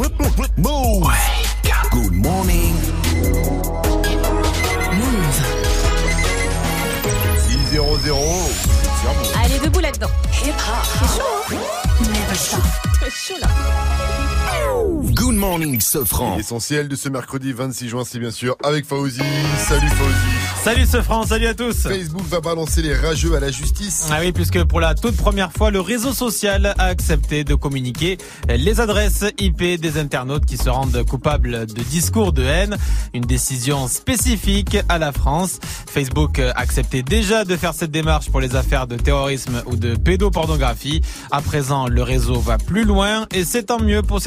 Move. Good morning. Move. 6-0-0. Allez, debout là-dedans. C'est chaud, hein Never stop. C'est chaud là. Good morning, Sofran. L'essentiel de ce mercredi 26 juin, c'est bien sûr avec Fauzi. Salut Fauzi. Salut ce France, salut à tous. Facebook va balancer les rageux à la justice. Ah oui, puisque pour la toute première fois, le réseau social a accepté de communiquer les adresses IP des internautes qui se rendent coupables de discours de haine. Une décision spécifique à la France. Facebook acceptait déjà de faire cette démarche pour les affaires de terrorisme ou de pédopornographie. À présent, le réseau va plus loin et c'est tant mieux pour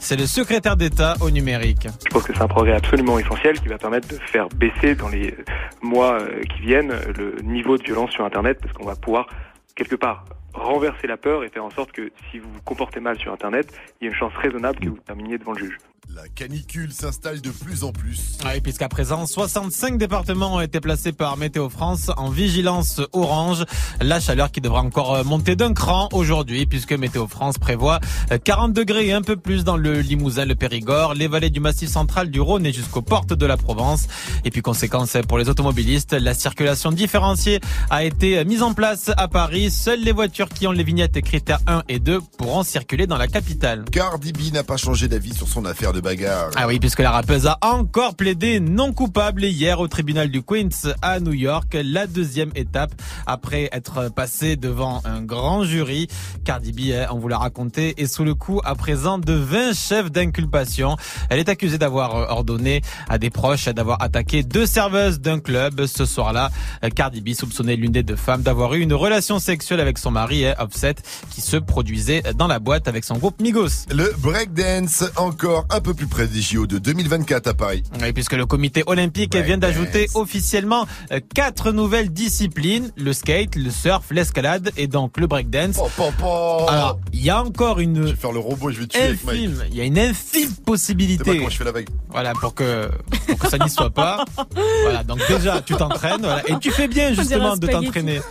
C'est le secrétaire d'État au numérique. Je pense que c'est un progrès absolument essentiel qui va permettre de faire baisser dans les mois euh, qui viennent le niveau de violence sur Internet parce qu'on va pouvoir quelque part renverser la peur et faire en sorte que si vous vous comportez mal sur Internet, il y a une chance raisonnable que vous terminiez devant le juge. La canicule s'installe de plus en plus. Oui, puisqu'à présent, 65 départements ont été placés par Météo France en vigilance orange. La chaleur qui devra encore monter d'un cran aujourd'hui, puisque Météo France prévoit 40 degrés et un peu plus dans le Limousin, le Périgord, les vallées du Massif central du Rhône et jusqu'aux portes de la Provence. Et puis, conséquence pour les automobilistes, la circulation différenciée a été mise en place à Paris. Seules les voitures qui ont les vignettes critères 1 et 2 pourront circuler dans la capitale. Cardi B n'a pas changé d'avis sur son affaire de bagarre. Ah oui, puisque la rappeuse a encore plaidé non coupable hier au tribunal du Queens à New York, la deuxième étape après être passée devant un grand jury. Cardi B, hein, on vous l'a raconté, est sous le coup à présent de 20 chefs d'inculpation. Elle est accusée d'avoir ordonné à des proches d'avoir attaqué deux serveuses d'un club ce soir-là. Cardi B soupçonnait l'une des deux femmes d'avoir eu une relation sexuelle avec son mari, hein, Offset, qui se produisait dans la boîte avec son groupe Migos. Le breakdance, encore un peu plus près des JO de 2024 à Paris. Oui, puisque le comité olympique Break vient d'ajouter officiellement euh, quatre nouvelles disciplines, le skate, le surf, l'escalade et donc le breakdance. Oh, oh, oh. Alors, il y a encore je une vais faire le robot, je vais tuer avec Mike. infime, il y a une infime possibilité. comment je fais la vague. Voilà, pour que, pour que ça n'y soit pas. Voilà, donc déjà, tu t'entraînes, voilà, et tu fais bien justement de t'entraîner.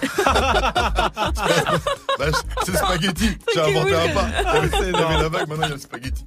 Bah, c'est spaghetti. J'ai inventé un pas. Énorme. la vague, maintenant il y a le spaghetti.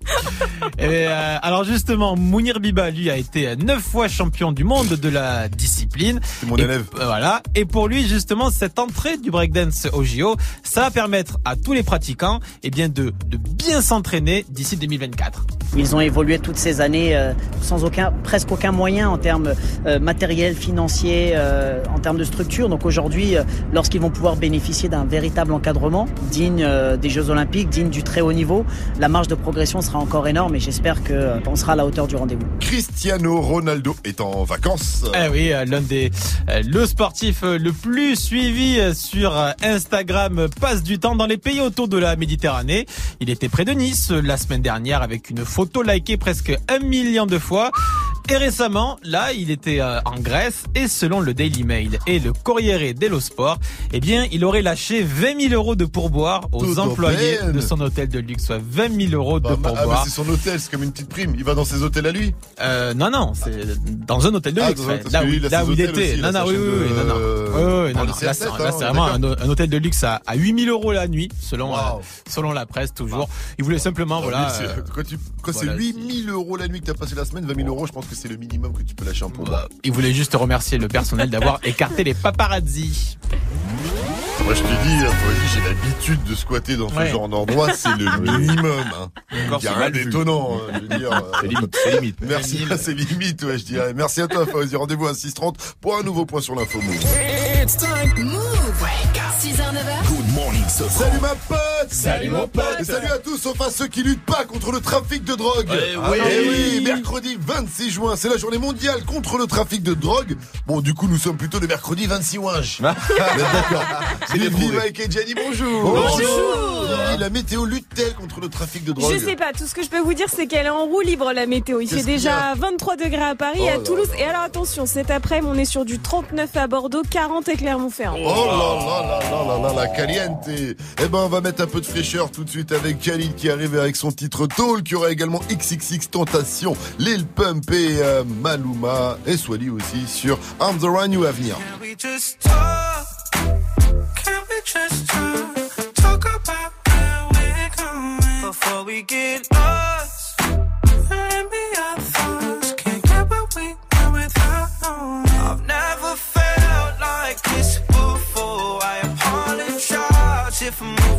Et, euh, alors justement, Mounir Biba, lui, a été neuf fois champion du monde de la discipline. C'est mon Et- élève. euh, Voilà. Et pour lui, justement, cette entrée du breakdance au JO, ça va permettre à tous les pratiquants, eh bien, de, de bien s'entraîner d'ici 2024. Ils ont évolué toutes ces années euh, sans aucun, presque aucun moyen en termes euh, matériels, financiers, euh, en termes de structure. Donc aujourd'hui, euh, lorsqu'ils vont pouvoir bénéficier d'un véritable encadrement digne euh, des Jeux Olympiques, digne du très haut niveau, la marge de progression sera encore énorme et j'espère que euh, on sera à la hauteur du rendez-vous. Cristiano Ronaldo est en vacances. Eh oui, euh, l'un des euh, le sportif euh, le plus suivi euh, sur euh, Instagram euh, passe du temps dans les pays autour de la Méditerranée. Il était près de Nice euh, la semaine dernière avec une photo likée presque un million de fois. Et récemment, là, il était euh, en Grèce et selon le Daily Mail et le Corriere dello Sport, eh bien, il aurait lâché 20 000 euros de pourboire aux Tout employés de son hôtel de luxe, soit 20 000 euros de Bah, ah, pourboire. c'est son hôtel, c'est comme une petite prime. Il va dans ses hôtels à lui. Euh, non, non, c'est dans un hôtel de Ah, luxe. parce là où, là où il était. aussi, non, non, oui, oui, non, non. euh, Oui, non, non. Là, c'est CR7, là, hein, vraiment un, hôtel de luxe à, à 8000 euros la nuit, selon, Wow. euh, selon la presse, toujours. Il voulait simplement, voilà. Ah, c'est- euh, quand tu- quand voilà, c'est 8000 euros la nuit que t'as passé la semaine, 20 000 euros, je pense que c'est le minimum que tu peux lâcher un pour moi. bah, il voulait juste remercier le personnel d'avoir écarté les paparazzi. Moi, je te dis, hein, j'ai l'habitude de squatter dans ce Ouais. genre d'endroit, c'est le minimum. Hein. Il y a rien d'étonnant, hein, euh, C'est limite, c'est limite. Merci, c'est limite, ouais, je dirais. Merci à toi, Fauzi. Rendez-vous à 6h30 pour un nouveau point sur l'info Move. It's time. Move. 6h, 9h. Good morning, Sofran. Salut ma pote Salut, mon pote. Et salut à tous, sauf à ceux qui luttent pas contre le trafic de drogue Eh Ah oui. eh oui, mercredi 26 juin, c'est la journée mondiale contre le trafic de drogue. Bon, du coup, nous sommes plutôt le mercredi 26 juin. D'accord Vivi, Mike et Jenny, bonjour Bonjour. La météo lutte-t-elle contre le trafic de drogue Je sais pas, tout ce que je peux vous dire, c'est qu'elle est en roue libre, la météo. Il fait déjà a 23 degrés à Paris Oh à là Toulouse. là. Et alors attention, cet après-midi, on est sur du 39 à Bordeaux, 40 à Clermont-Ferrand. Oh là là là là là là, la caliente Eh ben, on va mettre un peu de fraîcheur tout de suite avec Khalid qui arrive avec son titre Tall, qui aura également XXX Tentation, Lil Pump et euh, Maluma, et Swally aussi sur I'm the One You à venir. Can we just talk?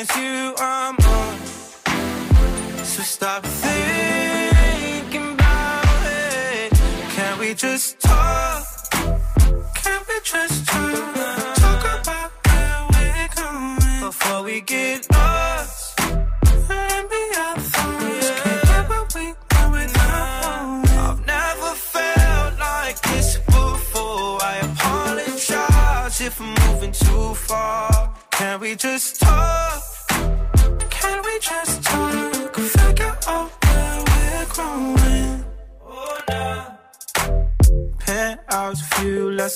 it's you I'm on. So stop thinking about it. Can we just talk? Can we just talk? Talk about where we're going before we get lost. We. I've never felt like this before. I apologize if I'm moving too far. Can we just talk?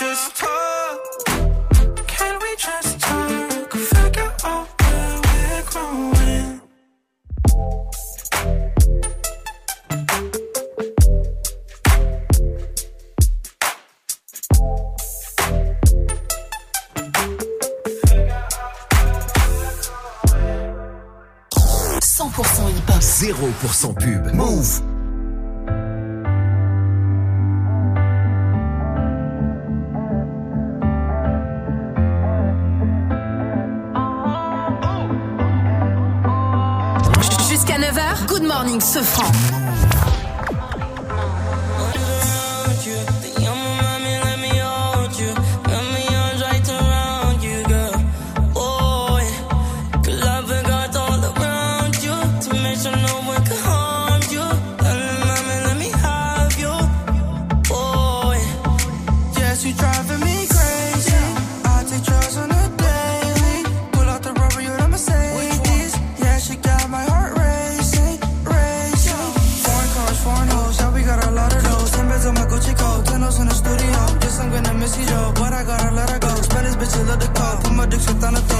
just talk? Can we just talk? Figure out where we're growing. 100% hip-hop. 0% pub. Move. Good morning, ce franc. Santana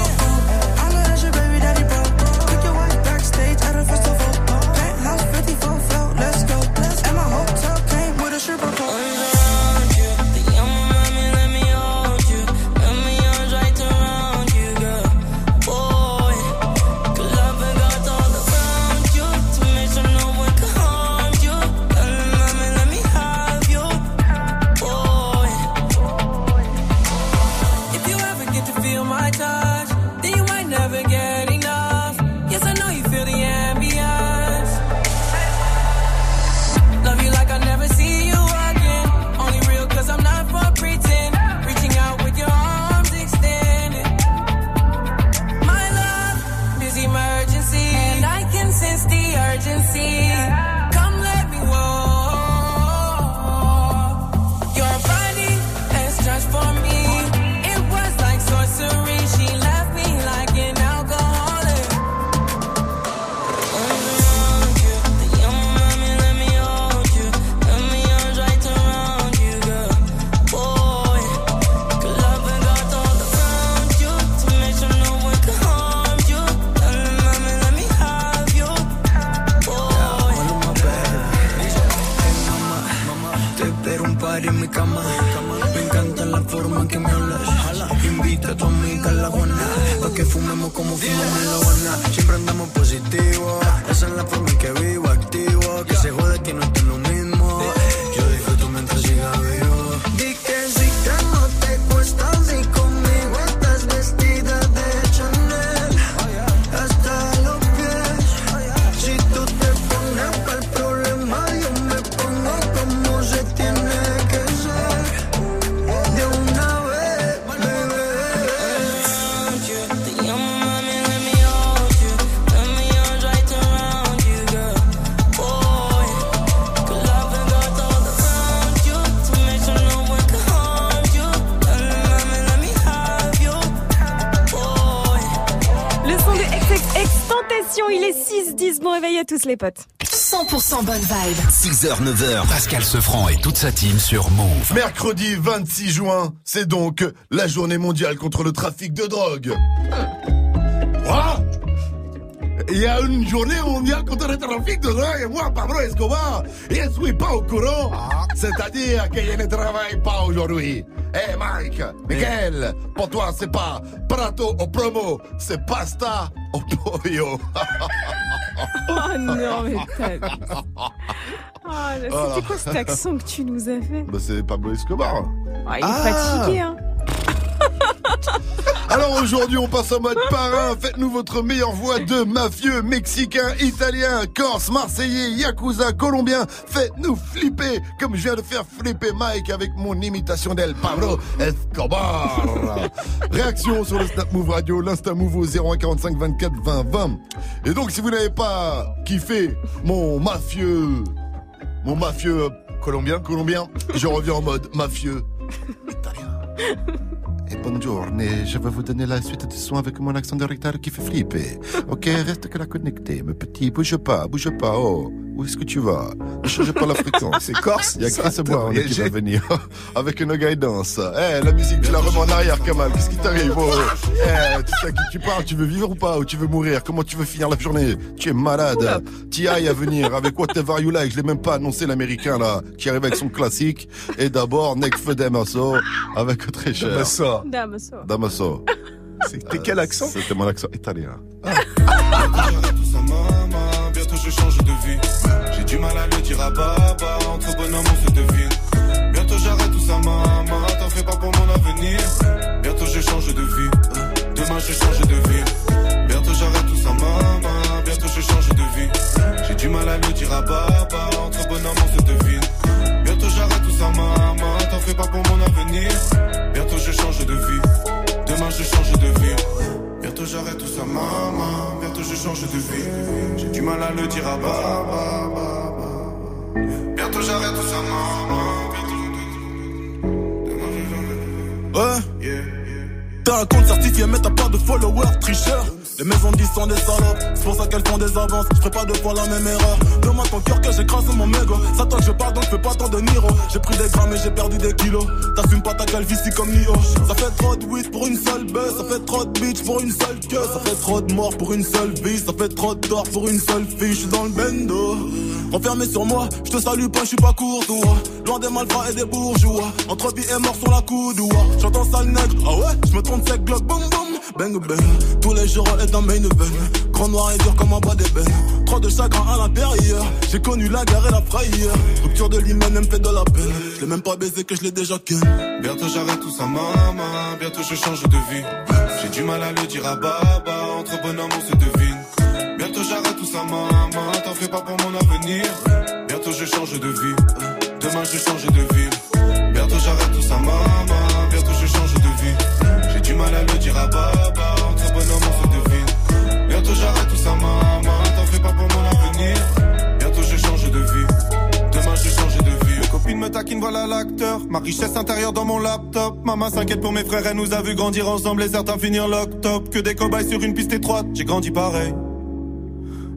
tous les potes. 100% bonne vibe. 6h, 9h, Pascal Sefranc et toute sa team sur Move. Mercredi 26 juin, c'est donc la journée mondiale contre le trafic de drogue. Quoi Il y a une journée mondiale contre le trafic de drogue et moi, Pablo Escobar, je ne suis pas au courant. C'est-à-dire que je ne travaille pas aujourd'hui. Eh Mike, Miguel, pour toi c'est pas prato au promo, c'est pasta au pollo. Oh non, mais t'as... Oh, là, C'était Voilà. quoi cet accent que tu nous as fait? Bah c'est Pablo Escobar. Ah, Il est fatigué, hein. Alors aujourd'hui, on passe en mode parrain. Faites-nous votre meilleure voix de mafieux, mexicain, italien, corse, marseillais, yakuza, colombien. Faites-nous flipper, comme je viens de faire flipper Mike avec mon imitation d'El Pablo Escobar. Réaction sur le Snap Move Radio, l'Insta Move au 0145 24 20 20. Et donc, si vous n'avez pas kiffé mon mafieux, mon mafieux colombien, colombien, je reviens en mode mafieux italien. Et bonjour, je vais vous donner la suite du son avec mon accent de rectal qui fait flipper. Ok, reste que la connecté, mes petits, bouge pas, bouge pas, oh. Où est-ce que tu vas? Ne change pas la fréquence. C'est corse? Il y a Chris a qui va venir avec une guidance. Eh, la musique, tu la remets en arrière, Kamal. Qu'est-ce qui t'arrive oh? Eh, tu sais à qui tu parles Tu veux vivre ou pas? Ou tu veux mourir? Comment tu veux finir la journée? Tu es malade. T.I. à venir avec Whatever You Like. Je l'ai même pas annoncé, l'américain, là, qui arrive avec son classique. Et d'abord, Neck Fedemaso avec très cher. Ça. Damaso. Damaso. C'était quel accent? C'était mon accent italien. Bientôt je change de vie. J'ai du mal à le dire à papa. Entre bonhomme, on se devine. Bientôt j'arrête tout ça, maman. T'en fais pas pour mon avenir. Bientôt je change de vie. Demain je change de vie. Bientôt j'arrête tout ça, maman. Bientôt je change de vie. J'ai du mal à le dire à papa. Entre bonhomme, on se devine. Bientôt j'arrête tout ça, maman. T'en fais pas pour mon avenir. Bientôt je change de vie. Demain je change j'arrête tout ça, maman. Bientôt je change de vie. J'ai du mal à le dire à papa. Bientôt j'arrête tout ça, maman. Ouais. T'as un compte certifié, mais t'as pas de followers, tricheur. Les maisons disent sont des salopes, c'est pour ça qu'elles font des avances. Je ferai pas deux fois la même erreur. Demande ton cœur que j'ai crassé mon mégot. Ça toi je parle donc je fais pas tant de Niro. J'ai pris des grammes et j'ai perdu des kilos. T'assumes pas ta calvitie comme Nio. Ça fait trop de weed pour une seule buzz. Ça fait trop de bitch pour une seule queue. Ça fait trop de morts pour une seule vie. Ça fait trop de tort pour une seule fille. Je suis dans le bendo. Enfermé sur moi, je te salue pas, je suis pas courtois. Loin des malfrats et des bourgeois. Entre vie et mort sur la coudoua. J'entends sale nègre, ah ouais, je me trompe sec, glock, boum boum. Bang bang, tous les jours dans event. Grand noir et dur comme un bas d'ébène. Trop de chagrin à l'intérieur. J'ai connu la guerre et la frayeur. Rupture de l'hymen, elle me fait de la peine. Je l'ai même pas baisé que je l'ai déjà ken. Bientôt j'arrête tout ça, maman. Bientôt je change de vie. J'ai du mal à le dire à baba. Entre bonhomme, on se devine. Bientôt j'arrête tout ça, maman. T'en fais pas pour mon avenir. Bientôt je change de vie. Demain je change de vie. Bientôt j'arrête tout ça, maman. Bientôt je change de vie. J'ai du mal à le dire à baba. J'arrête tout ça, maman. T'en fais pas pour mon avenir. Bientôt je change de vie. Demain je change de vie. Mes me taquinent, voilà l'acteur. Ma richesse intérieure dans mon laptop. Maman s'inquiète pour mes frères, elle nous a vu grandir ensemble et certains finir lock top. Que des cobayes sur une piste étroite, j'ai grandi pareil.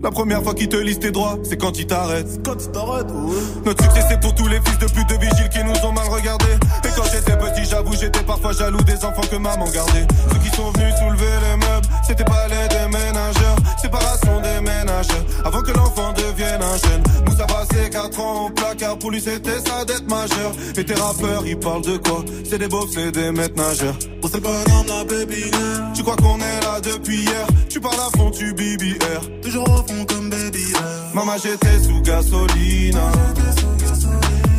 La première fois qu'ils te lisent tes droits, c'est quand ils t'arrêtent. Quand tu t'arrêtes, ouais. Notre succès c'est pour tous les fils de pute de vigiles qui nous ont mal regardés. Et quand j'étais petit, j'avoue, j'étais parfois jaloux des enfants que maman gardait. Ceux qui sont venus soulever les meubles, c'était pas les déménageurs. Séparation des ménageurs, avant que l'enfant devienne un jeune. Moussa passé 4 ans au placard, pour lui c'était sa dette majeure. Et tes rappeurs, ils parlent de quoi? C'est des beaufs, c'est des maîtres nageurs. On bonhomme, la baby Tu crois qu'on est là depuis hier? Tu parles à fond, tu BBR. Toujours au fond Maman, j'étais sous gasoline.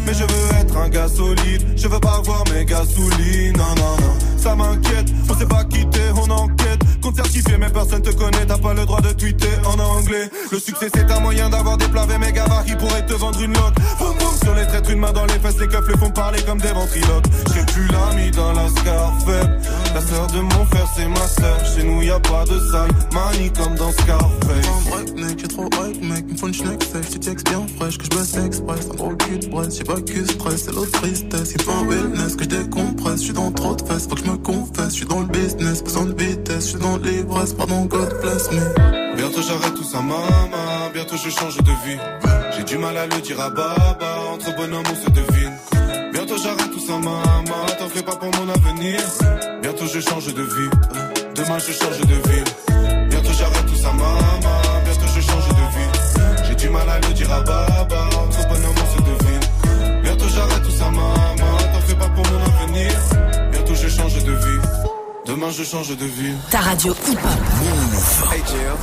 Mais je veux être un gars solide. Je veux pas voir mes gasolines. Non, non, non. Ça m'inquiète. On s'est pas quitté, on enquête. Mais personne te connaît. T'as pas le droit de tweeter en anglais. Le succès, c'est un moyen d'avoir des mes gabarits qui pourraient te vendre une loque. Boum, sur les traîtres, une main dans les fesses. Les keufs les font parler comme des ventriloques. J'ai plus l'ami dans la scar faible. La sœur de mon frère, c'est ma sœur. Chez nous, y a pas de salle. Manie comme dans Scarface. Un break, mec, j'ai trop hype, mec. Me faut une schneck tu textes bien fraîche, que je bosse express. Un gros cul de braise, j'ai pas que stress, c'est l'autre tristesse. Il faut un wellness, que je décompresse. Je suis dans trop de fesses, faut que je me confesse. Je suis dans le business, besoin de vitesse. Je suis dans les brasses par mon code. Bientôt j'arrête tout ça, maman. Bientôt je change de vie. J'ai du mal à le dire à Baba. Entre bonhomme, on se devine. Bientôt j'arrête tout ça, maman. T'en fais pas pour mon avenir. Bientôt je change de vie. Demain je change de vie. Bientôt j'arrête tout ça, maman. Bientôt je change de vie. J'ai du mal à le dire à Baba. Entre bonhomme, on se devine. Bientôt j'arrête tout ça, maman. T'en fais pas pour mon avenir. Bientôt je change de vie. Demain je change de vue. Ta radio hip hop. Move. Hey Jill,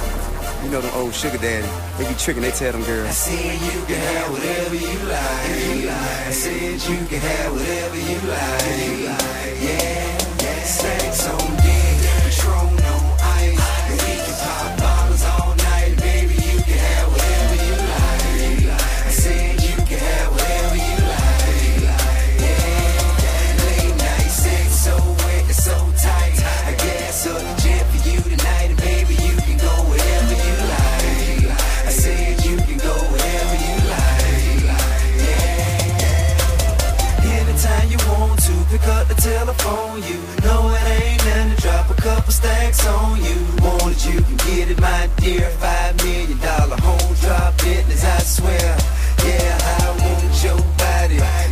you know them old sugar daddy. They be tricking, they tell them girls. I said you can have whatever you like. I said you can have whatever you like. Yeah, yeah. sex on cut the telephone, you know it ain't nothing to drop a couple stacks on you. Want it, you can get it, my dear. Five million dollar home drop business, I swear. Yeah, I want your body.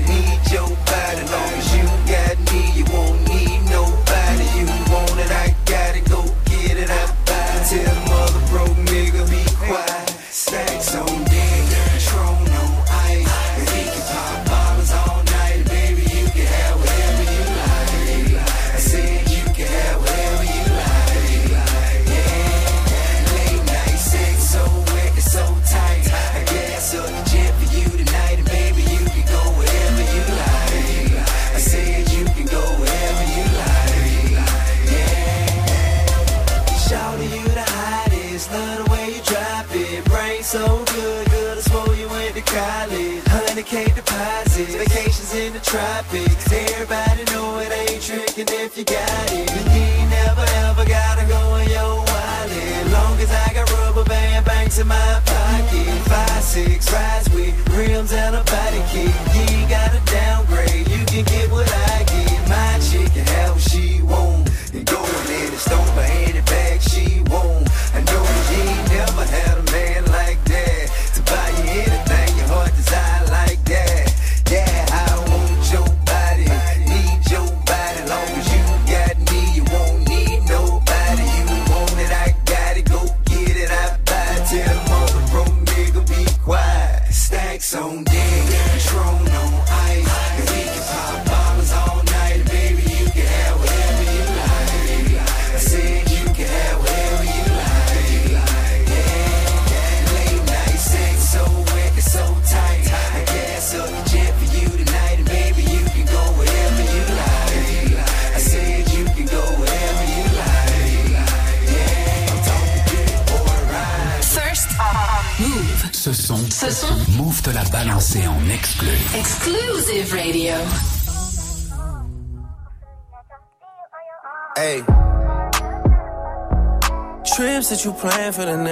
for the night.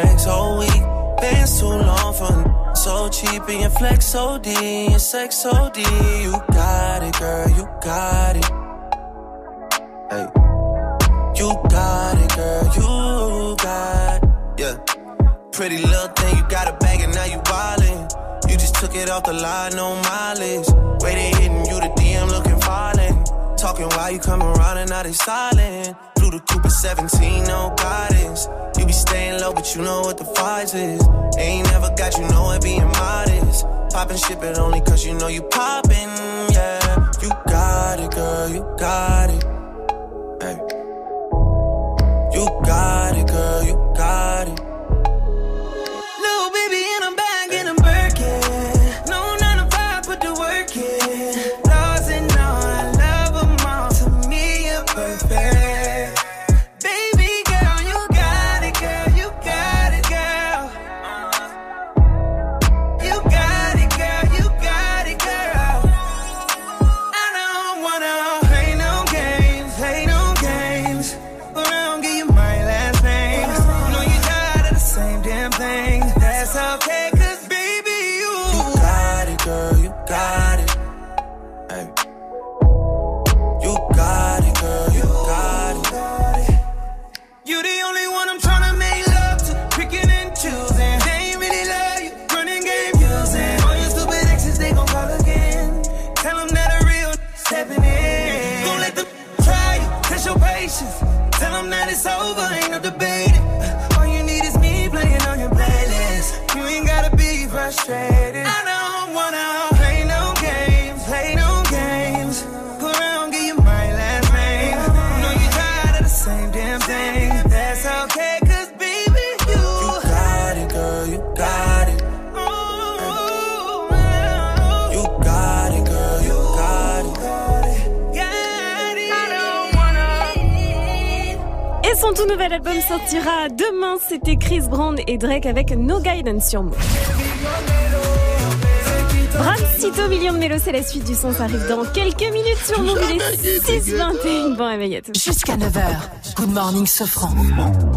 Sur Move. Brancito, million de mélos, c'est la suite du son. Ça arrive dans quelques minutes sur Move. Il est 6h21. Bon réveil à tous. Jusqu'à 9h. Good morning, Sofran.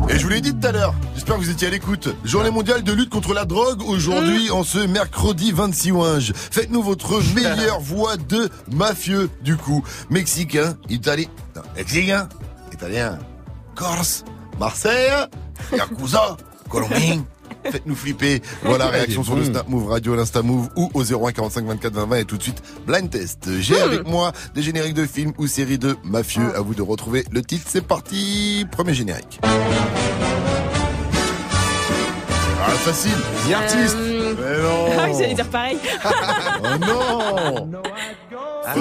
Et je vous l'ai dit tout à l'heure, j'espère que vous étiez à l'écoute. Journée mondiale de lutte contre la drogue aujourd'hui en ce mercredi 26 juin. Faites-nous votre meilleure voix de mafieux du coup. Mexicain, italien, non, mexicain, italien, corse, Marseille, Yakuza, Colombien. Faites-nous flipper. Voilà, réaction sur le Snap Move Radio, l'Insta Move ou au 01 45 24 20 20 et tout de suite blind test. J'ai avec moi des génériques de films ou séries de mafieux. À vous de retrouver le titre. C'est parti. Premier générique. Ah, facile. The Artist. Euh, Mais non. Ah j'allais dire pareil. Oh non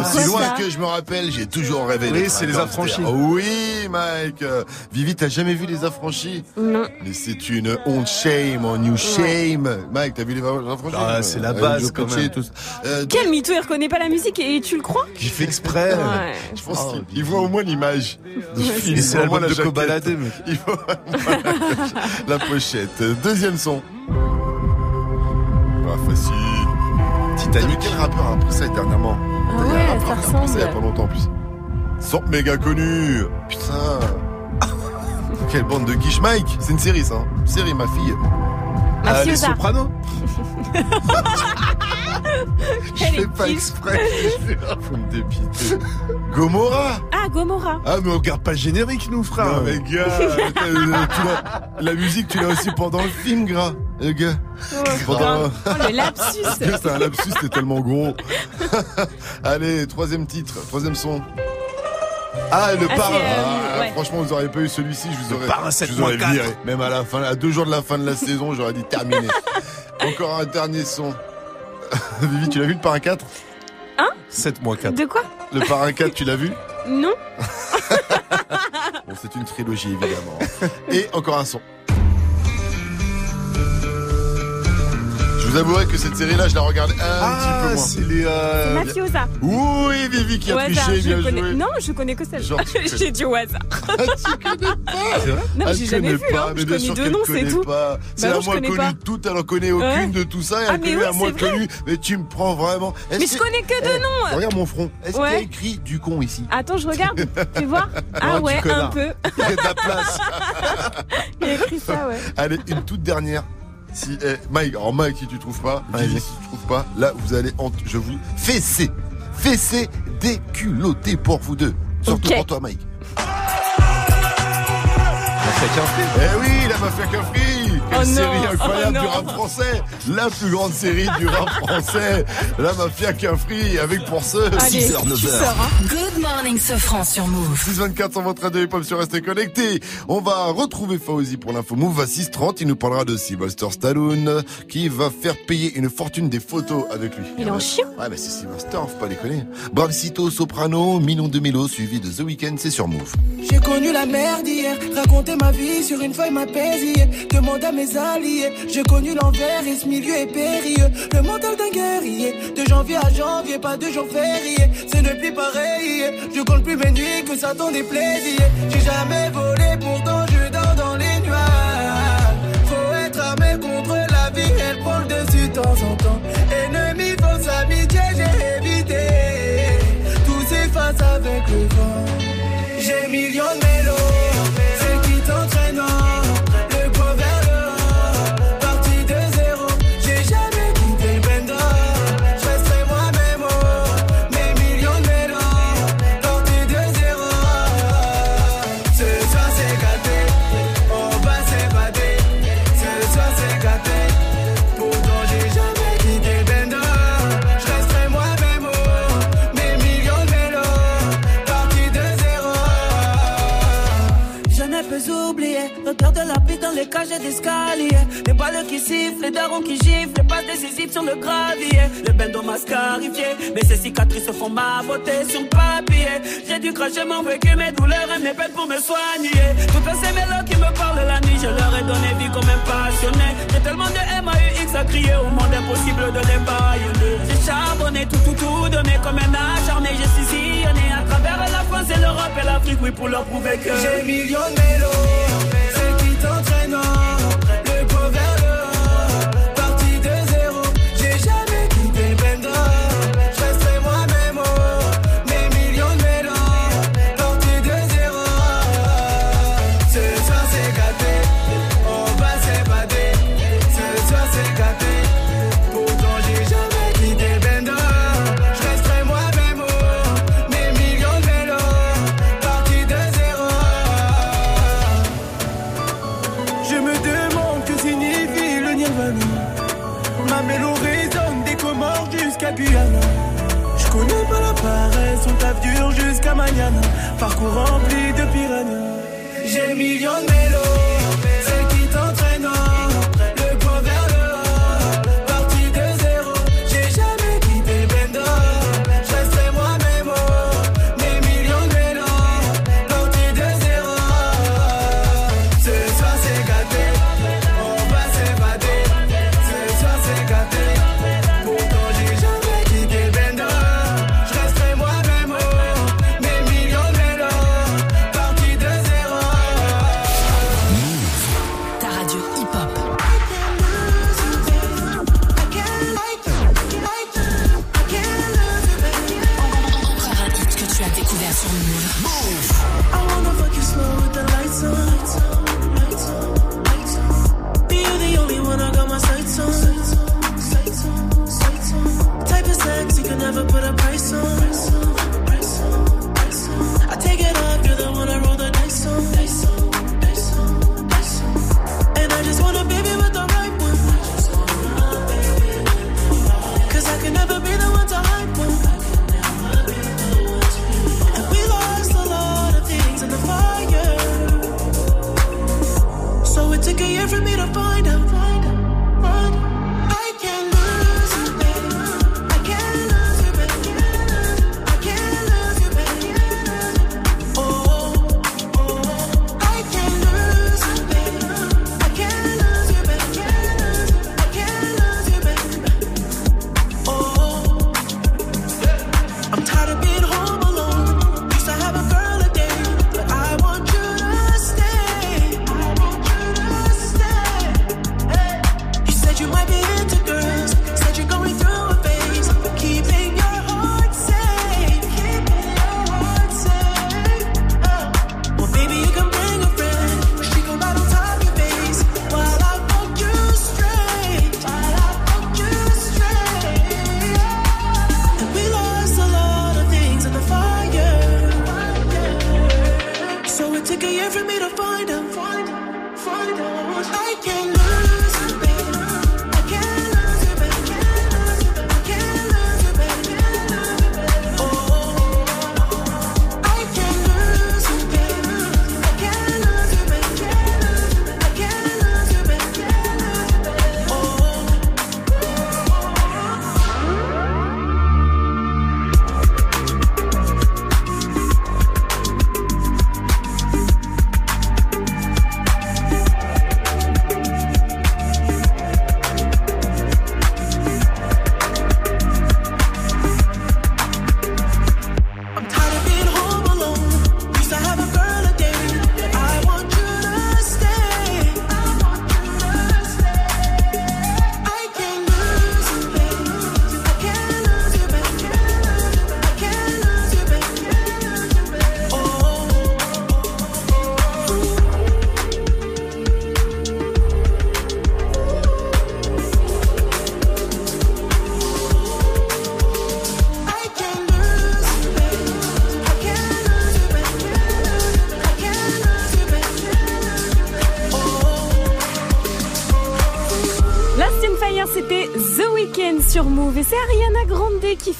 Aussi Quoi loin que je me rappelle, j'ai toujours rêvé Oui, c'est les affranchis. Oh oui, Mike Vivi, t'as jamais vu les affranchis? Non. Mais c'est une honte shame, on you shame Mike, t'as vu les affranchis Ah, c'est la Avec base, quand même. et tout ça. Euh, Quel mytho, il reconnaît pas la musique et tu le crois Qui fait exprès. Ouais. Je pense Oh, qu'il il voit au moins l'image. Il Il c'est voit au moins l'album la de mais. Il voit au moins la, pochette. Deuxième son. Pas facile. Titanic. Quel rappeur a appris ça dernièrement Ah Il y a un ouais, rappeur ça qui a appris ça il y a pas longtemps en plus. Son méga connu. Putain. Quelle bande de quiche Mike. C'est une série ça. hein. Série ma fille. Ah, les Mafiosa. Sopranos Je Elle fais est pas exprès. Faut me dépiter. Gomorra. Ah, Gomorra. Ah, mais on regarde pas le générique, nous, frère. Non mais gars, la musique tu l'as aussi pendant le film gras, le gars. Pendant- Oh, le lapsus. C'est un lapsus, c'était tellement gros. Allez, troisième titre, troisième son. Ah, le Ah, parrain. c'est, euh, Ah, ouais. Franchement, vous auriez pas eu celui-ci, je vous aurais, parrain je vous aurais 7.4. viré. Même à la fin, à deux jours de la fin de la saison, j'aurais dit terminé. Encore un dernier son. Vivi, tu l'as vu le parrain 4 7 moins 4. De quoi? Le parrain 4, tu l'as vu? Non Bon, c'est une trilogie évidemment. Et encore un son. Vous avouerai que cette série-là, je la regarde un petit Ah, peu moins. c'est les. euh, Mafiosa. Oui, Vivi qui a triché, je bien connais... joué. Non, je connais que celle Genre, tu connais- J'ai dit au hasard. Ah, tu connais pas vrai Non, mais Elle j'ai jamais vu. pas, hein. mais Je bien connais deux noms, c'est tout. pas. C'est Bah la moins connais connue de toutes, elle en connaît aucune Ouais. de tout ça, Ah, elle connaît oui, la moins connue. Mais tu me prends vraiment. Est-ce Mais je connais que deux Eh, noms. Regarde mon front. Est-ce qu'il y a écrit du con ici Attends, je regarde. Tu vois Ah tu ouais, un peu. Il y a de la place. Il a écrit ça, ouais. Allez, une toute dernière. Si, eh, Mike, alors Mike, si tu trouves pas, si tu trouves pas, là, vous allez, je vous fesser, fesser déculotté pour vous deux. Surtout Ok. pour toi, Mike. On fait qu'un. Eh oui, la mafia Cafri Quelle Oh non, série incroyable oh du non. rap français La plus grande série du rap français La mafia Cafri avec pour ceux Allez, 6h, tu 9h sors, hein. Good morning, Sofran sur Move. 624 sur votre radio hip-hop sur Restez Connectés. On va retrouver Fauzi pour l'info Move à 630. Il nous parlera de Sylvester Stallone qui va faire payer une fortune des photos avec lui. Il est en chien. Ouais, mais c'est Sylvester, faut pas déconner. Bravcito, Soprano, Million de Mélo, suivi de The Weeknd, c'est sur Move. J'ai connu la merde hier, raconter ma vie sur une feuille m'apaisait. Demande à mes j'ai connu l'envers et ce milieu est périlleux. Le mental d'un guerrier, de janvier à janvier, pas de jour férié. C'est ne plus pareil, je compte plus mes nuits que ça t'en déplaisir. J'ai jamais volé, pourtant je dors dans les nuages. Faut être armé contre la vie, elle prend le dessus de temps en temps. cages d'escalier. Les balles qui sifflent, les darons qui giflent, les passes décisives sur le gravier. Le bendo mascarifié, mais ces cicatrices font ma beauté sur le papier. J'ai dû cracher mon vécu, mes douleurs et mes peines pour me soigner. Toutes ces mélos qui me parlent la nuit, je leur ai donné vie comme un passionné. J'ai tellement de MAUX à crier au monde impossible de les baïonner. J'ai charbonné tout, tout, tout donné comme un acharné. J'ai sillonné à travers la France et l'Europe et l'Afrique, oui, pour leur prouver que j'ai millions de mélos. Ceux qui tentent Lagos. Parcours rempli de piranhas. J'ai millions de mélos.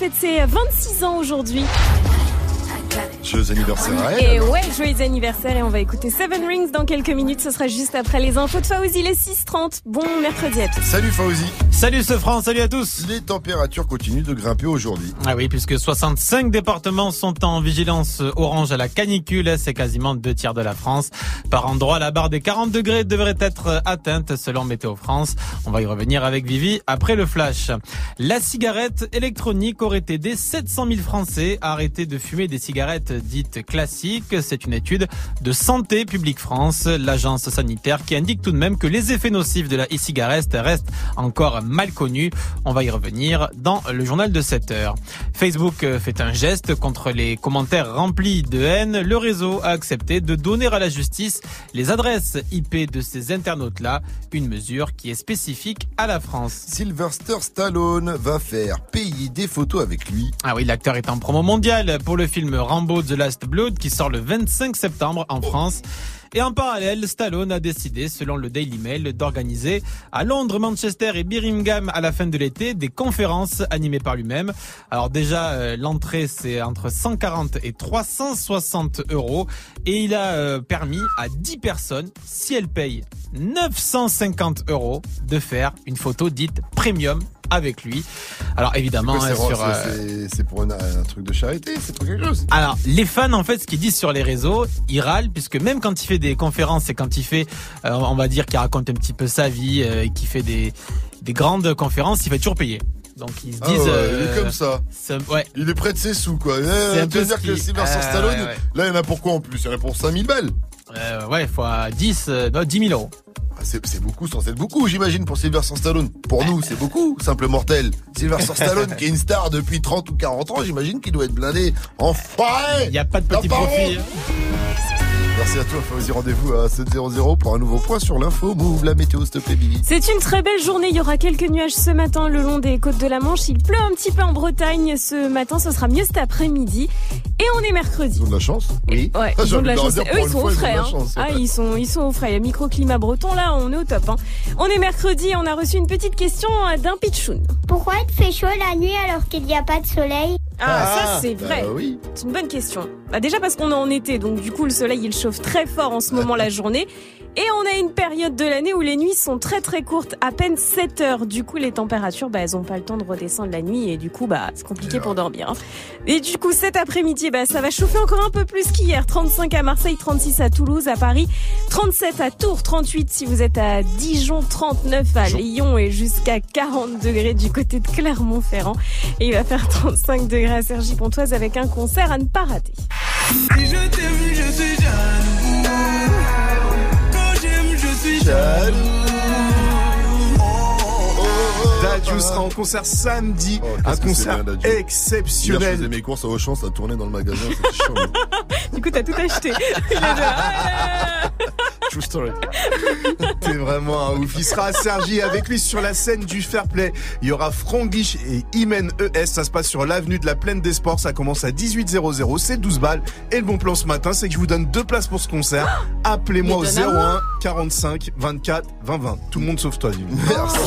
fête ses 26 ans aujourd'hui. Joyeux anniversaire. Et ouais, joyeux anniversaire et on va écouter Seven Rings dans quelques minutes. Ce sera juste après les infos de Fauzi, les 6h30. Bon mercredi à tous. Salut Fauzi. Salut ce salut à tous. Les températures continuent de grimper aujourd'hui. Ah oui, puisque 65 départements sont en vigilance orange à la canicule. C'est quasiment deux tiers de la France. Par endroit, la barre des 40 degrés devrait être atteinte selon Météo France. On va y revenir avec Vivi après le flash. La cigarette électronique aurait aidé 700 000 Français à arrêter de fumer des cigarettes dites classiques. C'est une étude de Santé publique France, l'agence sanitaire, qui indique tout de même que les effets nocifs de la e-cigarette restent encore mal connus. On va y revenir dans le journal de 7 heures. Facebook euh, fait un geste contre les commentaires remplis de haine. Le réseau a accepté de donner à la justice les adresses IP de ces internautes-là, une mesure qui est spécifique à la France. Sylvester Stallone va faire payer des photos avec lui. Ah oui, l'acteur est en promo mondiale pour le film Rambo The Last Blood qui sort le 25 septembre en France. Et en parallèle, Stallone a décidé, selon le Daily Mail, d'organiser à Londres, Manchester et Birmingham à la fin de l'été des conférences animées par lui-même. Alors déjà, euh, l'entrée c'est entre 140 et 360 euros et il a euh, permis à 10 personnes, si elles payent 950 euros, de faire une photo dite premium avec lui. Alors évidemment, C'est hein, c'est- euh, c'est- c'est pour un, un truc de charité, c'est pour quelque chose. alors, les fans, en fait, ce qu'ils disent sur les réseaux, ils râlent, puisque même quand il fait des conférences et quand il fait, euh, on va dire qu'il raconte un petit peu sa vie euh, et qu'il fait des, des grandes conférences, il fait toujours payer. Donc ils se Ah disent... ouais, euh, il est comme ça. ouais. Il est près de ses sous, quoi. C'est Eh, un peu veux dire que Sylvester Ah, Stallone, ouais. là, il y en a pour quoi en plus? Il y en a pour 5000 balles. Euh, ouais, fois 10, euh, non, 10 000 euros. Ah, C'est c'est beaucoup, sans être beaucoup, j'imagine, pour Sylvester Stallone. Pour nous, c'est beaucoup, simple mortel. Sylvester Stallone, qui est une star depuis 30 ou 40 ans, j'imagine qu'il doit être blindé. Enfin Il n'y a pas de petit profit. Hein. Merci à toi, Fauzi. Rendez-vous à 7.00 pour un nouveau point sur l'info. Move la météo, s'il te plaît, Bibi. C'est une très belle journée. Il y aura quelques nuages ce matin le long des côtes de la Manche. Il pleut un petit peu en Bretagne ce matin. Ce sera mieux cet après-midi. Et on est mercredi. Ils ont de la chance. Oui. Ouais, Ah, ils ont de la envie chance. Eux, ils sont fois, au ils ont de frais. la hein. chance, ouais. Ah, ils sont, ils sont au frais. Le microclimat breton, là, on est au top. hein. On est mercredi et on a reçu une petite question euh, d'un pitchoun. Pourquoi il fait chaud la nuit alors qu'il n'y a pas de soleil? Ah, ça, Ah, c'est bah vrai. oui. C'est une bonne question. Bah, déjà parce qu'on est en été, donc du coup, le soleil, il chauffe très fort en ce moment la journée. Et on a une période de l'année où les nuits sont très très courtes, à peine 7 heures. Du coup, les températures, bah, elles ont pas le temps de redescendre la nuit et du coup, bah, c'est compliqué pour dormir. hein. Et du coup, cet après-midi, bah, ça va chauffer encore un peu plus qu'hier. 35 à Marseille, 36 à Toulouse, à Paris, 37 à Tours, 38 si vous êtes à Dijon, 39 à Lyon et jusqu'à 40 degrés du côté de Clermont-Ferrand. Et il va faire 35 degrés à Cergy-Pontoise avec un concert à ne pas rater. Si je t'aime, je suis jaloux. Quand j'aime, je suis jaloux. Dadju sera en concert samedi, un Oh, c'est concert bien, Dadju. Hier, je exceptionnel. faisais mes courses à Auchan, ça tournait dans le magasin, chaud. Du coup, t'as tout acheté. True story. T'es vraiment un ouf. Il sera à Sergi avec lui sur la scène du Fair Play. Il y aura Franglish et Imen ES. Ça se passe sur l'avenue de la Plaine des Sports. Ça commence à 18h00. C'est 12 balles. Et le bon plan ce matin, c'est que je vous donne deux places pour ce concert. Appelez-moi au Mais donne à 01 45 24 20 20. Tout le monde sauf toi, dis Merci.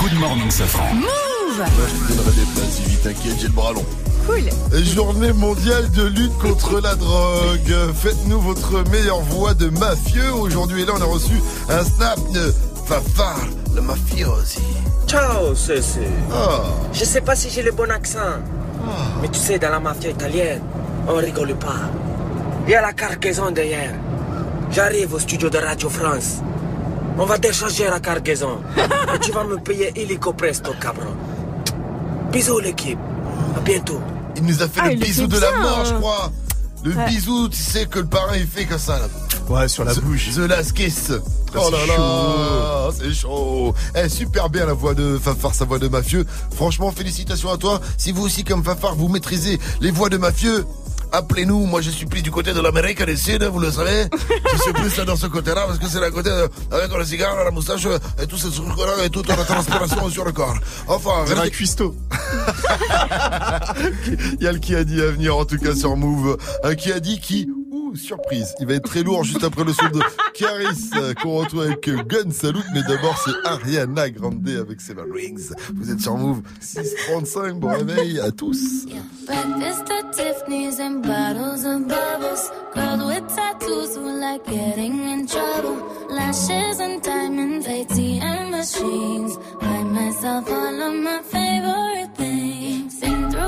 Good morning, Safran. Move Là, je te donnerai des places, Vivi, t'inquiète, j'ai le bras long. Cool. Journée mondiale de lutte contre la drogue. Faites-nous votre meilleure voix de mafieux. Aujourd'hui, là, on a reçu un snap de Fafar, le mafiosi. Ciao, Cécile. Ah. Je sais pas si j'ai le bon accent. Mais tu sais, dans la mafia italienne, on rigole pas. Il y a la cargaison derrière. J'arrive au studio de Radio France. On va décharger la cargaison. Et tu vas me payer illico presto, cabron. Bisous, l'équipe. À bientôt. Il nous a fait Ah, le le bisou fait de la mort, je hein. crois. Le Ouais. bisou, tu sais, que le parrain, il fait comme ça, là. Ouais, sur la The- bouche. The Last Kiss. Ah, Oh c'est là là, c'est chaud. Eh, super bien la voix de Fafar, sa voix de mafieux. Franchement, félicitations à toi. Si vous aussi, comme Fafar, vous maîtrisez les voix de mafieux, appelez-nous. Moi, je suis plus du côté de l'Amérique du Sud, vous le savez. je suis plus là dans ce côté-là parce que c'est la côté de- avec le cigare, la moustache et tout ce truc-là et toute la transpiration sur le corps. Enfin, C'est un cuistot. Il y a le qui a dit à venir en tout cas sur Move. Un qui a dit qui Surprise. Il va être très lourd juste après le son de Caris euh, qu'on retrouve avec Gun Salute. Mais d'abord, c'est Ariana Grande avec Seven Rings. Vous êtes sur Move 635. Bon réveil à tous.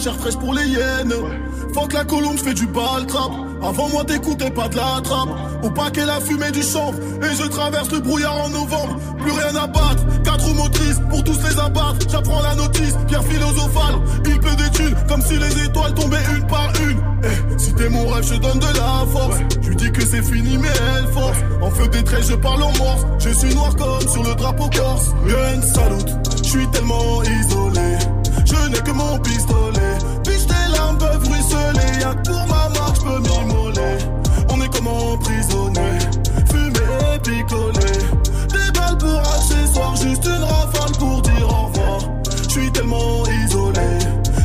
Chair fraîche pour les hyènes. Faut que la colombe fait du bal trap. Avant moi, t'écoutais pas de la trappe. Au paquet, la fumée du chanvre. Et je traverse le brouillard en novembre. Plus rien à battre. Quatre roues motrices pour tous les abattre. J'apprends la notice, pierre philosophale. Il peut des thunes comme si les étoiles tombaient une par une. Eh, si t'es mon rêve, je donne de la force. Je lui dis que c'est fini, mais elle force. En feu des traits, je parle en morse. Je suis noir comme sur le drapeau corse. Gun salute, je suis tellement isolé. Je n'ai que mon pistolet. Biche, tes larmes peuvent ruisseler. Y'a pour ma marque, je peux m'immoler. On est comme emprisonné. Fumé, picolé. Des balles pour accessoires, juste une rafale pour dire au revoir. Je suis tellement isolé.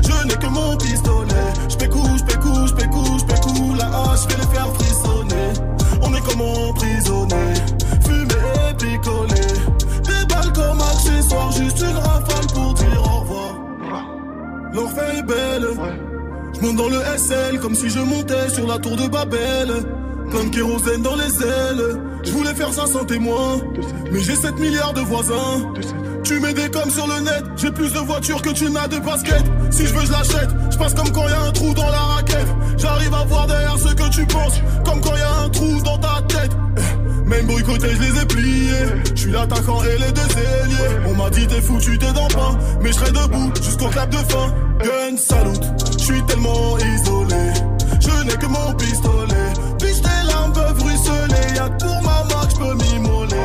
Je n'ai que mon pistolet. J'pécou, j'pécou, j'pécou, j'pécou. La hache, je vais les faire frissonner. On est comme emprisonné. Fumé, picolé. Des balles comme accessoires, juste une rafale L'enfer est belle. Je monte dans le SL comme si je montais sur la tour de Babel. Comme kérosène dans les ailes. Je voulais faire ça sans témoin. Mais j'ai 7 milliards de voisins. Tu mets des coms sur le net. J'ai plus de voitures que tu n'as de baskets. Si je veux, je l'achète. Je passe comme quand y a un trou dans la raquette. J'arrive boycotté, je les ai pliés. Je suis l'attaquant et les deux ailiers. On m'a dit t'es foutu, t'es dans pain. Mais je serai debout jusqu'au clap de fin. Gun salute, je suis tellement isolé. Je n'ai que mon pistolet. Biche tes larmes peuvent ruisseler. Y'a pour ma marque, je peux m'immoler.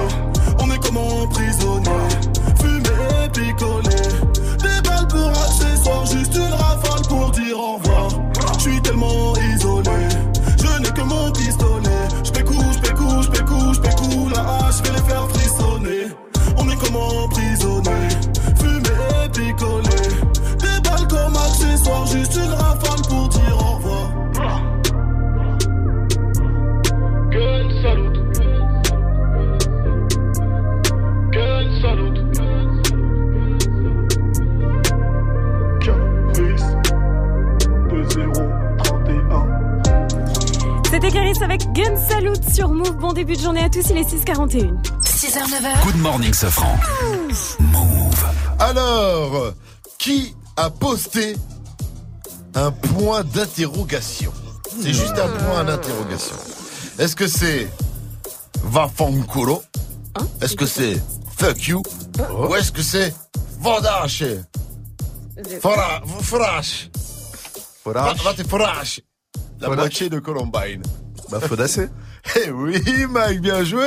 On est comme emprisonné. Fumé, picolé. Des balles pour accessoires, juste une rafale pour dire au revoir. Je suis tellement isolé. Je n'ai que mon pistolet. Je vais les faire frissonner. On est comme Avec Gun Salute sur Move. Bon début de journée à tous, il est 6h41. 6h, 9h. Good morning, Safran. Alors, qui a posté un point d'interrogation? C'est juste un point d'interrogation. Est-ce que c'est Vafankuro Est-ce que c'est Fuck you? Ou est-ce que c'est Vodache Fora- Forache te forache La moitié de Columbine. Bah, Fodacé. Eh oui, Mike, bien joué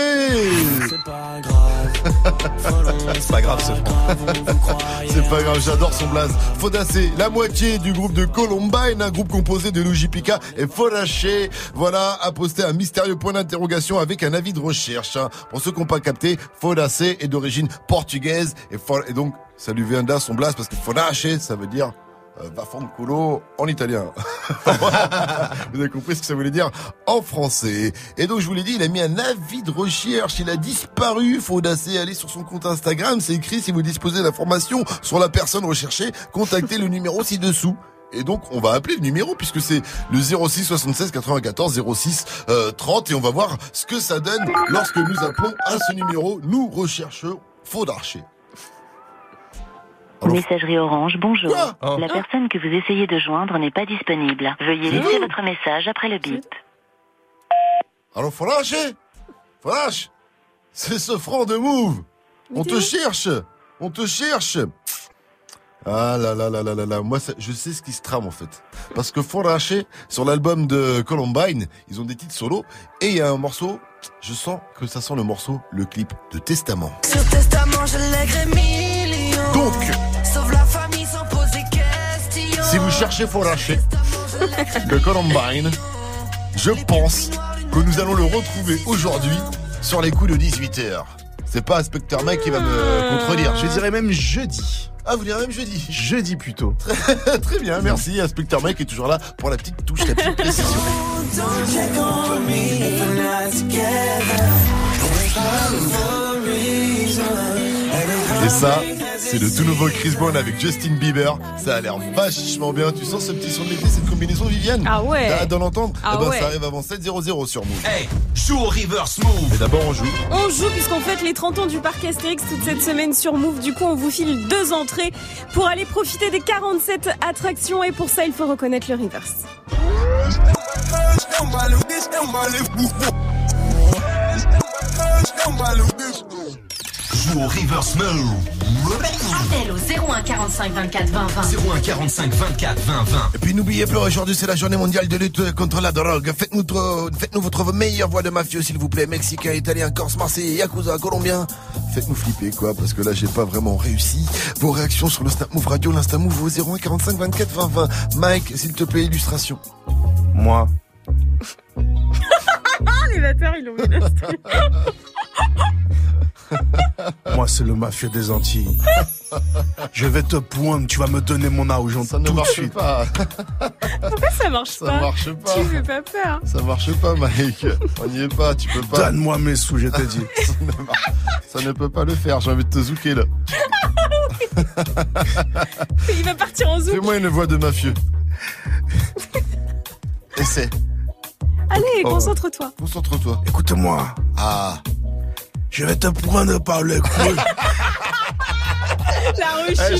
C'est pas grave. C'est pas grave, ce. C'est pas grave, j'adore son blaze. Fodacé, la moitié du groupe de Columbine, un groupe composé de Luigi Pica et Fodaché, voilà, a posté un mystérieux point d'interrogation avec un avis de recherche. hein. Pour ceux qui n'ont pas capté, Fodacé est d'origine portugaise et, for- et donc ça lui vient là son blaze parce que Fodaché, ça veut dire euh, Vaffanculo en italien. Vous avez compris ce que ça voulait dire en français. Et donc je vous l'ai dit, il a mis un avis de recherche, il a disparu. Faudacé aller sur son compte Instagram, c'est écrit si vous disposez d'informations sur la personne recherchée, contactez le numéro ci-dessous. Et donc on va appeler le numéro puisque c'est le 06 76 94 06 euh, 30 et on va voir ce que ça donne lorsque nous appelons à ce numéro. Nous recherchons Messagerie Orange, bonjour. Oh. La personne que vous essayez de joindre n'est pas disponible. Veuillez laisser votre message après le bip. Alors Flash, eh Flash C'est ce franc de move On te cherche On te cherche Ah là là là là là là Moi, ça- je sais ce qui se trame en fait. Parce que Flash, sur l'album de Columbine, ils ont des titres solos, et il y a un morceau, je sens que ça sent le morceau, le clip de Testament. Sur testament, je lèguerai millions. Donc, Sauve la famille sans poser question. si vous cherchez Flash de Columbine, je pense que nous allons le retrouver aujourd'hui sur les coups de 18h. C'est pas Inspecteur Mike qui va me contredire. Je dirais même jeudi. Ah, vous direz même jeudi Jeudi plutôt. Très bien, merci. Inspecteur Mike est toujours là pour la petite touche, la petite précision. Et ça, c'est le tout nouveau Chris Brown avec Justin Bieber. Ça a l'air vachement bien. Tu sens ce petit son de l'été, cette combinaison, Viviane Ah ouais. T'as hâte d'en entendre Ah Eh ben, ouais. ça arrive avant 7-0-0 sur Move. Hey, joue au reverse move. Et d'abord, on joue. On joue puisqu'on fête les 30 ans du parc Astérix toute cette semaine sur Move. Du coup, on vous file deux entrées pour aller profiter des 47 attractions. Et pour ça, il faut reconnaître le reverse. Joue au reverse move. Appel au 01 45 24 20 20. 01 45 24 20 20. Et puis n'oubliez pas, aujourd'hui c'est la journée mondiale de lutte contre la drogue. Faites-nous faites-nous votre meilleure voix de mafieux s'il vous plaît. Mexicain, italien, corse, marseillais, yakuza, colombien. Faites-nous flipper quoi, parce que là j'ai pas vraiment réussi. Vos réactions sur le Snap Move Radio, l'Insta Move au 01 45 24 20 20. Mike, s'il te plaît, illustration. Moi. les bâtards, ils ont mis l'instru. Moi, c'est le mafieux des Antilles. Je vais te poindre, tu vas me donner mon argent Ça ne tout de marche suite. pas. Pourquoi ça marche Ça pas marche pas. Tu fais pas peur. Ça marche pas, Mike. On n'y est pas, tu peux pas. Donne-moi mes sous, je t'ai dit. ça, ne marche- ça ne peut pas le faire, j'ai envie de te zouker là. Il va partir en zoom. Fais-moi une voix de mafieux. Essaie. Allez, Oh. concentre-toi. Concentre-toi. Écoute-moi. Ah je vais te prendre par le cou. La eh, le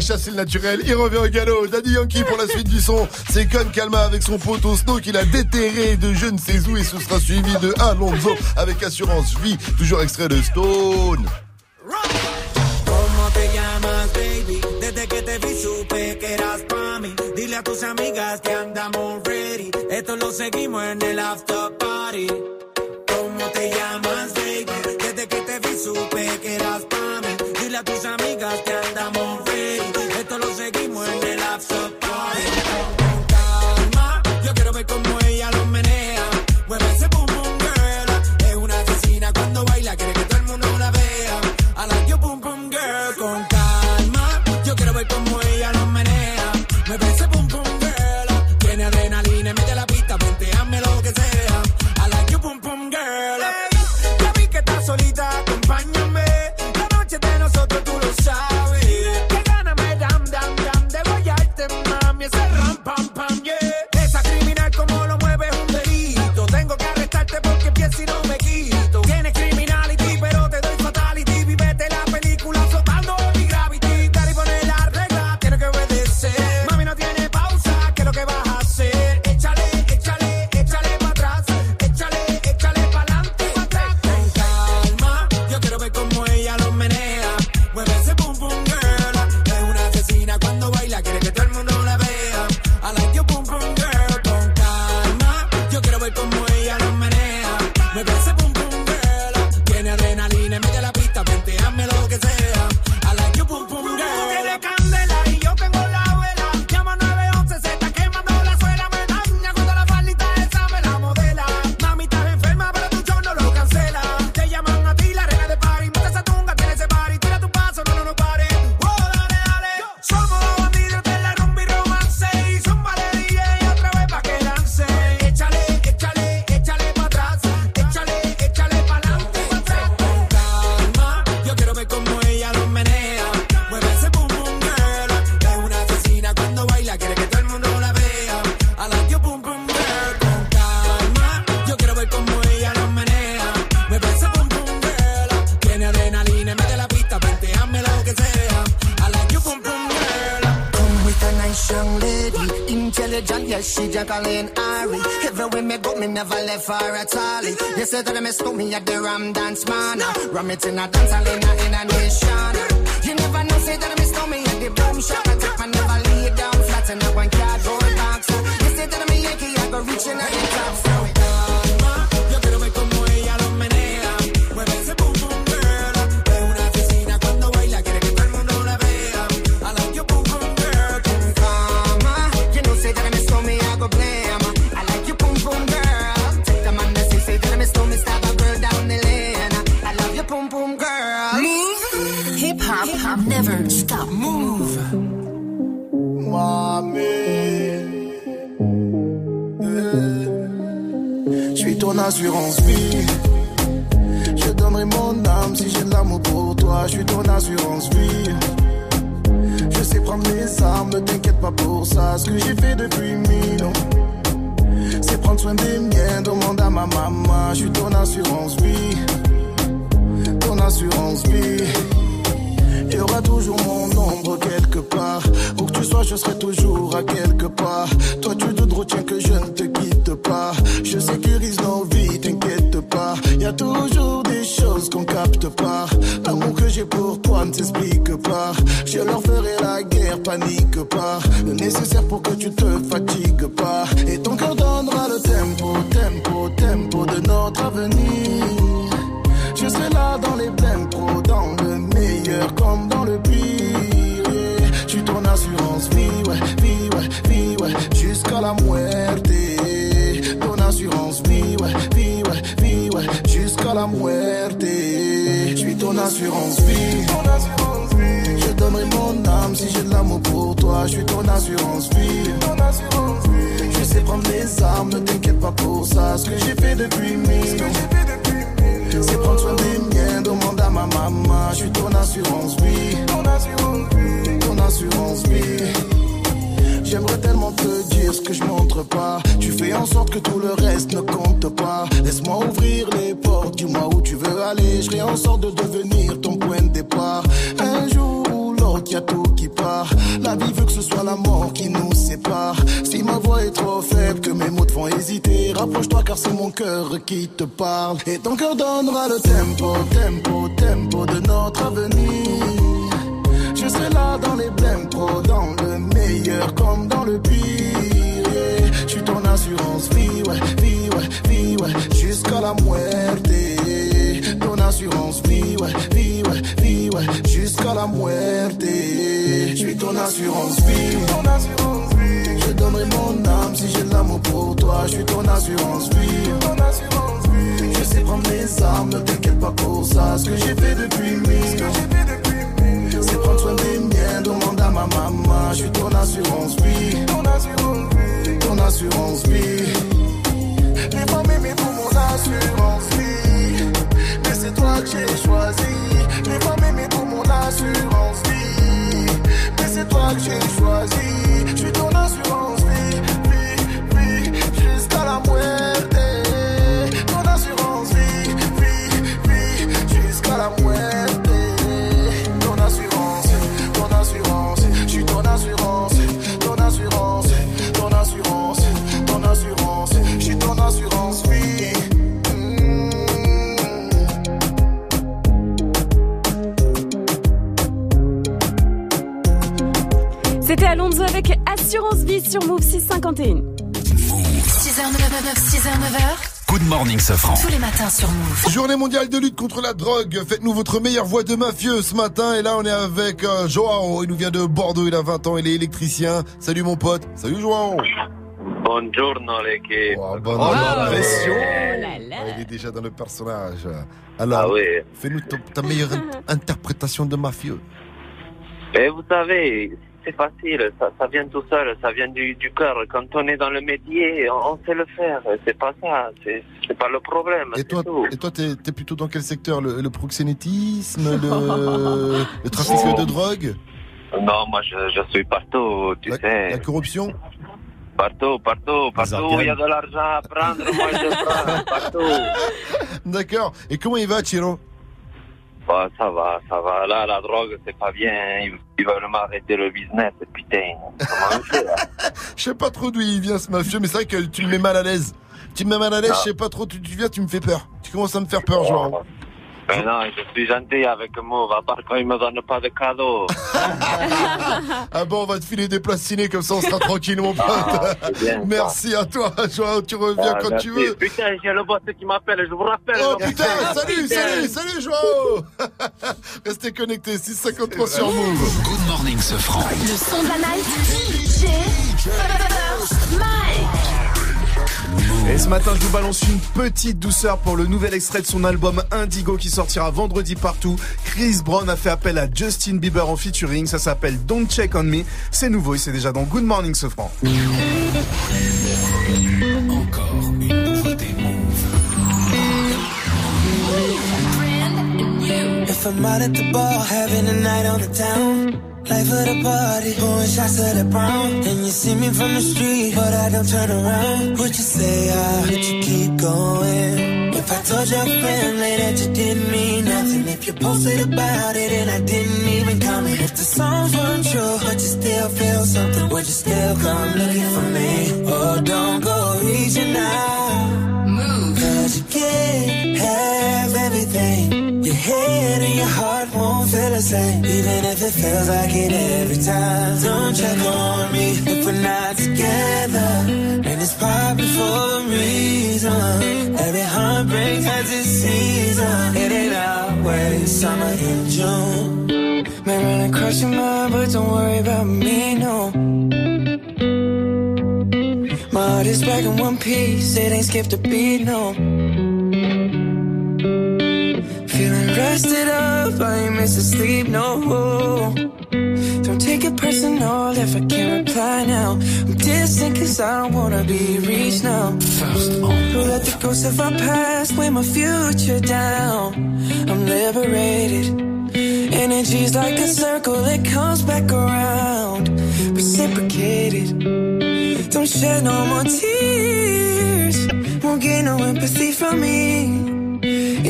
chasser le naturel. Il revient au galop. Daddy Yankee pour la suite du son. C'est Con Calma avec son photo snow qu'il a déterré de je ne sais où et ce sera suivi de Alonso avec Assurance Vie. Toujours extrait de Stone. Amigas que andamos ready. Esto lo seguimos en el after party. supe. this to me at the Ram Dance Man. Ram it in a dance, Good morning, Sofran. Tous les matins sur Move. Journée mondiale de lutte contre la drogue. Faites-nous votre meilleure voix de mafieux ce matin. Et là, on est avec euh, Joao. Il nous vient de Bordeaux. Il a 20 ans. Il est électricien. Salut, mon pote. Salut, Joao. Buongiorno l'équipe. Oh, bonne Oh, impression. ouais. Il est déjà dans le personnage. Alors, Ah oui. fais-nous ton- ta meilleure in- interprétation de mafieux. Et vous savez, c'est facile, ça, ça vient tout seul, ça vient du, du cœur. Quand on est dans le métier, on, on sait le faire. C'est pas ça, c'est pas le problème. Et toi, tout. et toi, t'es es plutôt dans quel secteur le, le proxénétisme, le, le trafic de drogue, Non, moi je, je suis partout, tu sais. la corruption? Partout, partout, partout il y a de l'argent à prendre, moi je prends, partout. D'accord. Et comment il va, Chiro Bah, ça va, ça va. Là, la drogue, c'est pas bien. Ils, ils veulent m'arrêter le business, putain. Comment là Je sais pas trop d'où il vient ce mafieux, mais c'est vrai que tu me mets mal à l'aise. Tu me mets mal à l'aise, je sais pas trop d'où tu viens, tu me fais peur. Tu commences à me faire peur, Joao. Mais non, je suis gentil avec Move, à part quand ils me donnent pas de cadeaux. Ah bon, on va te filer des places ciné, comme ça on sera tranquille, mon pote. c'est bien, ça. Merci à toi, Joao, tu reviens Ah, quand merci. tu veux. Putain, j'ai le boss qui m'appelle, je vous rappelle. Oh putain, salut, salut, salut Joao Restez connectés, 653 sur Move. Good morning, Sofran. Le son de la night. DJ Mike. Et ce matin, je vous balance une petite douceur pour le nouvel extrait de son album Indigo qui sortira vendredi partout. Chris Brown a fait appel à Justin Bieber en featuring. Ça s'appelle Don't Check on Me. C'est nouveau et c'est déjà dans Good Morning Sofran. If I'm out at the bar, having a night on the town. Life of the party, pouring shots of the brown. And you see me from the street, but I don't turn around. Would you say I would you keep going? If I told your family that you didn't mean nothing, if you posted about it and I didn't even comment, if the songs weren't true, but you still feel something, would you still come looking for me? Oh, don't go reaching out. Cause you can't have everything. Your head and your heart won't feel the same. Even if it feels like it every time. Don't check on me if we're not together. And it's probably for a reason. Every heartbreak has its season. It ain't always summer in June. May run across your mind, but don't worry about me, no. Heart is black in one piece, it ain't skipped a beat, no. Feeling rested up, I ain't missing sleep, no. Don't take it personal if I can't reply now. I'm distant cause I don't wanna be reached now. Don't let the ghosts of our past weigh my future down. I'm liberated. Energy's like a circle, it comes back around. Reciprocated. Don't shed no more tears. Won't get no empathy from me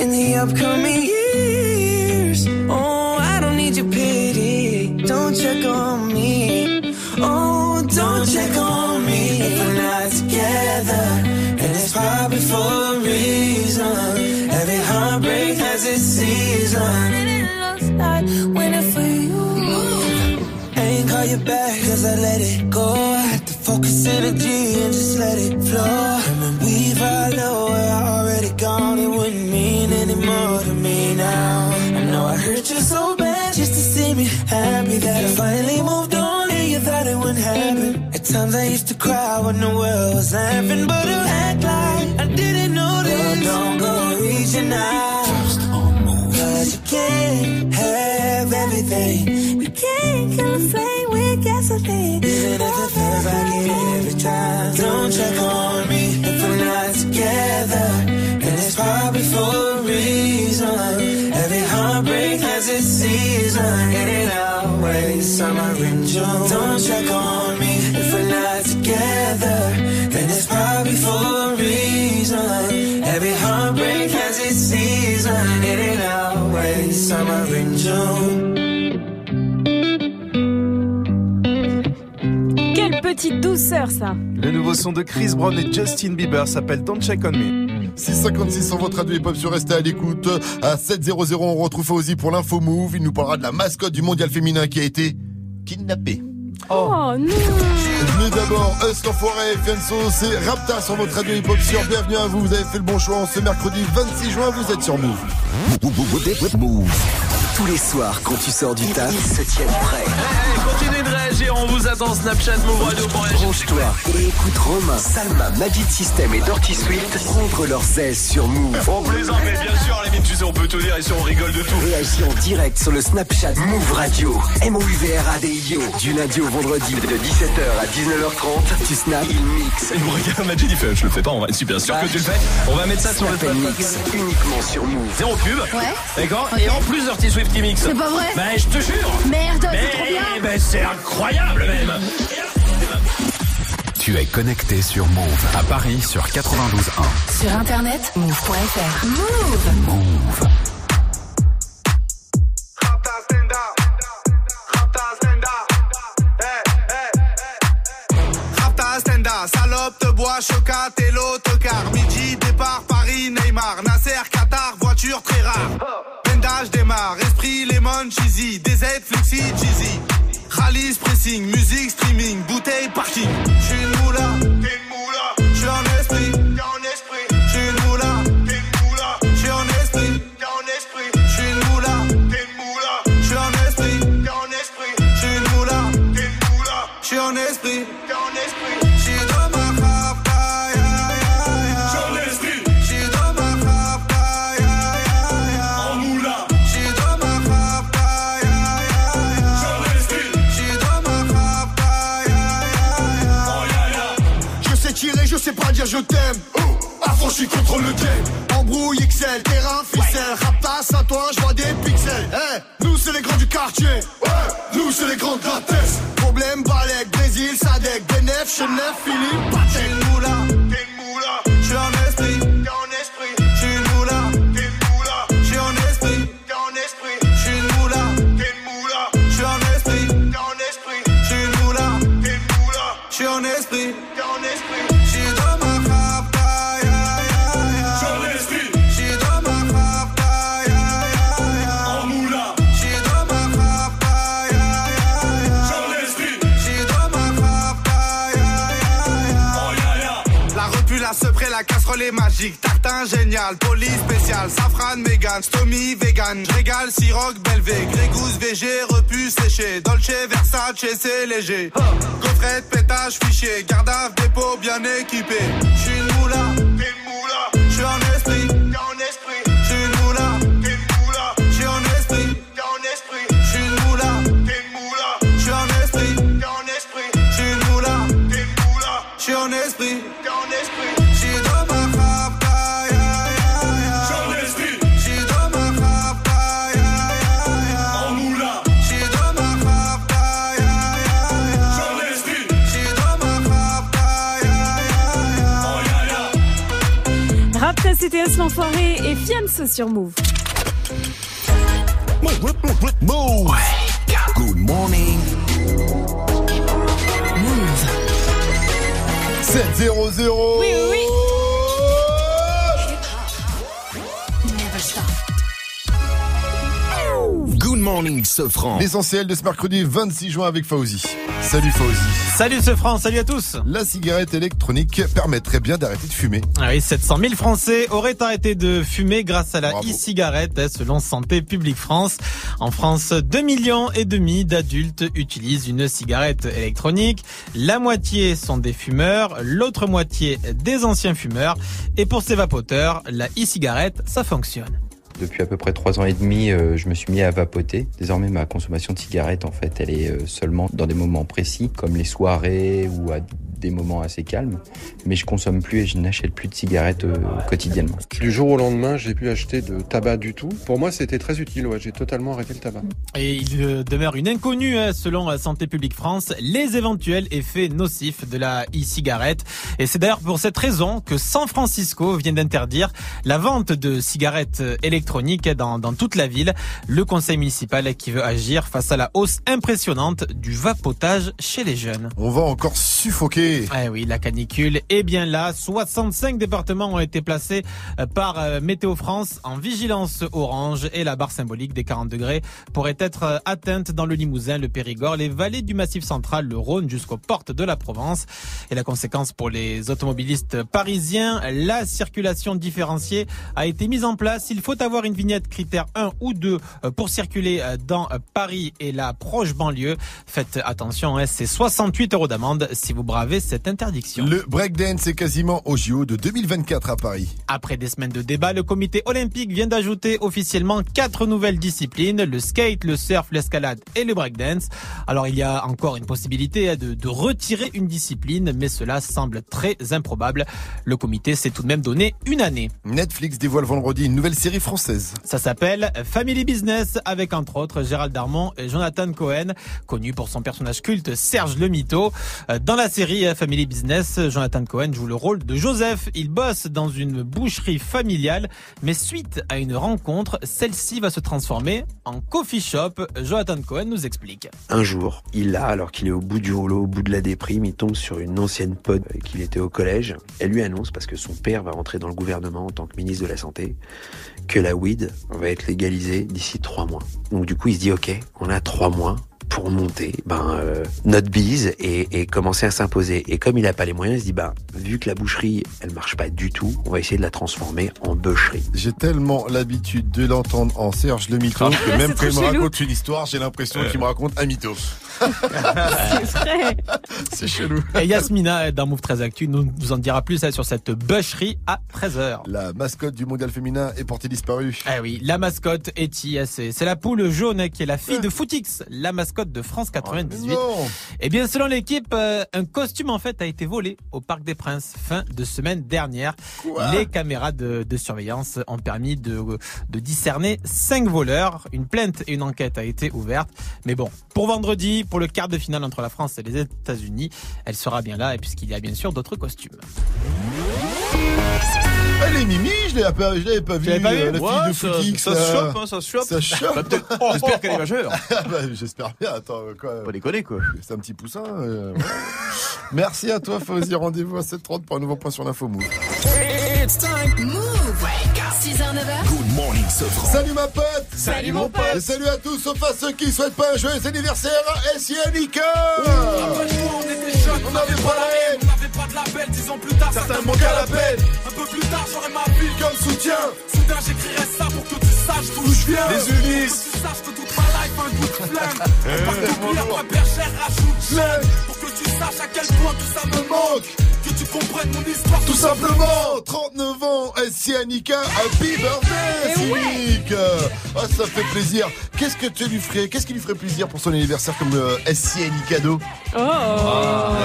in the upcoming years. Oh, I don't need your pity. Don't check on me. Oh, don't check on me if we're not together. And it's probably for a reason. Call you back cause I let it go. I had to focus energy and just let it flow. And when we follow where I already gone, it wouldn't mean any more to me now. I know I hurt you so bad just to see me happy that I finally moved on and you thought it wouldn't happen. At times I used to cry when the world was laughing, but you act like I didn't notice. Girl, don't go reaching out. Cause you can't have everything. We can't kill a flame Even if it feels like it every time. Don't check on me if we're not together. And it's probably for a reason. Every heartbreak has its season. It ain't always summer in June. Don't check on me if we're not together. Then it's probably for a reason. Every heartbreak has its season. It ain't always summer petite douceur ça Le nouveau son de Chris Brown et Justin Bieber s'appelle Don't Check on Me. 656 sur votre radio hip-hop sur Restez à l'écoute. À 700, on retrouve Fauzi pour l'info move. Il nous parlera de la mascotte du mondial féminin qui a été kidnappée. Oh, non Mais d'abord, Us l'enfoiré, Fianso, c'est Rapta sur votre radio hip-hop sur. Bienvenue à vous, vous avez fait le bon choix. En Ce mercredi 26 juin, vous êtes sur Move. Move. Tous les soirs, quand tu sors du taf, ils se tiennent prêts. On vous attend Snapchat, Move Radio pour. Branche-toi et écoute Romain, Salma, Magic System et Dirty Swift prendre leurs aises sur Move. On plaisante, mais bien sûr, les tu sais, on peut tout dire ici, on rigole de tout. Réagis en direct sur le Snapchat Move Radio. M-O-U-V-R-A-D-I-O. Du lundi au vendredi de 17h à 19h30. Tu snaps, il mix. Il me regarde, Magic, il fait, je le fais pas, on va être super sûr que tu le fais. On va mettre ça sur le mix uniquement sur Move. Zéro pub. Ouais. D'accord. Et en plus, Dirty Swift qui mixe. C'est pas vrai Ben, je te jure. Merde, c'est trop bien. ben, c'est incroyable même. Tu es connecté sur Move à Paris sur 92.1. Sur internet, move.fr. Move. Move. Salope te bois, chocat et l'autocar. Midi, départ, Paris, Neymar, Nasser, Qatar, voiture très rare. Bendage démarre, esprit, lemon, cheesy, DZ, flexi, cheesy. Rallye, pressing, musique, streaming, bouteille, parking. Affranchi contre le game. Embrouille XL, terrain, ficelle. Raptas à toi, je vois des pixels. Eh, nous c'est les grands du quartier. Ouais, nous c'est les grands de la. Problème, Balek, Brésil, Sadek, Benef, Chenef, Philippe, moula, la casserole est magique. Tartin génial, police spécial, safran, mégan, stomy, vegan. J'régale, siroc, belvé, grégousse, VG, repu, séché. Dolce, Versace, c'est léger. Gaufrette, pétage, fichier, garde à dépôt bien équipé. J'suis une moula, moula. J'suis en esprit, en esprit. CTS l'enfoiré et Fianso sur Move. Move. Good morning. Move. 7-0-0 Oui, oui, oui. Morning, Sofran. L'essentiel de ce mercredi 26 juin avec Fauzi. Salut Fauzi. Salut ce France, salut à tous. La cigarette électronique permettrait bien d'arrêter de fumer. Ah oui, 700 000 Français auraient arrêté de fumer grâce à la e-cigarette, hein, selon Santé publique France. En France, 2 millions et demi d'adultes utilisent une cigarette électronique. La moitié sont des fumeurs, l'autre moitié des anciens fumeurs. Et pour ces vapoteurs, la e-cigarette, ça fonctionne. Depuis à peu près trois ans et demi, euh, je me suis mis à vapoter. Désormais, ma consommation de cigarettes, en fait, elle est euh, seulement dans des moments précis, comme les soirées ou à des moments assez calmes. Mais je consomme plus et je n'achète plus de cigarettes euh, quotidiennement. Du jour au lendemain, j'ai plus acheté de tabac du tout. Pour moi, c'était très utile. Ouais, j'ai totalement arrêté le tabac. Et il euh, demeure une inconnue hein, selon Santé publique France, les éventuels effets nocifs de la e-cigarette. Et c'est d'ailleurs pour cette raison que San Francisco vient d'interdire la vente de cigarettes euh, électroniques dans, dans toute la ville. Le conseil municipal qui veut agir face à la hausse impressionnante du vapotage chez les jeunes. On va encore suffoquer. Eh oui, la canicule est bien là. 65 départements ont été placés euh, par euh, Météo France en vigilance orange et la barre symbolique des 40 degrés pourrait être euh, atteinte dans le Limousin, le Périgord, les vallées du Massif central, le Rhône jusqu'aux portes de la Provence. Et la conséquence pour les automobilistes parisiens, la circulation différenciée a été mise en place. Il faut avoir une vignette critère 1 ou 2 euh, pour circuler euh, dans euh, Paris et la proche banlieue. Faites attention, hein, c'est 68 euros d'amende si vous bravez cette interdiction. Le breakdance est quasiment au JO de 2024 à Paris. Après des semaines de débat, le comité olympique vient d'ajouter officiellement quatre nouvelles disciplines, le skate, le surf, l'escalade et le breakdance. Alors il y a encore une possibilité hein, de, de retirer une discipline, mais cela semble très improbable. Le comité s'est tout de même donné une année. Netflix dévoile vendredi une nouvelle série française. Ça s'appelle Family Business avec entre autres Gérald Darmon et Jonathan Cohen, connu pour son personnage culte Serge le Mito. Euh, Dans la série Family Business, Jonathan Cohen joue le rôle de Joseph. Il bosse dans une boucherie familiale, mais suite à une rencontre, celle-ci va se transformer en coffee shop. Jonathan Cohen nous explique. Un jour, il a, alors qu'il est au bout du rouleau, au bout de la déprime, il tombe sur une ancienne pote avec qui il était au collège. Elle lui annonce, parce que son père va rentrer dans le gouvernement en tant que ministre de la Santé, que la weed va être légalisée d'ici trois mois. Donc du coup, il se dit, ok, on a trois mois pour monter ben euh, notre bise et, et commencer à s'imposer. Et comme il n'a pas les moyens, il se dit, ben, vu que la boucherie, elle marche pas du tout, on va essayer de la transformer en bûcherie. J'ai tellement l'habitude de l'entendre en Serge le mytho que Ah, même c'est quand il me raconte une histoire, j'ai l'impression qu'il me raconte un mytho. C'est vrai. C'est chelou. Et Yasmina dans Move 13 Actu nous, nous en dira plus sur cette bûcherie à 13h. La mascotte du mondial féminin est portée disparue. Eh oui, la mascotte Eti, c'est c'est la poule jaune qui est la fille de Footix, la mascotte de France 98. non. Eh bien, selon l'équipe, euh, un costume en fait a été volé au Parc des Princes fin de semaine dernière. Quoi? Les caméras de, de surveillance ont permis de, de discerner cinq voleurs. Une plainte et une enquête a été ouverte. Mais bon, pour vendredi, pour le quart de finale entre la France et les États-Unis, elle sera bien là, et puisqu'il y a bien sûr d'autres costumes. Elle est Mimi, je l'avais pas, je l'avais pas vu. pas vu euh, la Ouais, fille de ça- Footix. ça se chope, hein, ça se chope. Ça chope. Bah, peut-être- j'espère qu'elle est majeure. Bah, J'espère bien. Attends, quoi. Pas déconner, quoi. C'est un petit poussin. euh, ouais. Merci à toi, Fauzi. Rendez-vous à 7h30 pour un nouveau point sur l'info Move. It's time. Move. 6h, 9h. Morning, Sofran. Salut ma pote. Salut, mon pote. Et salut à tous, sauf à ceux qui souhaitent pas un joyeux anniversaire. À Essianica on était jeunes, On n'avait pas la haine. On n'avait pas de label, dix ans plus tard, Certains manquent à la peine. Un peu plus tard, j'aurai ma vie Comme soutien. Soudain, j'écrirai ça pour que tu saches d'où je viens. Les Ulysses. Pour que tu saches que toute ma life, un goût de après bergère, rajoute que tu saches à quel point tout ça me manque. Que tu comprennes mon histoire Tout simplement. 39 ans, Essianica, happy birthday Cynic Ah, ça fait plaisir. Qu'est-ce que tu lui ferais Qu'est-ce qui lui ferait plaisir pour son anniversaire comme euh, Essianica cadeau Oh.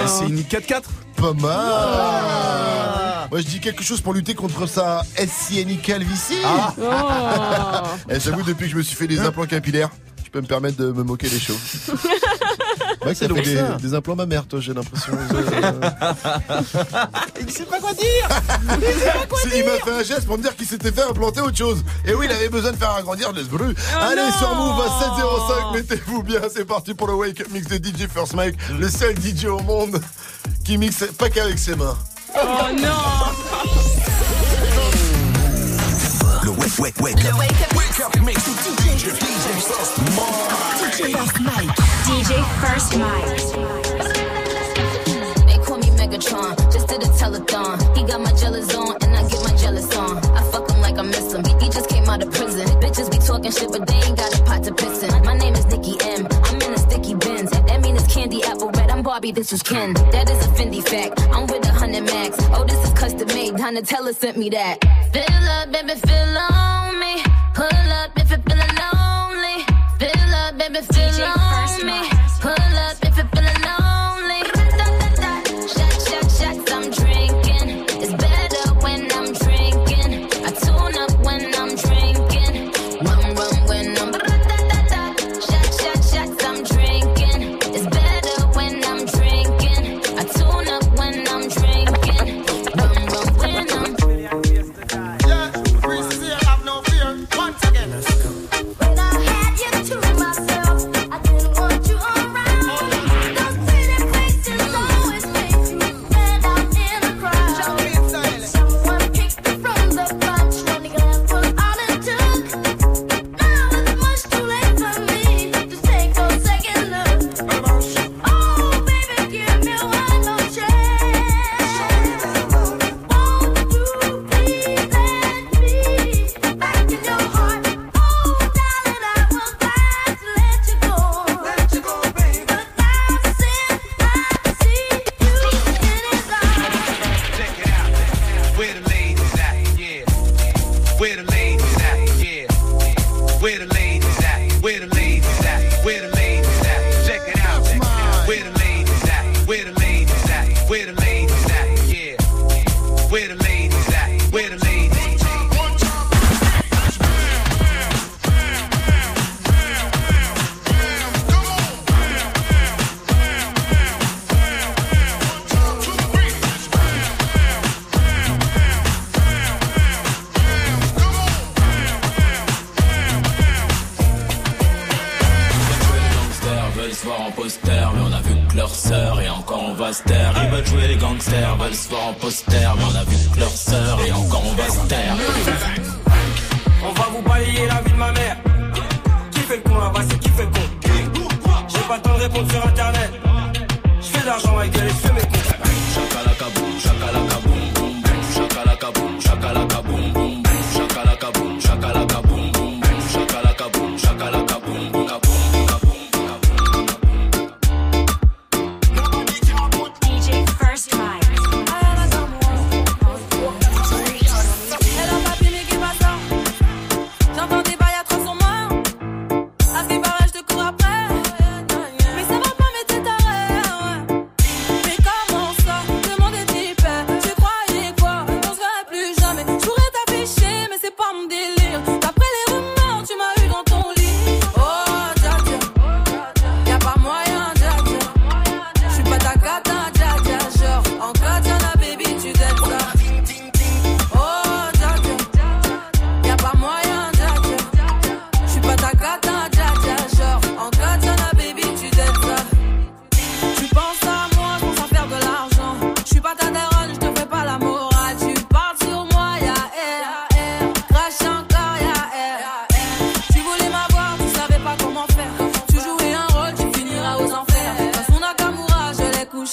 c'est une 4-4 Pas mal. Moi je dis quelque chose pour lutter contre sa SCNI calvitie Ah. Oh. Eh, J'avoue depuis que je me suis fait des implants capillaires Je peux me permettre de me moquer des choses Mec, ça fait des, des, implants mammaires, toi, j'ai l'impression. Euh, il sait pas quoi dire Il sait pas quoi dire Il m'a fait un geste pour me dire qu'il s'était fait implanter autre chose. Et oui, il avait besoin de faire agrandir le bruit. Ah Allez, sur Move à 705, mettez-vous bien, c'est parti pour le Wake Up Mix de DJ First Mike, le seul DJ au monde qui mixe pas qu'avec ses mains. Oh non Le Wake, wake, wake, up. Wake, up. Mix DJ DJ First Mike. DJ First Mike. They call me Megatron, just did a telethon. He got my jealous on, and I get my jealous on. I fuck him like I miss him. He just came out of prison. Bitches be talking shit, but they ain't got a pot to piss in. My name is Nikki M. I'm in a sticky bins. That mean it's candy apple red. I'm Barbie, this was Ken. That is a Fendi fact. I'm with a hundred max. Oh, this is custom made. Donatella sent me that. Fill up, baby, fill on me. Pull up if it let me feel me.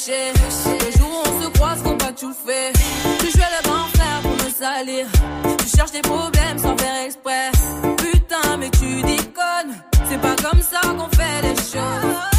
clichés. Le jour où on se croise, faut pas que tu. Tu jouais le grand frère pour me salir. Tu cherches des problèmes sans faire exprès. Putain, mais tu déconnes. C'est pas comme ça qu'on fait les choses.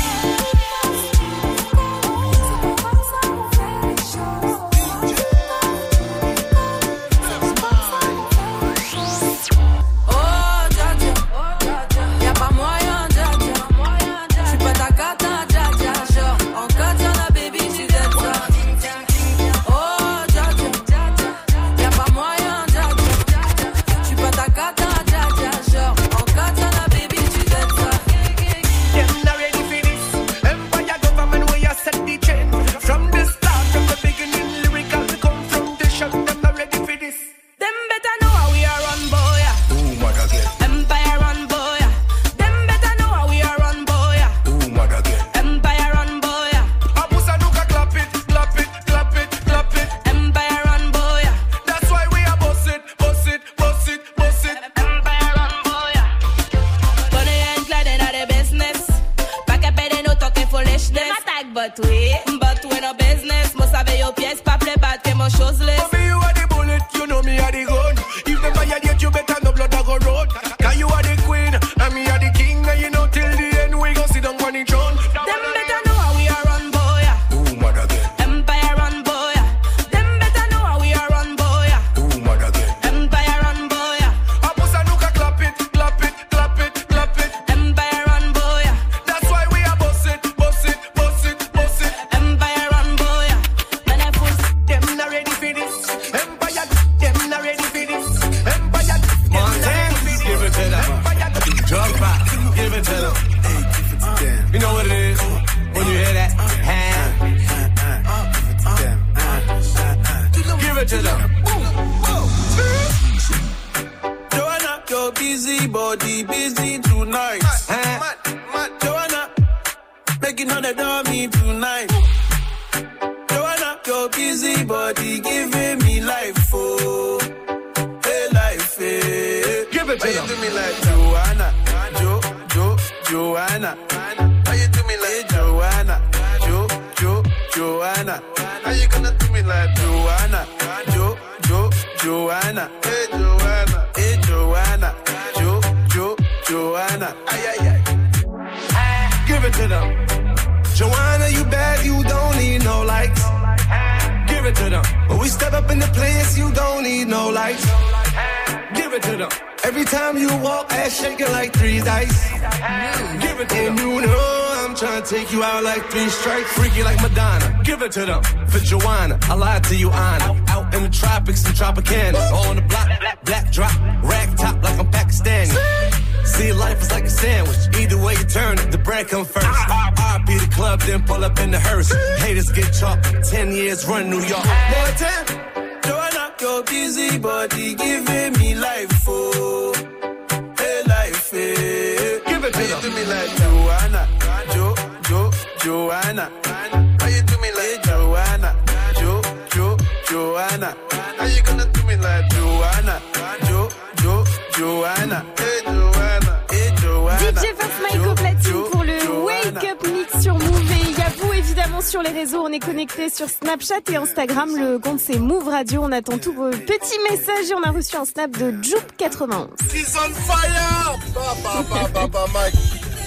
Instagram. Le compte c'est Move Radio. On attend tous vos petits messages et on a reçu un snap de Joop91. She's on fire ba, ba, ba, Mike.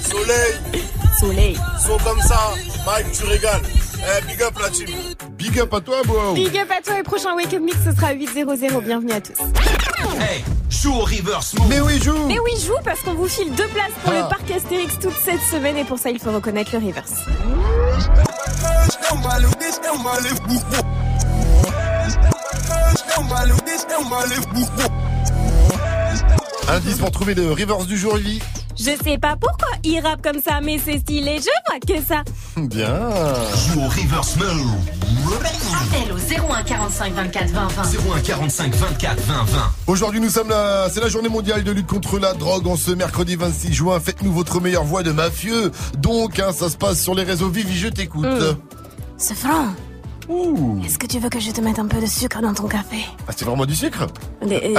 Soleil, Soleil. son comme ça. Mike, tu régales. Eh, big up la team. Big up à toi, bro. Big up à toi et prochain Wake Up Mix ce sera à 8.00. Bienvenue à tous. Hey, joue au reverse move. Mais oui, joue. Mais oui, joue parce qu'on vous file deux places pour Ah. le parc Astérix toute cette semaine et pour ça il faut reconnaître le reverse. Indice pour trouver le reverse du jour, Ivy. Je sais pas pourquoi il rappe comme ça, mais c'est stylé, je vois que ça. Bien. Joue au reverse. Appel au 01 45 24 20 20. 01 45 24 20 20. Aujourd'hui, nous sommes là, c'est la journée mondiale de lutte contre la drogue. En ce mercredi 26 juin, faites-nous votre meilleure voix de mafieux. Donc, hein, ça se passe sur les réseaux. Vivi, je t'écoute. Ce franc, est-ce que tu veux que je te mette un peu de sucre dans ton café? Ah, c'est vraiment du sucre? Des-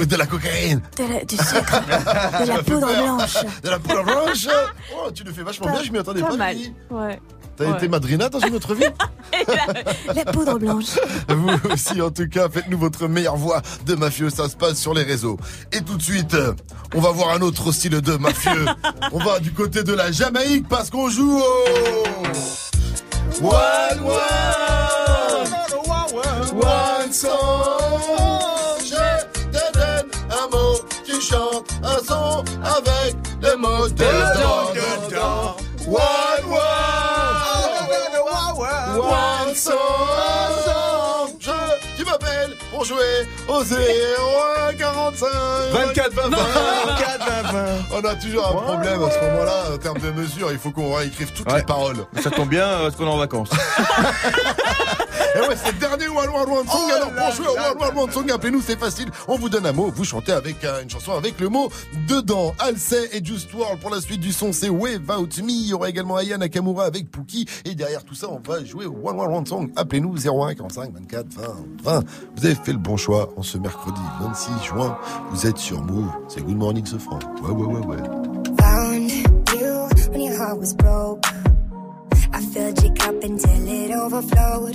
Ou de la cocaïne de la- Du sucre, de Tu la poudre blanche. De la poudre blanche Oh, tu le fais vachement bien, je m'y attendais pas. mal. Vivi. Ouais. T'as Ouais. été madrina dans une autre vie La poudre blanche. Vous aussi, en tout cas, faites-nous votre meilleure voix de mafieux. Ça se passe sur les réseaux. Et tout de suite, euh, on va voir un autre style de mafieux. on va du côté de la Jamaïque parce qu'on joue au... One, one, one song. Tu chantes un son avec les mots dedans. dedans. One, one, one song. Je, tu m'appelles pour jouer au 01 45 24 20 20. 24 20 On a toujours un problème à ce moment-là en termes de mesure. Il faut qu'on réécrive toutes les paroles. Ça tombe bien euh, parce qu'on est en vacances. Et ouais, c'est le dernier One One One Song. Alors pour jouer au One One One Song, appelez-nous, c'est facile. On vous donne un mot, vous chantez avec euh, une chanson avec le mot dedans. Alcey et Just World pour la suite du son, c'est Without Me. Il y aura également Aya Nakamura avec Pookie. Et derrière tout ça, on va jouer au One One One Song. Appelez-nous 01 45 24 20 20. Vous avez fait le bon choix en ce mercredi 26 juin. Vous êtes sur Move. C'est Good Morning ce franc. Ouais, ouais, ouais, ouais. Found you when your heart was broke. I filled your cup until it overflowed.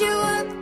You up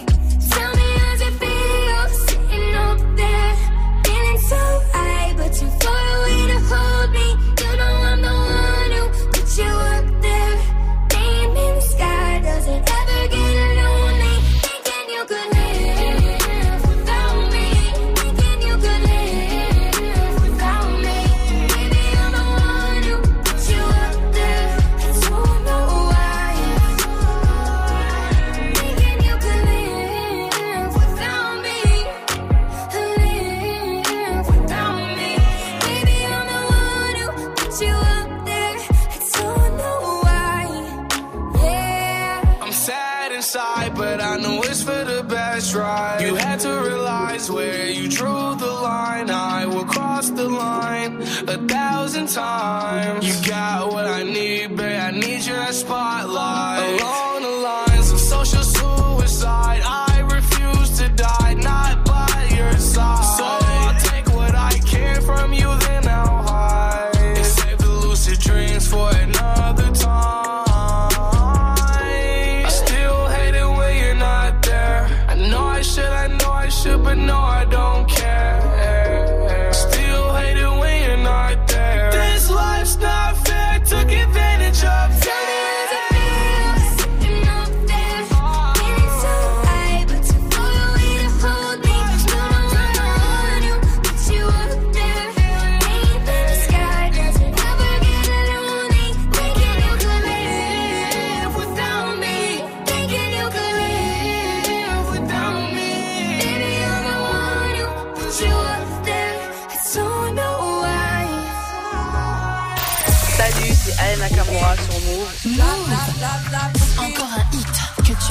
Times. You got what I need, babe. I need your spotlight. Along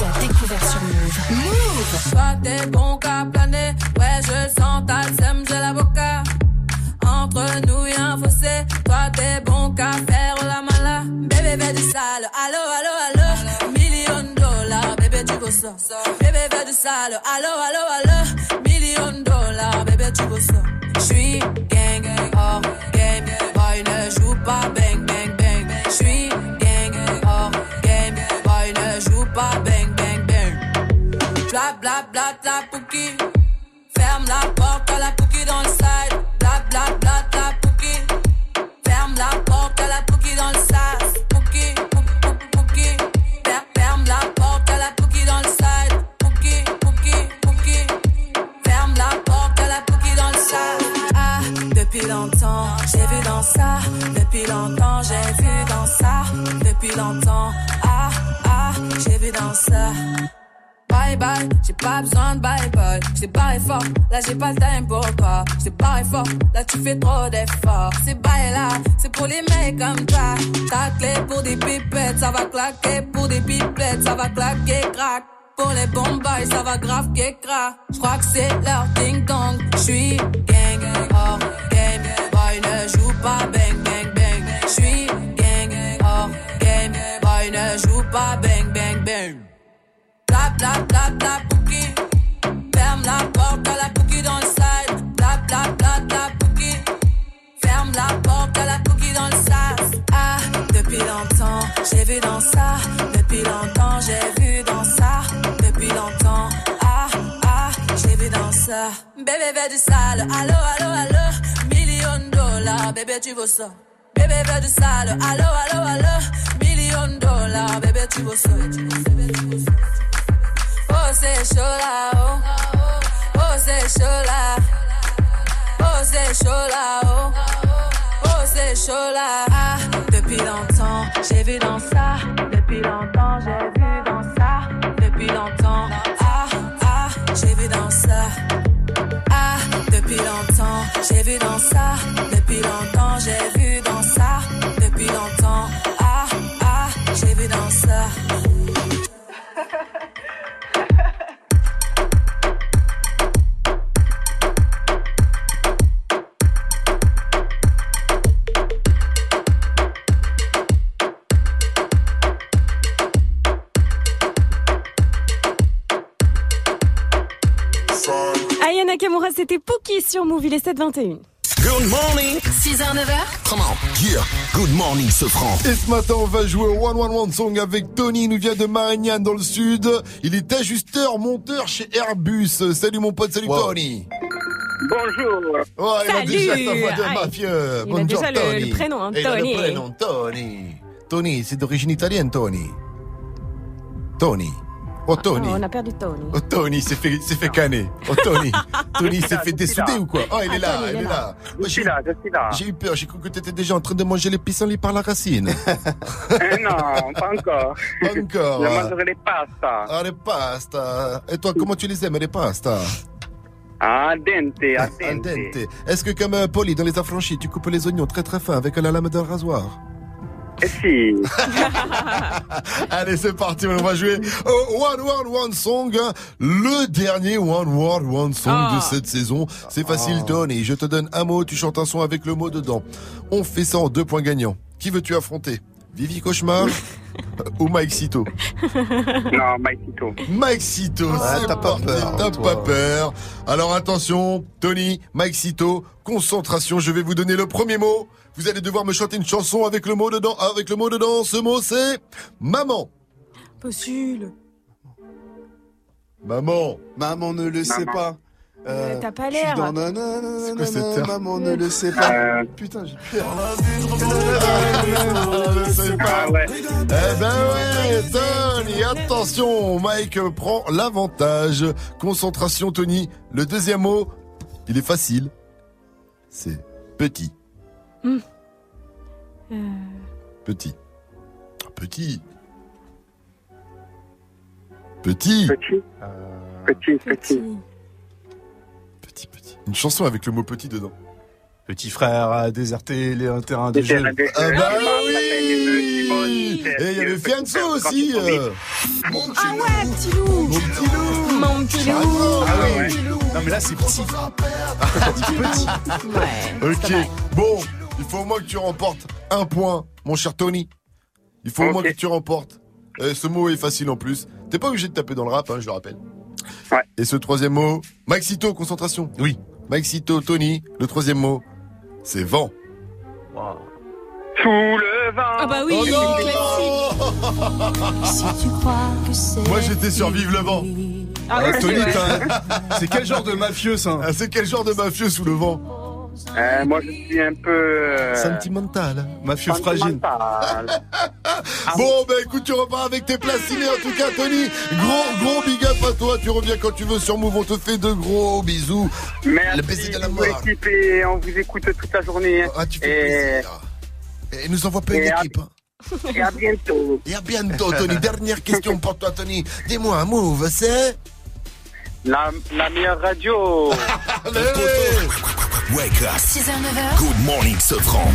tu as découvert sur Move. Move Toi t'es bon qu'à planer, ouais je sens ta sème, j'ai l'avocat. Entre nous y'a un fossé, toi t'es bon qu'à faire la mala. Bébé fais du sale, allo allo allo, million de dollars, bébé tu ça. Bébé fais du sale, allo allo allo, million de dollars, bébé tu ça. J'suis gang, hors game, boy ne joue pas bang. Bla bla bla bla pouki. Ferme la porte à la pouki dans le side. Bla bla bla bla pouki. Ferme la porte à la pouki dans le sas. Pouki, pouki, pouki, pouki. Fer- Ferme la porte à la pouki dans le side. Pouki, pouki, pouki. Ferme la porte à la pouki dans le sas. Ah, depuis longtemps, j'ai vu dans ça. Depuis longtemps, j'ai vu dans ça. Depuis longtemps, ah, ah, j'ai vu dans ça. Bye bye, j'ai pas besoin de bye bye. J't'ai barré fort, là j'ai pas le time pour toi. J't'ai barré fort, là tu fais trop d'efforts. C'est bye là, c'est pour les mecs comme toi. Ta clé pour des pipettes, ça va claquer. Pour des pipettes, ça va claquer, crack. Pour les bombes, ça va grave crack. J'crois que c'est leur ding dong. J'suis gang, hors game. Boy ne joue pas bang bang bang. J'suis gang, hors game. Boy ne joue pas bang bang bang. Ferme la porte à la cookie dans le Pookie. Ferme la porte à la cookie dans le sas. Ah, depuis longtemps, j'ai vu dans ça. Depuis longtemps, j'ai vu dans ça. Depuis longtemps, ah, ah, j'ai vu dans ça. Bébé veut du sale, allo, allo, allo. Million de dollars, bébé tu veux ça. Bébé veut du sale, allo, allo, allo. Million de dollars, bébé tu veux ça. Chaud là. Oh, c'est chaud là, oh. Oh. Ah, depuis longtemps, j'ai vu dans ça. Depuis longtemps, j'ai vu dans ça. Depuis longtemps, ah, ah, j'ai vu dans ça. Ah, depuis longtemps, j'ai vu dans ça. Depuis longtemps, j'ai vu dans ça. Depuis longtemps, ah, ah, j'ai vu dans ça. Nakamura, c'était Pookie sur Move, il est 7h21. Good morning. 6h, 9h. Come on. Yeah. Good morning, Sofran. Et ce matin, on va jouer au One One One Song avec Tony. Il nous vient de Marignane dans le sud. Il est ajusteur, monteur chez Airbus. Salut mon pote, salut Tony. Bonjour. Oh, il a Salut. déjà sa voix de Ah, mafieux. il a Bonjour, déjà Tony. le prénom, hein, il a Tony. le prénom, Tony. Tony, c'est d'origine italienne, Tony. Tony. Oh, Tony. Ah, on a perdu Tony. Oh, Tony s'est fait, s'est fait canner. Oh, Tony. Tony s'est fait dessouder ou quoi? Oh, il est là, Tony, il est là. Je suis là, je suis là. J'ai eu peur, j'ai cru que tu étais déjà en train de manger les pissenlits par la racine. Eh non, pas encore. Pas encore. Je mangerai les pastas. Ah, les pastas. Et toi, comment tu les aimes, les pastas? Al dente, al dente. dente. Est-ce que comme euh, Polly dans les affranchis, tu coupes les oignons très très fin avec la lame d'un rasoir? Si. Allez, c'est parti, on va jouer au One Word One Song, hein. le dernier One Word One Song Ah. de cette saison. C'est facile, Tony. Je te donne un mot, tu chantes un son avec le mot dedans. On fait ça en deux points gagnants. Qui veux-tu affronter? Vivi Cauchemar ou Mike Cito Non, Maïtito. Mike Cito, Ah, c'est t'as pas peur, t'as pas peur. Alors attention, Tony, Mike Cito, concentration, je vais vous donner le premier mot. Vous allez devoir me chanter une chanson avec le mot dedans. Avec le mot dedans, ce mot c'est maman. Possible. Maman. Maman ne le sait pas. Euh, T'as pas je suis l'air. dans C'est quoi cette Maman ne le sait pas. Euh. Putain, j'ai peur. Ah ouais. Eh ben ouais, Tony, attention, Mike prend l'avantage. Concentration, Tony. Le deuxième mot, il est facile. C'est petit. Hmm. Euh, Petit. Petit. Petit. Petit. Petit, petit. Petit, petit. Une chanson avec le mot petit dedans. Petit frère a déserté les, un terrain de jeu. terrains de jeu. Ah bah oui petits mots, Et il y avait petit Fianso aussi sont euh. Ah ouais, petit loup. Mon petit loup Mon petit loup. Ah oui. Mon petit loup. Non mais là c'est petit. petit. Ouais. Ok, bon, faut au moins que tu remportes un point, mon cher Tony. Il faut au moins que tu remportes. Euh, ce mot est facile en plus. T'es pas obligé de taper dans le rap, hein, je le rappelle. Ouais. Et ce troisième mot, Maxito, concentration. Oui. Maxito, Tony, le troisième mot, c'est vent. Sous le vent. Ah bah oui, Oh classique. Si tu crois que c'est. Moi j'étais sur Vive le vent. Ah ouais, Euh, Tony, c'est quel genre de mafieux ça Ah, c'est quel genre de mafieux sous le vent? Euh, moi, je suis un peu... euh, Sentimental. Mafieux fragile. sentimental. Bon, bah écoute, tu repars avec tes places ciné. En tout cas, Tony, gros, gros big up à toi. Tu reviens quand tu veux sur Move. On te fait de gros bisous. Merci, Le baiser de la mort. équipe, et on vous écoute toute la journée. Ah, tu fais et, plaisir. Et nous envoie plein Et à- d'équipes. hein. et à bientôt. Et à bientôt, Tony. Dernière question pour toi, Tony. Dis-moi, Move, c'est? La, la meilleure radio. Wake up. 6h, 9h. Good morning, Sofran.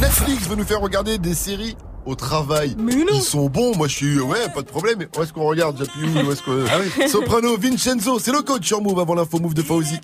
Netflix veut nous faire regarder des séries au travail. Mais non. Ils sont bons, moi je suis. Ouais, pas de problème. Où est-ce qu'on regarde? J'appuie où Où est-ce que. Soprano, Vincenzo, c'est le coach sur Move avant l'info Move de Fauzi.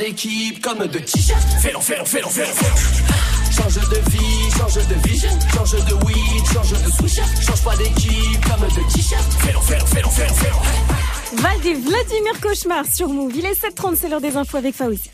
d'équipe comme de t-shirt. Fais l'enfer, fais l'enfer, fais-l'en, Change de vie, change de vision, change de weed, change de switch, change pas d'équipe comme de t-shirt. Fais l'enfer, fais l'enfer, fais-l'en, fais-l'en. Val des Vladimir Cauchemar sur Move. Il est 7h30, c'est l'heure des infos avec Faouzi.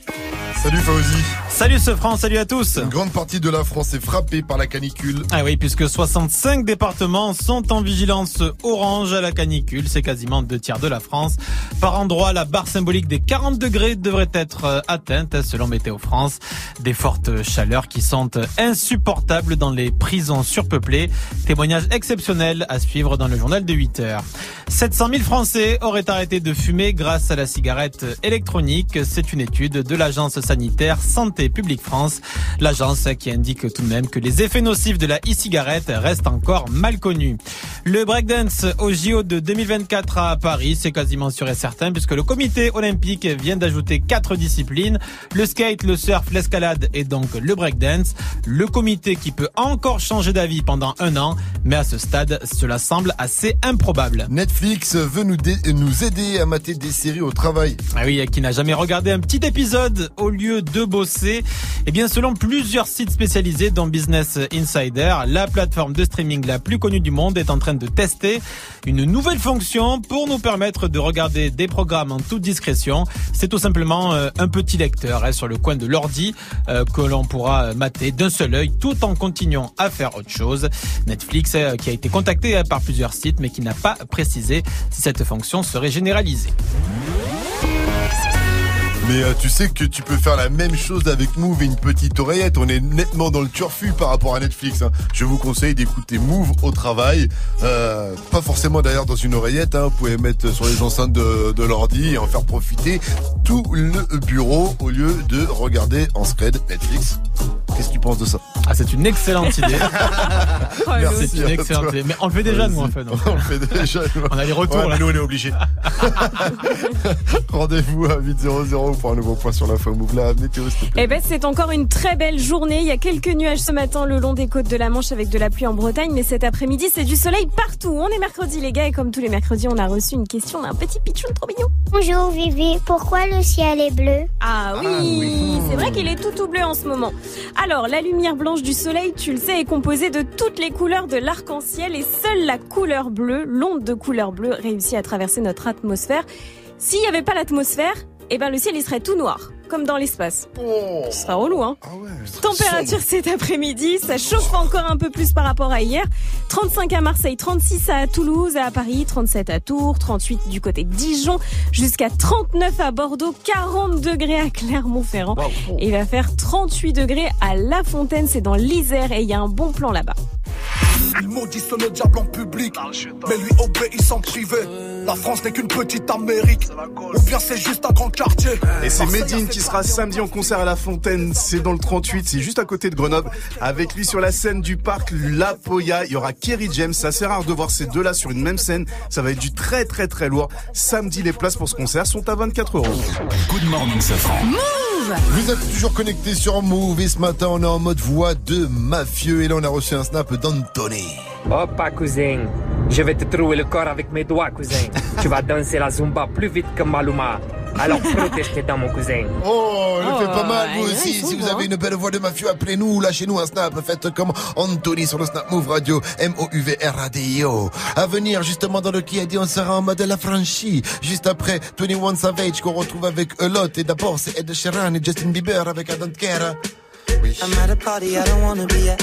Salut Faouzi. Salut ce France, salut à tous. Une grande partie de la France est frappée par la canicule. Ah oui, puisque 65 départements sont en vigilance orange à la canicule. C'est quasiment deux tiers de la France. Par endroit, la barre symbolique des 40 degrés devrait être euh, atteinte selon Météo France. Des fortes chaleurs qui sont euh, insupportables dans les prisons surpeuplées. Témoignage exceptionnel à suivre dans le journal de 8 heures. 700 000 Français auraient arrêté de fumer grâce à la cigarette électronique. C'est une étude de l'agence sanitaire Santé publique France. L'agence qui indique tout de même que les effets nocifs de la e-cigarette restent encore mal connus. Le breakdance au JO de 2024 à Paris, c'est quasiment sûr et certain puisque le comité olympique vient d'ajouter quatre disciplines, le skate, le surf, l'escalade et donc le breakdance. Le comité qui peut encore changer d'avis pendant un an, mais à ce stade, cela semble assez improbable. Netflix veut nous, nous aider à mater des séries au travail. Ah oui, qui n'a jamais regardé un petit épisode au lieu de bosser Eh bien, selon plusieurs sites spécialisés dans Business Insider, la plateforme de streaming la plus connue du monde est en train de tester une nouvelle fonction pour nous permettre de regarder des programmes en toute discrétion. C'est tout simplement euh, un petit lecteur hein, sur le coin de l'ordi euh, que l'on pourra mater d'un seul œil tout en continuant à faire autre chose. Netflix euh, qui a été contacté par plusieurs sites mais qui n'a pas précisé si cette fonction serait généralisée. Mais euh, tu sais que tu peux faire la même chose avec Move et une petite oreillette. On est nettement dans le turfu par rapport à Netflix. hein. Je vous conseille d'écouter Move au travail. Euh, pas forcément d'ailleurs dans une oreillette. hein. Vous pouvez mettre sur les enceintes de, l'ordi et en faire profiter tout le bureau au lieu de regarder en scred Netflix. Qu'est-ce que tu penses de ça? Ah, c'est une excellente idée. Merci c'est une excellente idée. Mais on le fait déjà, nous, en fait. non On le fait déjà. nous. On a les retours, Ouais, là. mais nous, on est obligés. Rendez-vous à 8.00 pour un nouveau point sur l'info Move. La météo, s'il te plaît. Eh ben, c'est encore une très belle journée. Il y a quelques nuages ce matin le long des côtes de la Manche avec de la pluie en Bretagne, mais cet après-midi, c'est du soleil partout. On est mercredi, les gars, et comme tous les mercredis, on a reçu une question d'un petit pitchoun trop mignon. Bonjour Vivi, pourquoi le ciel est bleu? Ah oui, c'est vrai qu'il est tout tout bleu en ce moment. Alors, la lumière blanche du soleil, tu le sais, est composée de toutes les couleurs de l'arc-en-ciel et seule la couleur bleue, l'onde de couleur bleue, réussit à traverser notre atmosphère. S'il n'y avait pas l'atmosphère, eh ben le ciel il serait tout noir, comme dans l'espace. Ce serait relou, hein Température cet après-midi, ça chauffe encore un peu plus par rapport à hier. 35 à Marseille, 36 à Toulouse, à Paris, 37 à Tours, 38 du côté de Dijon, jusqu'à 39 à Bordeaux, 40 degrés à Clermont-Ferrand. Et il va faire 38 degrés à La Fontaine, c'est dans l'Isère et il y a un bon plan là-bas. Il maudissent le diable en public, mais lui obéissent en privé. La France n'est qu'une petite Amérique, ou bien c'est juste un grand quartier. Et c'est Medine qui sera samedi en concert à La Fontaine. C'est dans le 38, c'est juste à côté de Grenoble. Avec lui sur la scène du parc La Poya, il y aura Kerry James. C'est assez rare de voir ces deux-là sur une même scène. Ça va être du très très très lourd. Samedi, les places pour ce concert sont à 24 euros. Good morning, Safran. Vous êtes toujours connectés sur Move et ce matin on est en mode voix de mafieux et là on a reçu un snap d'Anthony. Hoppa, cousin. Je vais te trouver le corps avec mes doigts, cousin. tu vas danser la zumba plus vite que Maluma. Alors protège tes dents, mon cousin. Oh, le Oh, fait pas mal vous aussi. Si vous avez hein. une belle voix de mafieux, appelez-nous, lâchez-nous un snap. Faites comme Anthony sur le snap Move Radio, M-O-U-V-R-A-D-I-O. À venir justement dans le qui a dit on sera en mode la franchie. Juste après 21 Savage qu'on retrouve avec A Lot. Et d'abord c'est Ed Sheeran et Justin Bieber avec I Don't Care. I'm at a party I don't wanna be at.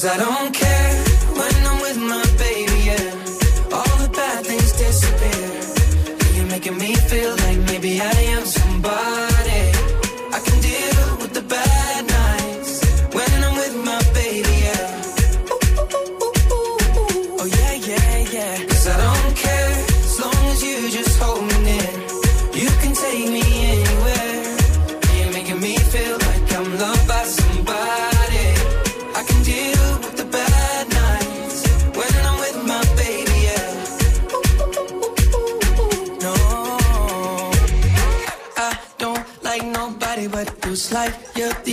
Cause I don't care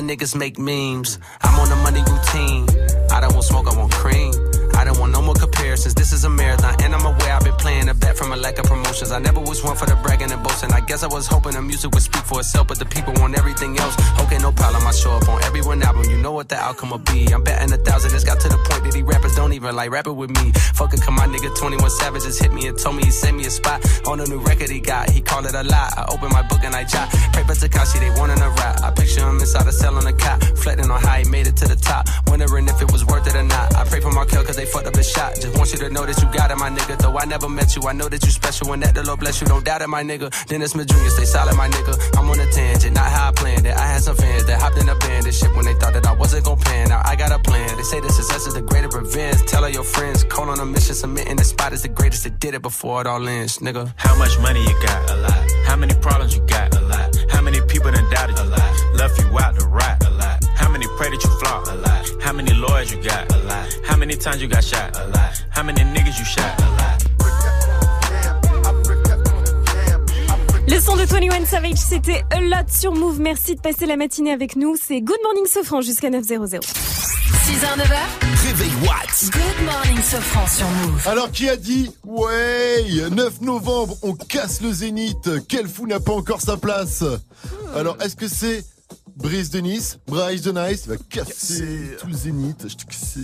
other niggas make memes. I'm on a money routine. I don't want smoke, I want cream. I don't want no more comparisons. This is a marathon, and I'm aware I've been playing a bet from a lack of promotions. I never was one for the bragging and boasting. I guess I was hoping the music would speak for itself, but the people want everything else. Okay, no problem. I show up on every one album. You know what the outcome will be. I'm betting a thousand. It's got to the like rapping with me. Fuck it, come my nigga 21 Savage just hit me and told me he sent me a spot on a new record he got. He called it a lie. I open my book and I jot. Pray for Takashi, they wanting a rap. I picture him inside a cell on a cot, reflecting on how he made it to the top. Wondering if it was worth it or not. I pray for Markel cause they fucked up his shot. Just want you to know that you got it, my nigga. Though I never met you, I know that you special and that the Lord bless you. Don't doubt it, my nigga. Dennis Smith Jr., stay solid, my nigga. I'm on a tangent, not how I planned it. I had some fans that hopped in a band and shit when they thought that I wasn't gon' pan. Now I got a plan. They say the success is the greatest revenge. Tell all your friends, call on a mission, submitting the spot is the greatest that did it before it all ends, nigga. How much money you got? A lot. How many problems you got? A lot. How many people done doubted you? A lot. Left you out to rot. A lot. How many pray that you flop? How many lawyers you got? How many times you got shot? How many niggas you shot? Le son de 21 Savage, c'était A Lot sur Move. Merci de passer la matinée avec nous. C'est Good Morning Sofran jusqu'à 900. 6h, 9h. Réveil Watt. Good morning, Sofran sur Move. Alors qui a dit Ouais 9 novembre, on casse le zénith. Quel fou n'a pas encore sa place Alors est-ce que c'est Brice de Nice, Bryce de Nice, il va casser tout le zénith. je te casse.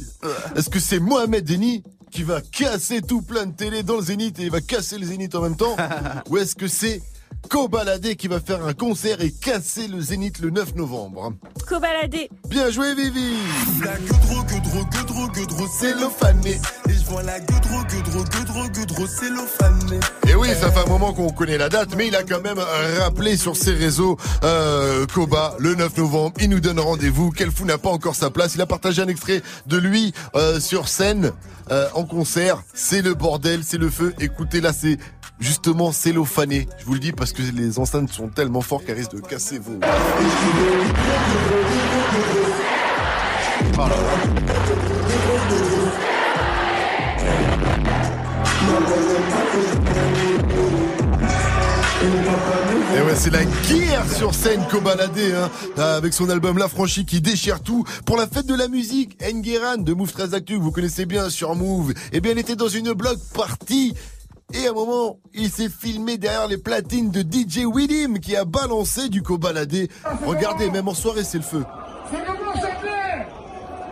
Est-ce que c'est Mohamed Denis qui va casser tout plein de télé dans le zénith et il va casser le zénith en même temps Ou est-ce que c'est Kobalade qui va faire un concert et casser le zénith le 9 novembre Cobaladé. Bien joué Vivi La je vois la gueudro, gueudro, gueudro, gueudro, cellophané. Et oui, ça fait un moment qu'on connaît la date, mais il a quand même rappelé sur ses réseaux euh, Koba le 9 novembre. Il nous donne rendez-vous. Quel fou n'a pas encore sa place Il a partagé un extrait de lui euh, sur scène euh, en concert. C'est le bordel, c'est le feu. Écoutez, là, c'est justement cellophané. Je vous le dis parce que les enceintes sont tellement fortes qu'elles risquent de casser vos. Et ouais, c'est la guerre sur scène Kobalade, hein, avec son album La Franchie qui déchire tout. Pour la fête de la musique, Engueran de Move 13 Actu, vous connaissez bien sur Move. Eh bien, elle était dans une blog party. Et à un moment, il s'est filmé derrière les platines de DJ Willim qui a balancé du Kobalade. Regardez, même en soirée, c'est le feu.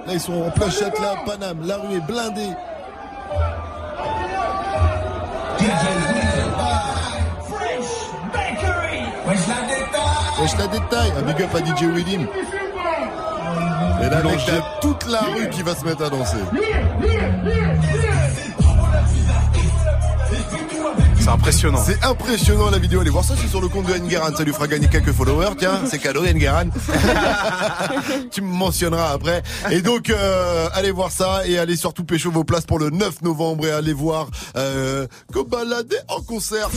Là, ils sont en plein Châtelet, Paname. La rue est blindée. Wesh la détail, un big up à DJ Willim. Et là, mec, t'as toute la rue qui va se mettre à danser. C'est impressionnant. C'est impressionnant la vidéo. Allez voir ça, c'est sur le compte de Engeran. Ça lui fera gagner quelques followers. Tiens, c'est cadeau, Engeran. tu me mentionneras après. Et donc, euh, allez voir ça et allez surtout pécho vos places pour le 9 novembre et allez voir euh, Kobalade en concert.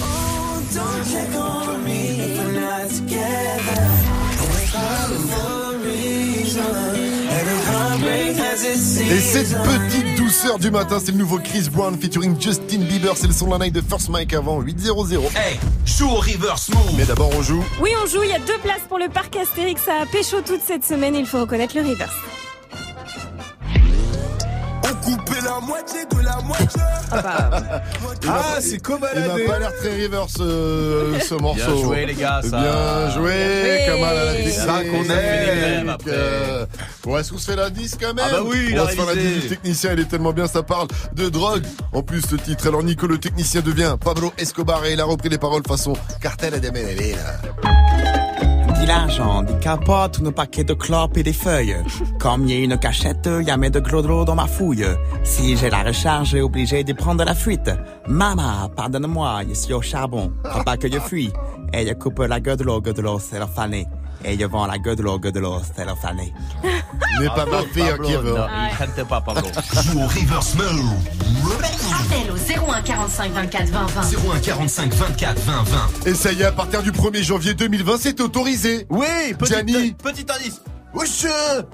Et cette petite douceur du matin, c'est le nouveau Chris Brown featuring Justin Bieber. C'est le son de la night de First Mike avant 8-0-0. Hey, joue au reverse move. Mais d'abord, on joue. Oui, on joue. Il y a deux places pour le parc Astérix à Pécho toute cette semaine. Il faut reconnaître le reverse. La moitié de la moitié. Ah, c'est Il Kobalade. m'a pas l'air très reverse euh, ce morceau. Bien joué, les gars, ça. Bien joué, Oui. Kamal à la C'est ça qu'on a fait des grèves après. Euh, Bon, est-ce qu'on se fait l'indice quand même Ah bah oui, il On va se faire l'indice du technicien, il est tellement bien, ça parle de drogue. En plus, ce titre, alors Nico le technicien devient Pablo Escobar et il a repris les paroles façon cartel de Medellín. L'argent, dis capote, tous nos paquets de clopes et des feuilles. Comme il y a une cachette, y a mes de gros dans ma fouille. Si j'ai la recharge, j'ai obligé de prendre la fuite. Maman, pardonne-moi, je suis au charbon. Faut pas que je fuis. Et je coupe la gueule de l'eau, gueule de l'eau, c'est le fané. Et je vends la gueule de l'eau, gueule de l'eau, c'est le fané. N'est pas ma fille Pablo, qui veut. non, il chante pas, Pablo. Joue au reverse move. Appel au 01 45 24 20 20. 01 45 24 20 20. Et ça y est, à partir du 1er janvier 2020, c'est autorisé. Oui, petit, Gianni. petit indice. Wesh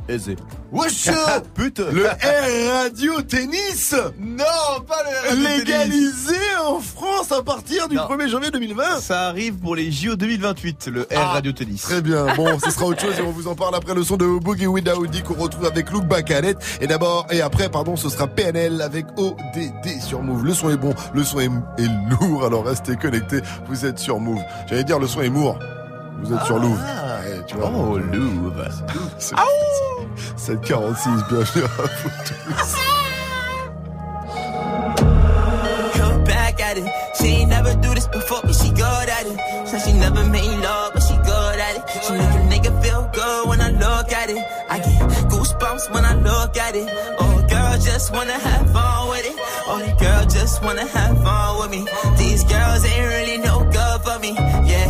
Aisé. Wesh Putain. Le Air Radio Tennis Non, pas le Légalisé en France à partir du Non. 1er janvier 2020 Ça arrive pour les JO 2028, le Air Ah, Radio Tennis. Très bien, bon, ce sera autre chose et on vous en parle après le son de Boogie with Audi qu'on retrouve avec Luke Bakalet. Et d'abord, et après, pardon, ce sera PNL avec ODD sur Move. Le son est bon, le son est, est lourd, alors restez connectés, vous êtes sur Move. J'allais dire le son est mourt, vous êtes sur Louvre. Ah, ouais, tu vois. Oh, Louvre. C'est- 746, bienvenue à vous tous. Come back at it. She ain't never do this before, but she good at it. Said she never made love, but she good at it. She make a nigga feel good when I look at it. I get goosebumps when I look at it. Oh, girl, just wanna have fun with it. Oh, girl just wanna have fun with me. These girls ain't really no good for me. Yeah.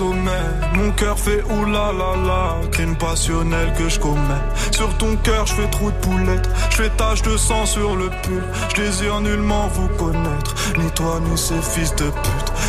Mon cœur fait oulala la, crime passionnel que je commets. Sur ton cœur, je fais trou de poulette, je fais tache de sang sur le pull. Je désire nullement vous connaître, ni toi ni ces fils de pute.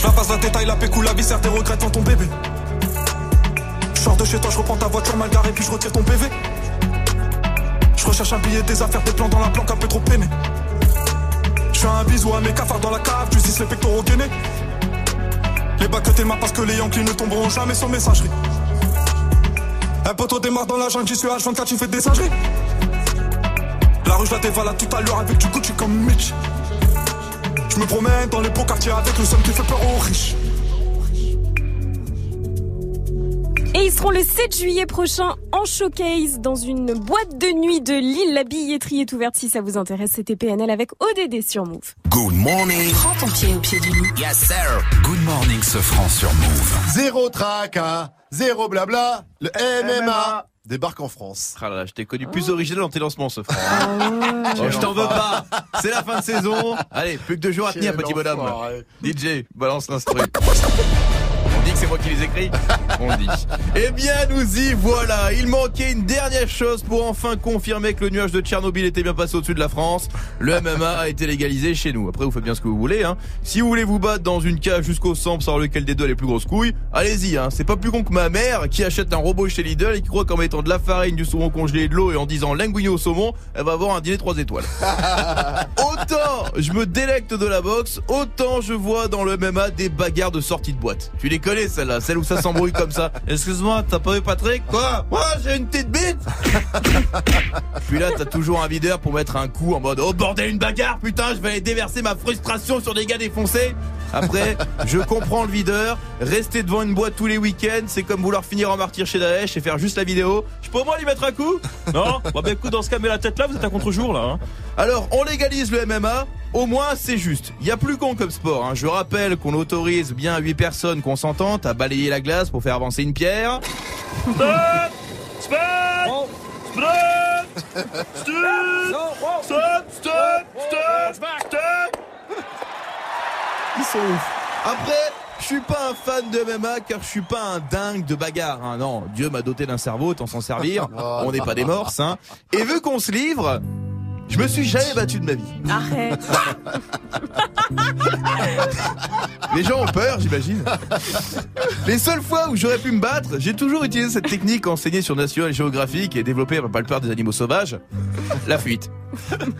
Je la passe la détail, la pécou, la viscère, tes regrets devant ton bébé. Je sors de chez toi, je reprends ta voiture mal garée, puis je retire ton PV. Je recherche un billet, des affaires, des plans dans la planque un peu trop peiné. Je fais un bisou à mes cafards dans la cave, tu dis les pectoraux gainés. Les bacs que t'es parce que les Yankees ne tomberont jamais sans messagerie. Un poteau démarre dans la jungle, j'y suis H24, tu fais des singeries. La rue, je la dévalade tout à l'heure avec du Gucci comme Mitch. Je me promène dans les beaux quartiers avec le somme qui fait peur aux riches. Et ils seront le 7 juillet prochain en showcase dans une boîte de nuit de Lille. La billetterie est ouverte si ça vous intéresse. C'était PNL avec ODD sur Move. Good morning. Prends ton pied au pied du loup. Yes, sir. Good morning, ce franc sur Move. Zéro tracas, zéro blabla, le MMA débarque en France. Ah là là, je t'ai connu plus original dans tes lancements, ce frère. Oh, je t'en veux pas. C'est la fin de saison. Allez, plus que deux jours à tenir, petit bonhomme. DJ, balance l'instru. C'est moi qui les écris On dit. Eh bien, nous y voilà. Il manquait une dernière chose pour enfin confirmer que le nuage de Tchernobyl était bien passé au-dessus de la France. Le MMA a été légalisé chez nous. Après, vous faites bien ce que vous voulez. Hein. Si vous voulez vous battre dans une cage jusqu'au sang pour savoir lequel des deux a les plus grosses couilles, allez-y. Hein. C'est pas plus con que ma mère qui achète un robot chez Lidl et qui croit qu'en mettant de la farine, du saumon congelé et de l'eau et en disant linguine au saumon, elle va avoir un dîner 3 étoiles. autant je me délecte de la boxe, autant je vois dans le MMA des bagarres de sortie de boîte. Tu les connais celle-là, celle où ça s'embrouille comme ça. Excuse-moi, t'as pas vu Patrick? Quoi? Moi, j'ai une petite bite Puis là, t'as toujours un videur pour mettre un coup en mode Oh bordel, une bagarre, putain, je vais aller déverser ma frustration sur des gars défoncés. Après, je comprends le videur. Rester devant une boîte tous les week-ends, c'est comme vouloir finir en martyr chez Daesh et faire juste la vidéo. Je peux au moins lui mettre un coup? Non? Bah, bah écoute, dans ce cas, mets la tête là, vous êtes à contre-jour là. Hein. Alors, on légalise le MMA. Au moins, c'est juste. Il y a plus con comme sport. Hein. Je rappelle qu'on autorise bien 8 personnes consentantes à balayer la glace pour faire avancer une pierre. Stop Stop Stop Stop Stop Stop Stop Ils sont ouf. Après, je suis pas un fan de MMA car je suis pas un dingue de bagarre. Hein. Non, Dieu m'a doté d'un cerveau, autant s'en servir. On n'est pas des morses. Hein. Et vu qu'on se livre, je me suis jamais battu de ma vie. Arrête. Les gens ont peur, j'imagine. Les seules fois où j'aurais pu me battre, j'ai toujours utilisé cette technique enseignée sur National Geographic et développée par le peur des animaux sauvages. La fuite.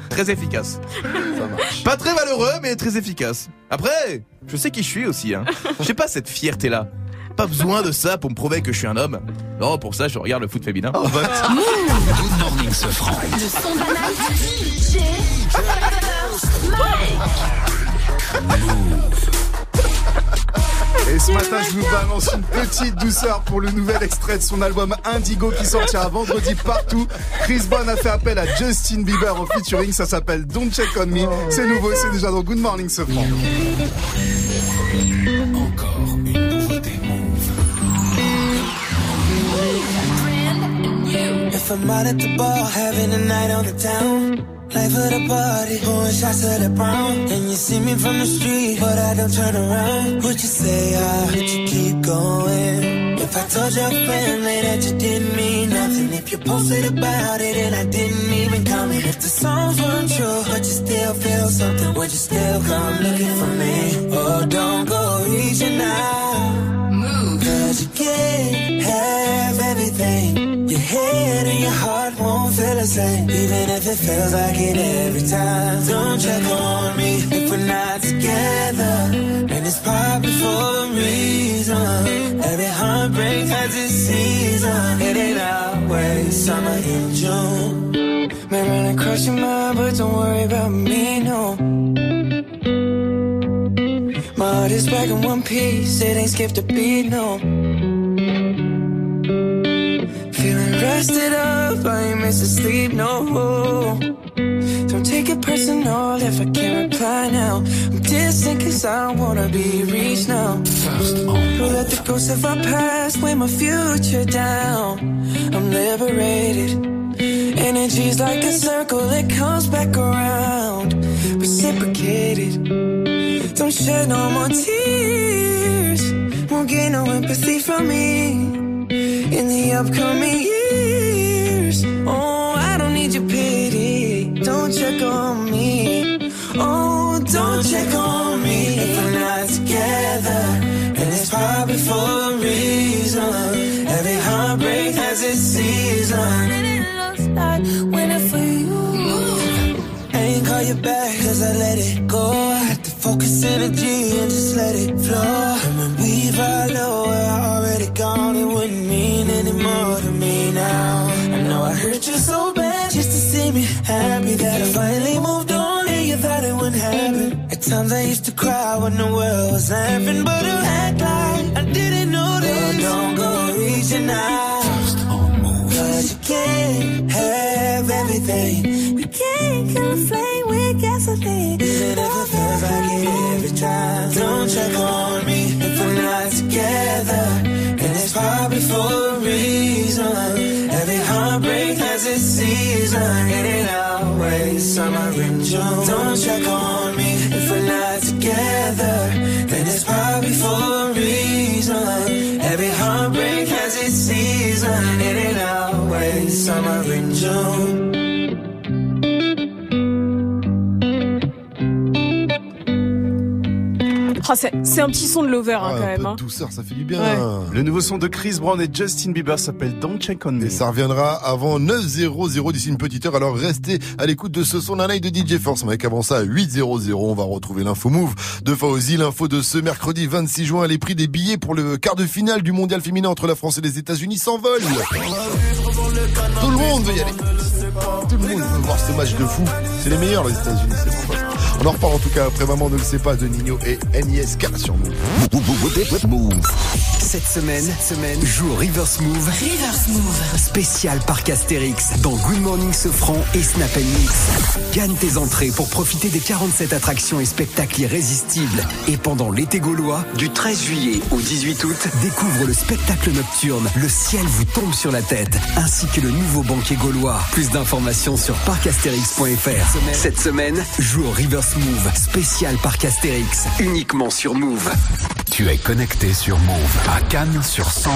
Très efficace. Pas très valeureux, mais très efficace. Après, je sais qui je suis aussi. Hein. J'ai pas cette fierté-là. Pas besoin de ça pour me prouver que je suis un homme. Non, pour ça, je regarde le foot féminin. Good morning, ce franc. Le son Et ce matin, je vous balance une petite douceur pour le nouvel extrait de son album Indigo qui sortira vendredi partout. Chris Brown a fait appel à Justin Bieber en featuring. Ça s'appelle Don't Check on Me. C'est nouveau, c'est déjà dans Good Morning Sofran. I'm out at the bar, having a night on the town. Life of the party, pouring shots of the brown. And you see me from the street, but I don't turn around. Would you say ah? I would you keep going? If I told your family that you didn't mean nothing, if you posted about it and I didn't even comment, if the songs weren't true, but you still feel something, would you still come looking for me? Oh, don't go reaching out. Move. Cause you can't have everything. Your head and your heart won't feel the same. Even if it feels like it every time. Don't check on me if we're not together. And it's probably for a reason. Every heartbreak has its season. It ain't always summer in June. May run across your mind, but don't worry about me, no. My heart is back in one piece, it ain't skipped a beat, no. Feeling rested up, I ain't missing sleep, no. Don't take it personal if I can't reply now. I'm distant cause I don't wanna be reached now. Don't let the ghosts of our past weigh my future down. I'm liberated. Energy's like a circle, it comes back around. Reciprocated. Don't shed no more tears. Won't get no empathy from me in the upcoming years. Oh, I don't need your pity. Don't check on me. Oh, don't check on me. If we're not together, and it's probably for a reason. Every heartbreak has its season. It looks like winning for you. I ain't call you back cause I let it go. I had to focus energy and just let used to cry when the world was laughing, but I act like I didn't notice. Oh, don't go reaching out. Cause you can't have everything. We can't kill a flame with gasoline. Even if it feels like it every time. Don't check on me if we're not together. And it's probably for a reason. Every heartbreak has its season. It ain't always summer in June. Don't check on summer in June. Oh, c'est c'est un petit son de lover hein, Ah, quand un même. peu hein. de douceur, ça fait du bien. Ouais. Le nouveau son de Chris Brown et Justin Bieber s'appelle Don't Check on Me. Et ça reviendra avant 9.00 d'ici une petite heure. Alors restez à l'écoute de ce son d'un œil de DJ Force. Mec, avant ça, à 8.00, on va retrouver l'info move de Fauzi. L'info de ce mercredi 26 juin. Les prix des billets pour le quart de finale du mondial féminin entre la France et les États-Unis s'envolent. Tout le monde veut y aller. Tout le monde veut voir ce match de fou. C'est les meilleurs, les États-Unis. C'est pour ça. On en reparle en tout cas après Maman ne le sait pas de Nino et NISK sur nous. Cette semaine, cette semaine, joue Reverse Move. Reverse Move. Spécial Parc Astérix dans Good Morning Sofran et Snap Mix. Gagne tes entrées pour profiter des 47 attractions et spectacles irrésistibles. Et pendant l'été gaulois, du 13 juillet au 18 août, découvre le spectacle nocturne Le ciel vous tombe sur la tête, ainsi que le nouveau banquet gaulois. Plus d'informations sur parcastérix.fr. Cette semaine, joue au Reverse Move. Spécial Parc Astérix, uniquement sur Move. Tu es connecté sur Move à Cannes sur 101.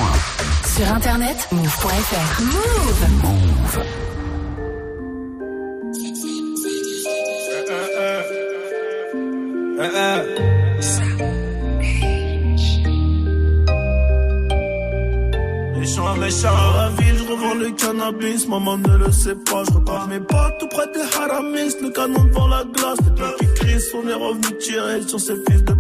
Sur internet, move.fr. Move. Move. Méchant, méchant, dans la ville, je revends le cannabis, maman ne le sait pas, je repars mes pas tout près des haramis, le canon devant la glace, les deux qui crient, on est revenu tirer sur ces fils de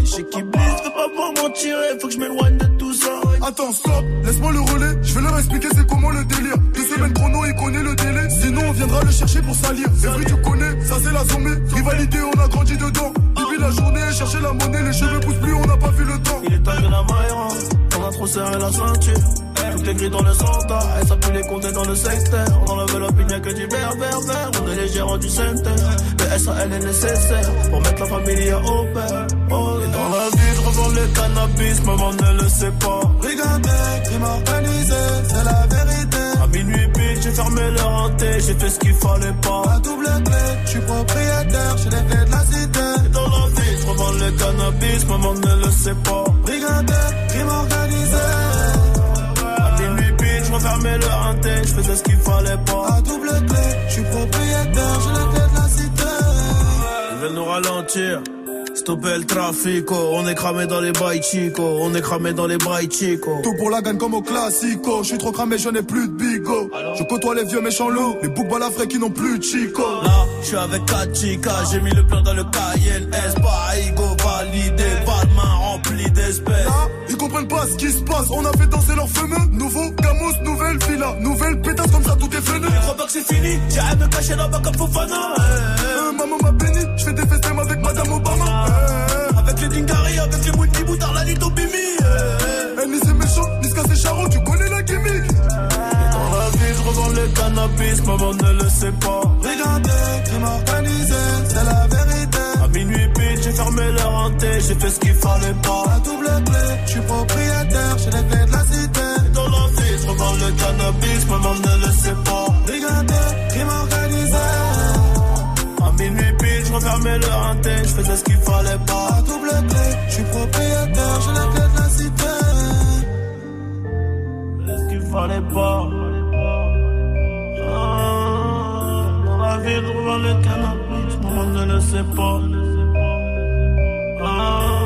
et chez qui blisse, veux pas voir m'en tirer, faut que je m'éloigne de tout ça. Attends, stop, laisse-moi le relais. Je vais leur expliquer c'est comment le délire. Deux semaines chrono, il connaît le délai. Sinon, on viendra le chercher pour salir. C'est vrai, tu connais, ça c'est la zombie. Rivalité, on a grandi dedans. Depuis la journée, chercher la monnaie, les cheveux poussent plus, on n'a pas vu le temps. Il est temps que la maille on a trop serré la ceinture. Tout est gris dans le centre, et ça pue les compter dans le secteur. On enlève l'opinion, y'a que du vert, vert, vert. On est les gérants du center. Le SAL est nécessaire pour mettre la famille à au père. Oh, et dans la vie, je revends le cannabis, maman ne le sait pas. Regardez, crime organisé, c'est la vérité. À minuit pile, j'ai fermé leur hanté, j'ai fait ce qu'il fallait pas. À double clé, je suis propriétaire, j'ai les clés de la cité. Et dans la vie, je revends le cannabis, maman ne le sait pas. Regardez, crime organisé. Refermais leur hanté, je faisais ce qu'il fallait pas. À double clé, je suis propriétaire, j'ai les clés de la cité. Ils veulent nous ralentir. Stopper le trafic, on est cramé dans les bails chico, on est cramé dans les bails chico. Tout pour la gagne comme au classico. Je suis trop cramé, je n'ai plus de bigo. Je côtoie les vieux méchants loups, les boucs balafrés qui n'ont plus de chico. Là, je suis avec Kachika, j'ai mis le plan dans le KLS, pas ego validé, pas de main remplie d'espèces. Ils comprennent pas ce qui se passe. On a fait danser leurs fameux. Nouveau Gamos, nouvelle villa, nouvelle pétasse comme ça, tout est fini. Je crois pas que c'est fini, j'ai à me cacher là-bas comme Fofana. Euh, maman m'a béni, je fais des festins avec Madame Obama. Euh, avec les Dingari, avec les Mouti Boutard, la Lito Bimi. Euh, eh, ni c'est méchant, ni c'est charron, tu connais la gimmick. Dans la vie, je revends le cannabis, maman ne le sait pas. Regardez, crime organisé, c'est la vérité. À minuit pile, j'ai fermé leur hanté, j'ai fait ce qu'il fallait pas. Je suis propriétaire, j'ai les clés de la cité. Dans vie, je revends le cannabis, maman ne le sait pas. Regardez, crime organisé. À minuit pile, je refermais leur hanté, je faisais ce qu'il fallait pas. À double clé, je suis propriétaire, j'ai les clés de la cité. ce qu'il fallait pas. Ah, dans la vie, je revends le cannabis, maman ne le sait pas. Ah.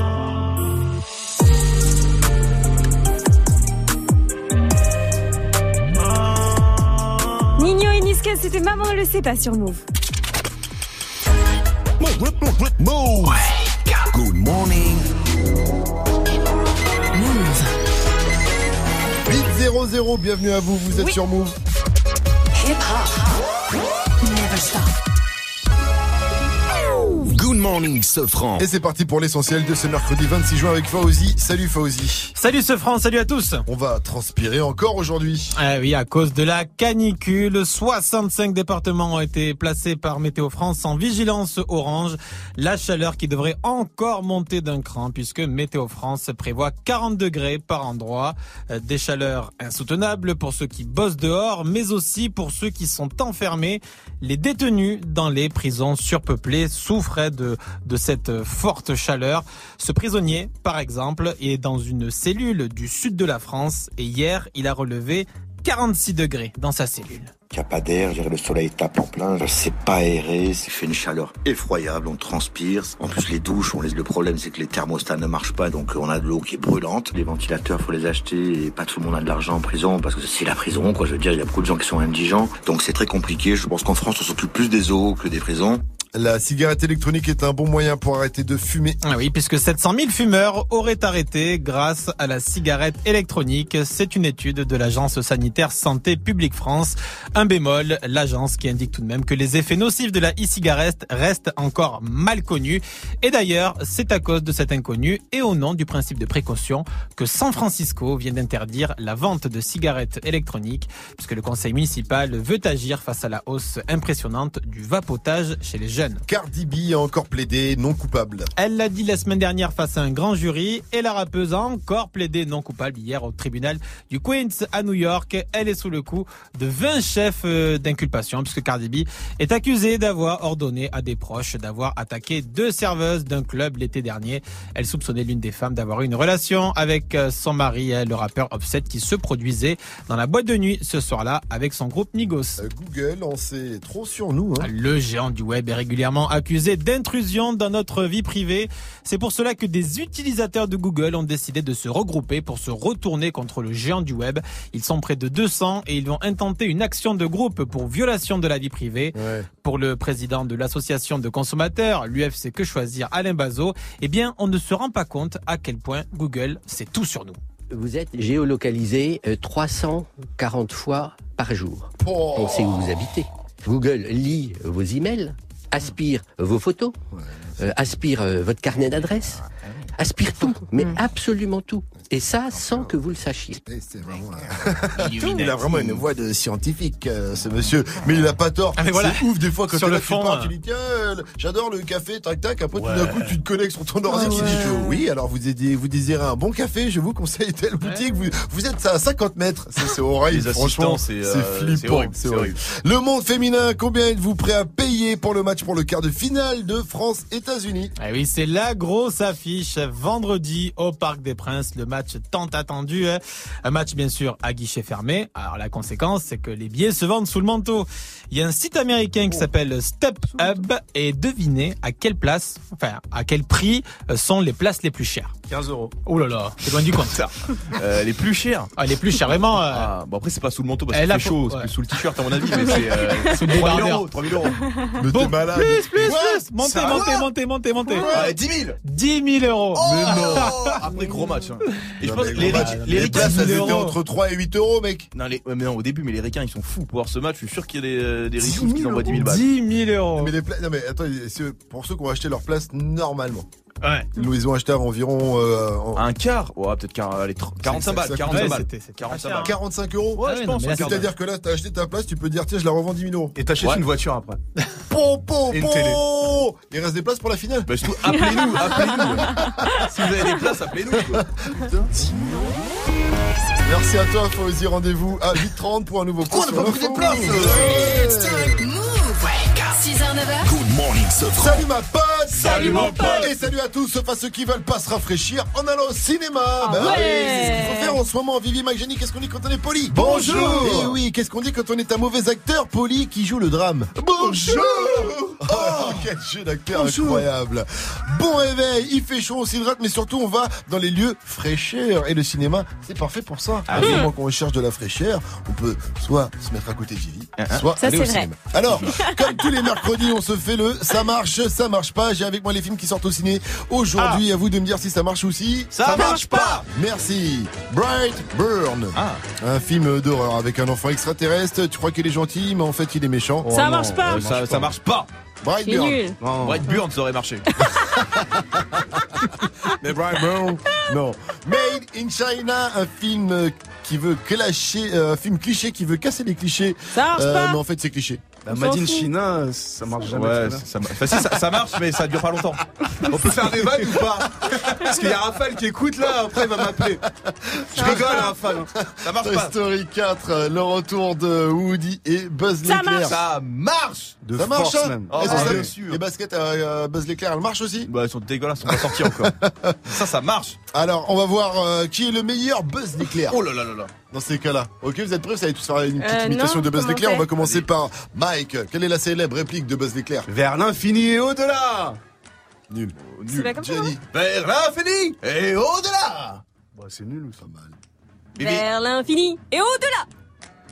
C'était Maman ne le sait pas sur Move. Move. Good morning. Move. 800, bienvenue à vous, vous êtes sur Move. Hip hop. Never stop. Good morning, Sofran. Et c'est parti pour l'essentiel de ce mercredi 26 juin avec Fauzi. Salut Fauzi. Salut ce France, salut à tous. On va transpirer encore aujourd'hui. Ah oui, à cause de la canicule, 65 départements ont été placés par Météo France en vigilance orange. La chaleur qui devrait encore monter d'un cran puisque Météo France prévoit 40 degrés par endroit. Euh, Des chaleurs insoutenables pour ceux qui bossent dehors, mais aussi pour ceux qui sont enfermés. Les détenus dans les prisons surpeuplées souffraient de, de cette forte chaleur. Ce prisonnier, par exemple, est dans une cellule du sud de la France et hier, il a relevé 46 degrés dans sa cellule. Il n'y a pas d'air, le soleil tape en plein, c'est pas aéré, il fait une chaleur effroyable, on transpire. En plus les douches, on laisse le problème c'est que les thermostats ne marchent pas, donc on a de l'eau qui est brûlante. Les ventilateurs, faut les acheter et pas tout le monde a de l'argent en prison parce que c'est la prison, quoi. Je veux dire, il y a beaucoup de gens qui sont indigents, donc c'est très compliqué. Je pense qu'en France, on s'occupe plus des eaux que des prisons. La cigarette électronique est un bon moyen pour arrêter de fumer. Ah oui, puisque 700 000 fumeurs auraient arrêté grâce à la cigarette électronique. C'est une étude de l'agence sanitaire Santé Publique France. Un bémol, l'agence qui indique tout de même que les effets nocifs de la e-cigarette restent encore mal connus. Et d'ailleurs, c'est à cause de cet inconnu et au nom du principe de précaution que San Francisco vient d'interdire la vente de cigarettes électroniques, puisque le conseil municipal veut agir face à la hausse impressionnante du vapotage chez les jeunes. Cardi B a encore plaidé non coupable. Elle l'a dit la semaine dernière face à un grand jury et la rappeuse a encore plaidé non coupable hier au tribunal du Queens à New York. Elle est sous le coup de 20 chefs euh, d'inculpation puisque Cardi B est accusée d'avoir ordonné à des proches d'avoir attaqué deux serveuses d'un club l'été dernier. Elle soupçonnait l'une des femmes d'avoir eu une relation avec euh, son mari, euh, le rappeur Offset, qui se produisait dans la boîte de nuit ce soir-là avec son groupe Migos. Google en sait trop sur nous. Hein. Le géant du web est régulièrement accusé d'intrusion dans notre vie privée. C'est pour cela que des utilisateurs de Google ont décidé de se regrouper pour se retourner contre le géant du web. Ils sont près de 200 et ils vont intenter une action de groupe pour violation de la vie privée. Pour le président de l'association de consommateurs, l'UFC Que Choisir, Alain Bazot, eh bien, on ne se rend pas compte à quel point Google sait tout sur nous. Vous êtes géolocalisé euh, 340 fois par jour. On sait où vous habitez. Google lit vos emails, aspire vos photos, euh, aspire euh, votre carnet d'adresses, aspire tout, mais absolument tout. Et ça sans que vous le sachiez. Il a vraiment une voix de scientifique, euh, ce monsieur. Mais il a pas tort. Ah, voilà. C'est ouf des fois quand Sur le là, tu fond, parles, hein. tu dis tiens, euh, j'adore le café, tac tac. Après tout d'un coup tu te connectes sur ton ordi, Ah oui. Alors vous désirez, vous désirez un bon café, je vous conseille telle boutique. Vous, vous êtes à 50 mètres. C'est horrible. Franchement, c'est, euh, flippant. c'est horrible, horrible. Le monde féminin, combien êtes-vous prêt à payer pour le match pour le quart de finale de France-États-Unis? Ah oui, c'est la grosse affiche vendredi au Parc des Princes, le match tant attendu. Un match bien sûr à guichet fermé. Alors la conséquence, c'est que les billets se vendent sous le manteau. Il y a un site américain qui s'appelle Step Hub et devinez à quelle place, enfin à quel prix euh, sont les places les plus chères. 15 euros. Oh là là, c'est loin du compte ça. Euh, les plus chères. Ah, les plus chères, vraiment. euh, Ah, bon après c'est pas sous le manteau parce qu'il fait chaud, c'est ouais. plus sous le t-shirt à mon avis, mais c'est euh, Sous le 3000 débardeur. euros, 3000 euros. Mais t'es malade. Plus, plus, plus. Montez, montez, montez, montez, montez. Ouais, 10 000 10 000 euros. Mais non Après gros match. hein. Et je Non, pense mais que les, match. les Les ricains, places, elles 10 étaient 000 euros. entre 3 et 8 euros, mec. Non, les, ouais, mais non, au début, mais les ricains ils sont fous pour voir ce match. Je suis sûr qu'il y a des, euh, des qui envoient 10 000 balles. 10 000 euros. Mais les non mais attends, c'est pour ceux qui ont acheté leur place normalement. Ouais. Ils les ont acheté à environ euh, en- Un quart Ouais, peut-être quar- allez, tr- 45 Ça- balles. ça 45 coûte- balles. c'était- c'était 45 pas balles. 45 euros. Ouais, je pense. C'est-à-dire que là, t'as acheté ta place, tu peux dire tiens, je la revends 10 000 euros. Et t'achètes Ouais. une voiture après. Po, po, Et une télé. Il reste des places pour la finale Bah, surtout, appelez-nous, appelez-nous. si vous avez des places, appelez-nous. Merci à toi, Fauzi. Rendez-vous à 8h30 pour un nouveau Quoi, on n'a pas pris des places 6h, 9h Good morning, Sofran. Salut ma pote Salut, mon pote. Et salut à tous, sauf à ceux qui veulent pas se rafraîchir en allant au cinéma Bah ouais. oui, c'est ce qu'il faut faire en ce moment Vivi Mageni, qu'est-ce qu'on dit quand on est poli Bonjour. Et oui, qu'est-ce qu'on dit quand on est un mauvais acteur poli qui joue le drame Bonjour Oh, quel jeu d'acteur incroyable Bon réveil, il fait chaud, on s'hydrate, mais surtout on va dans les lieux fraîcheurs. Et le cinéma, c'est parfait pour ça. Ah À un moment qu'on recherche de la fraîcheur, on peut soit se mettre à côté de Vivi, soit Ça, aller au c'est vrai. cinéma. Alors, comme tous les mercredis, on se fait le ça marche, ça marche pas. J'ai avec moi les films qui sortent au ciné. Aujourd'hui, à vous de me dire si ça marche ou si Ça marche pas Merci. Bright Burn. Ah. Un film d'horreur avec un enfant extraterrestre. Tu crois qu'il est gentil, mais en fait, il est méchant. Ça non, marche pas. euh, ça, ça marche pas. Bright C'est Burn. nul. Bright Burn, ça aurait marché. Mais Bright Burn. Non. Made in China, un film qui veut clasher, euh, un film cliché qui veut casser les clichés. Ça marche Euh, pas. mais en fait, c'est cliché. La On Made s'en in fout. China, ça marche jamais. Ouais, très bien. ça, enfin, si, ça, ça marche, mais ça dure pas longtemps. On peut faire des vannes ou pas Parce qu'il y a Raphaël qui écoute là, après il va m'appeler. Je rigole, Raphaël. hein. Ça marche Toy pas. Story 4, euh, le retour de Woody et Buzz Ça l'éclair. marche. Ça marche. De Ça marche, force hein même. Oh. Les baskets à euh, Buzz l'éclair, elles marchent aussi Bah, ils sont dégueulasses, on va sortir encore. ça, ça marche. Alors, on va voir euh, qui est le meilleur buzz d'éclair. Oh là là là là. Dans ces cas-là. Ok, vous êtes prêts? Vous allez tous faire une petite Euh, imitation non, de buzz d'éclair. On va commencer par Mike. Quelle est la célèbre réplique de buzz d'éclair Vers l'infini et au-delà Nul. C'est Nul. pas comme ça, Jenny. Vers l'infini et au-delà. Bah, c'est nul ou ça? Mal Bibi. Vers l'infini et au-delà.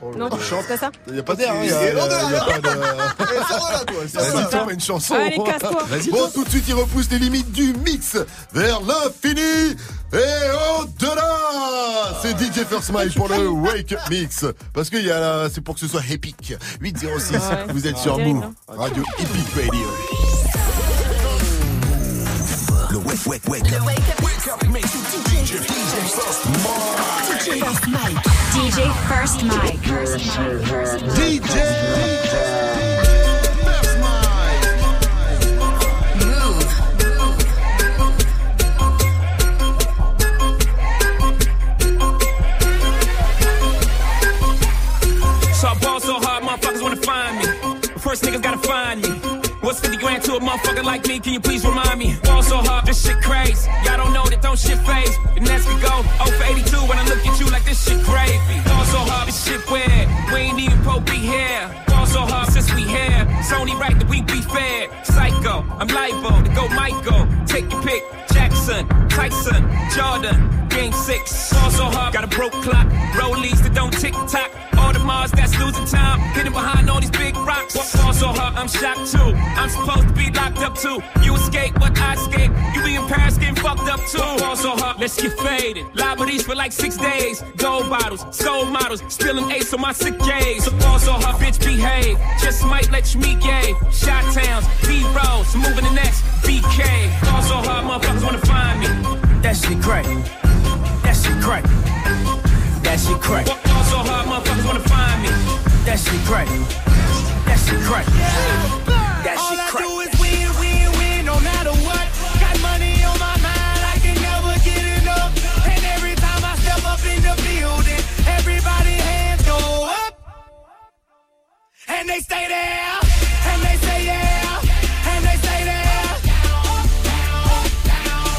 Oh Non, là. c'est pas ça. Il n'y a pas d'air, hein, il y a, de... Eh, là, toi. Vas-y, toi, une chanson. Allez, casse-toi. Bon, tout de suite, il repousse les limites du mix vers l'infini et au-delà. C'est DJ First Mile pour le Wake Up Mix. Parce que c'est pour que ce soit épique. 806, Ouais. vous êtes C'est sur Move, Radio Epic Radio. Le wake, wake, wake. Le Wake Up Mix. DJ First Mike. DJ First Mike. DJ So I ball so hard, motherfuckers wanna find me. First niggas gotta find me. What's 50 grand to a motherfucker like me? Can you please remind me? Ball so hard, this shit crazy. Y'all don't know that don't shit phase. And as we go, 0 for 82 when I look at you like this shit gravy. Ball so hard, this shit weird. We ain't even pro here. Ball so hard since we here. It's only right that we be fair. Psycho, I'm liable to go Michael. Take your pick. Jackson, Tyson, Jordan, Game 6. Ball so hard, got a broke clock. Rollies that don't tick tock. All the Mars that's losing time. Hidden behind all these big rocks. Ball so hard, I'm shocked too. I'm supposed to be locked up too. You escape. Fucked up too. Ball so hard, let's get faded. Liberties for like six days. Gold bottles, soul models, spilling ace on my sick days. So ball so hard, bitch behave. Just might let you meet gay. Shot towns, B rolls, moving the next BK. Ball so hard, motherfuckers wanna find me. That shit crack. That shit crack. That shit crack. Ball so hard, motherfuckers wanna find me. That shit crack. That shit crack. That All shit I crack. And they stay there, and they say yeah, and they say there.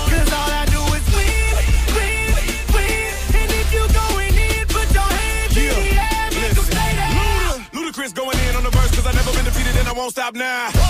Cause all I do is win, win, win. And if you going in, put your hands in the air, make 'em stay there. Ludacris going in on the verse cause I never been defeated and I won't stop now.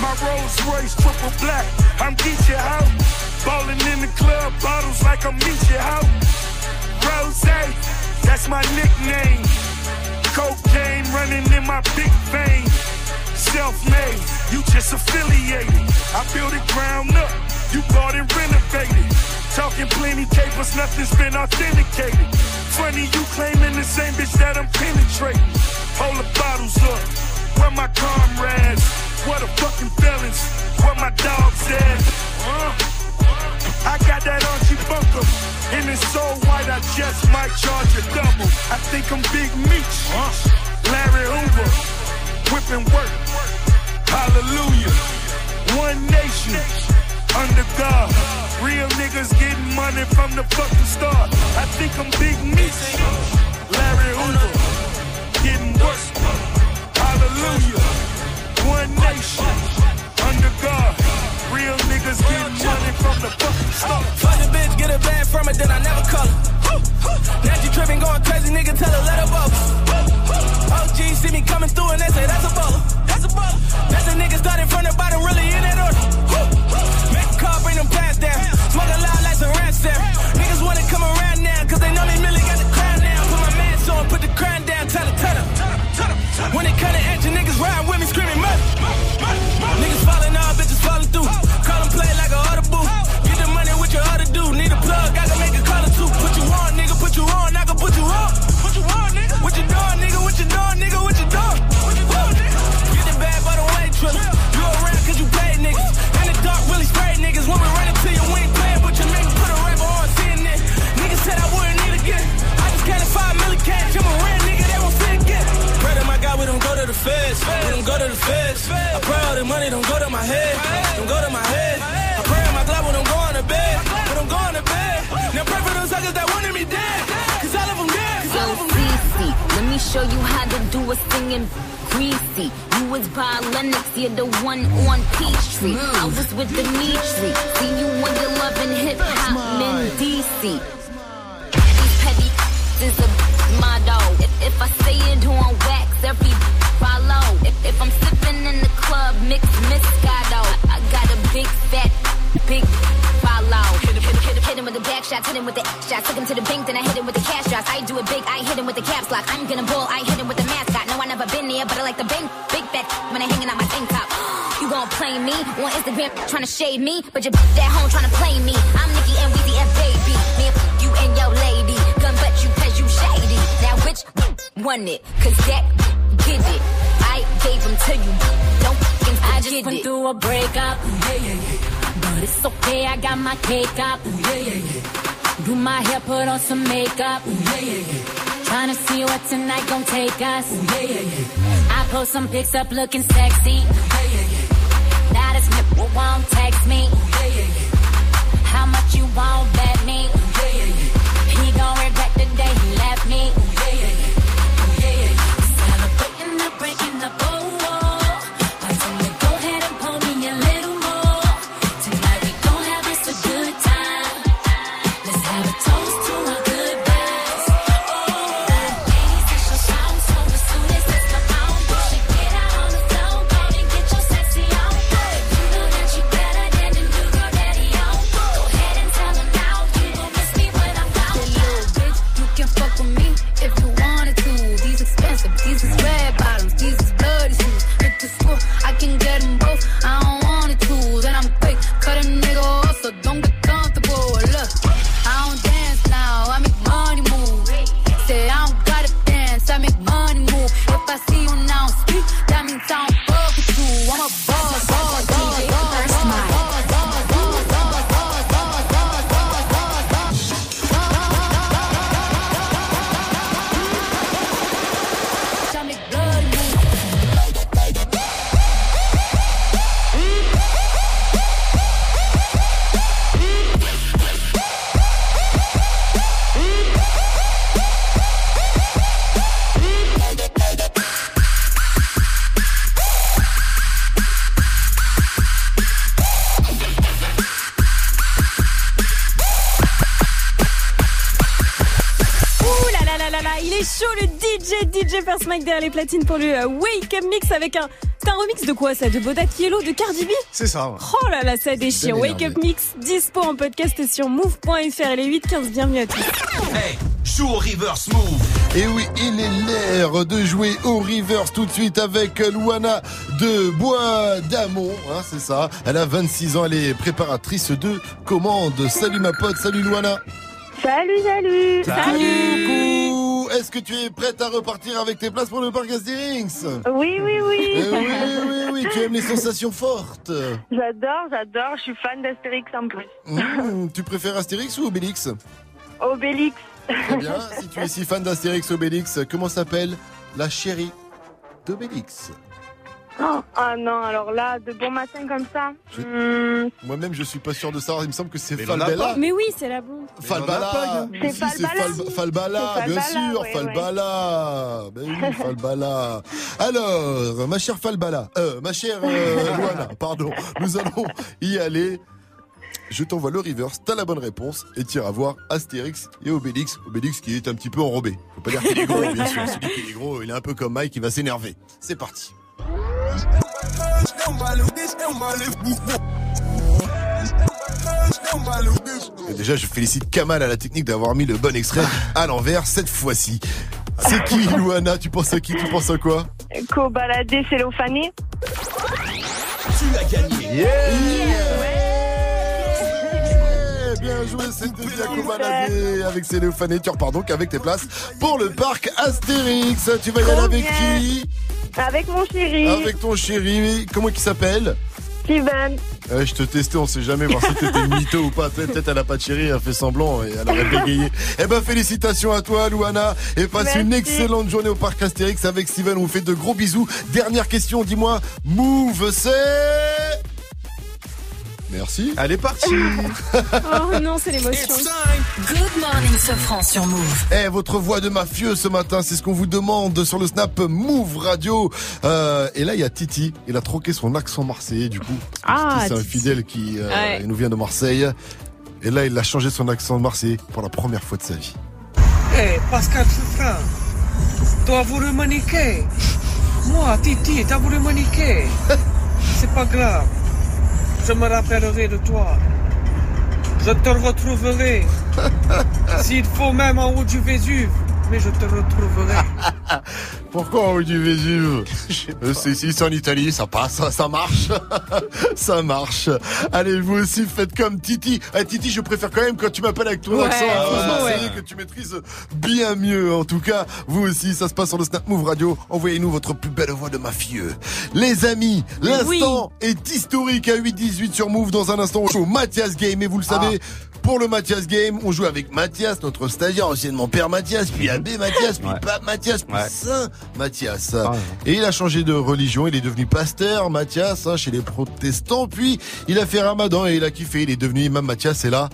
My Rolls Royce triple black. I'm Geechee out. Ballin' in the club, bottles like I'm Meechee out. Rose, that's my nickname. Cocaine running in my big vein. Self-made, you just affiliated. I built it ground up, you bought and renovated. Talking plenty capers, nothing's been authenticated. Funny you claiming the same bitch that I'm penetrating. Hold the bottles up, where my comrades? What the fucking felons? Where my dogs at? Uh, I got that Archie Bunker, and it's so white I just might charge a double. I think I'm Big Meech. Larry Hoover, whipping work. Hallelujah. One nation under God. Real niggas getting money from the fucking start. I think I'm Big Meech. Larry Hoover, getting work. Hallelujah. One nation under God. Real niggas getting money from the fucking start. Fuck the bitch, get a bag from it, then I never call her. Now she tripping, going crazy, nigga, tell her let her bubble. OG see me coming through and they say that's a baller. That's a baller. That's a nigga started from the bottom, really in that order. Make a car, bring them pants down. Smoke a lot like some ransom. Niggas wanna come around now, cause they know me really got the crown now. Put my mask on, put the crown down, tell her, tell her. When it come to action, niggas riding with me, screaming the feds. We don't go to the feds. I pray all the money don't go to my head. Don't go to my head. I pray on my glove when I'm going to bed. When I'm going to bed. Now pray for those suckers that wanted me dead. Cause all of them dead. Cause all of them dead. Let me show you how to do a singing greasy. You was by Lennox, you're the one on Peachtree. I was with Dimitri. See you when you're loving hip hop, men DC. These petty is a motto. If, if I say it on wax, every follow. If, if I'm sipping in the club, mix Moscato. I, I got a big fat, big follow. Hit him, hit him, with the back shots, hit him with the shots. Took him to the bank, then I hit him with the cash drops. I do it big, I hit him with the caps lock. I'm gonna ball, I hit him with the mascot. No, I never been there, but I like the big, big fat when I hanging out my tank top. You gon' play me on Instagram, trying to shade me, but your at home trying to play me. I'm Nicki and Weezy F baby. Me and you and your lady, gun but you cause you shady. Now which won it? Cause that did it. I gave him to you. Don't fucking forget I just went it. through a breakup. Yeah, yeah, yeah. But it's okay, I got my cake up. Yeah, yeah, yeah. Do my hair, put on some makeup. Yeah, yeah, yeah. Trying to see what tonight gon' take us. Yeah, yeah, yeah. I post some pics up looking sexy. Yeah, yeah, yeah. Now this nigga won't text me. Yeah, yeah, yeah. How much you won't bet me? Yeah, yeah, yeah. He gon' regret the day he left me. Les platines pour le euh, Wake Up Mix avec un. C'est un remix de quoi ça De Bodak Yellow de Cardi B? C'est ça. ouais. Oh là là, ça déchire. Wake Up Mix, dispo en podcast sur move.fr. Les 8-15, bienvenue à tous. Hey, joue au reverse move. Et oui, il est l'heure de jouer au reverse tout de suite avec Luana de Bois d'Amont, hein, c'est ça. Elle a 26 ans, elle est préparatrice de commandes. Salut ma pote, salut Luana. Salut, salut Est-ce que tu es prête à repartir avec tes places pour le parc Astérix Oui, oui, oui. Eh oui, oui, oui, tu aimes les sensations fortes. J'adore, j'adore. Je suis fan d'Astérix en plus. Mmh, tu préfères Astérix ou Obélix? Obélix. Très bien, si tu es si fan d'Astérix Obélix, comment s'appelle la chérie d'Obélix? Oh, ah non, alors là, de bon matin comme ça. hmm, Moi-même, je suis pas sûr de savoir. Il me semble que c'est Mais il en a Falbella. Mais oui, c'est la blonde. Falbala C'est Si, c'est Falbala. Fal- Falbala, bien Falbala, sûr, ouais, Falbala. Ben oui, Falbala. Alors, ma chère Falbala, euh, ma chère euh, Luana, pardon, nous allons y aller. Je t'envoie le reverse, t'as la bonne réponse et tu iras voir Astérix et Obélix. Obélix qui est un petit peu enrobé. Faut pas dire qu'il est gros, bien sûr. Celui qui est gros, il est un peu comme Mike, il va s'énerver. C'est parti. Et déjà, je félicite Kamal à la technique d'avoir mis le bon extrait à l'envers cette fois-ci. C'est qui, Luana Tu penses à qui? Tu penses à quoi? Co-baladé cellophané. Tu as gagné. Bien joué, c'était Diaco Baladé avec Célophané. Tu repars donc avec tes places pour le parc Astérix. Tu vas y aller avec qui Avec mon chéri. Avec ton chéri. Comment il s'appelle Steven. Euh, je te testais, on sait jamais voir si t'étais une mytho ou pas. Peut-être elle a pas de chéri, elle a fait semblant et elle aurait bégayé. Eh ben félicitations à toi, Louana, et passe Merci. une excellente journée au parc Astérix avec Steven. On vous fait de gros bisous. Dernière question, dis-moi, Move, c'est Merci. Elle est partie. Oh non, c'est l'émotion. Good morning, Sofran sur Move. Eh, votre voix de mafieux ce matin, c'est ce qu'on vous demande sur le snap Move Radio. Euh, et là, il y a Titi. Il a troqué son accent marseillais, du coup. Ah, Titi, c'est un fidèle qui euh, Ouais. il nous vient de Marseille. Et là, il a changé son accent marseillais pour la première fois de sa vie. Hé, Pascal Souffrin, t'as voulu me niquer. Moi, Titi, t'as voulu me niquer. C'est pas grave. Je me rappellerai de toi. Je te retrouverai. S'il faut même en haut du Vésuve, mais je te retrouverai. Pourquoi en haut du Vésuve C'est ici, c'est en Italie, ça passe, ça, ça marche. ça marche. Allez, vous aussi, faites comme Titi. Eh, Titi, je préfère quand même quand tu m'appelles avec ton Ouais, accent ouais. que tu maîtrises bien mieux. En tout cas, vous aussi, ça se passe sur le Snap Move Radio. Envoyez-nous votre plus belle voix de mafieux. Les amis, l'instant est historique à 8-18 sur Move. Dans un instant, on joue au Mathias Game. Et vous le savez, pour le Mathias Game, on joue avec Mathias, notre stagiaire, anciennement Père Mathias, puis Abbé Mathias, puis Pape Mathias, puis Ouais. Saint Mathias. Et il a changé de religion, il est devenu pasteur, Mathias, hein, chez les protestants, puis il a fait Ramadan et il a kiffé, il est devenu imam Mathias, et là,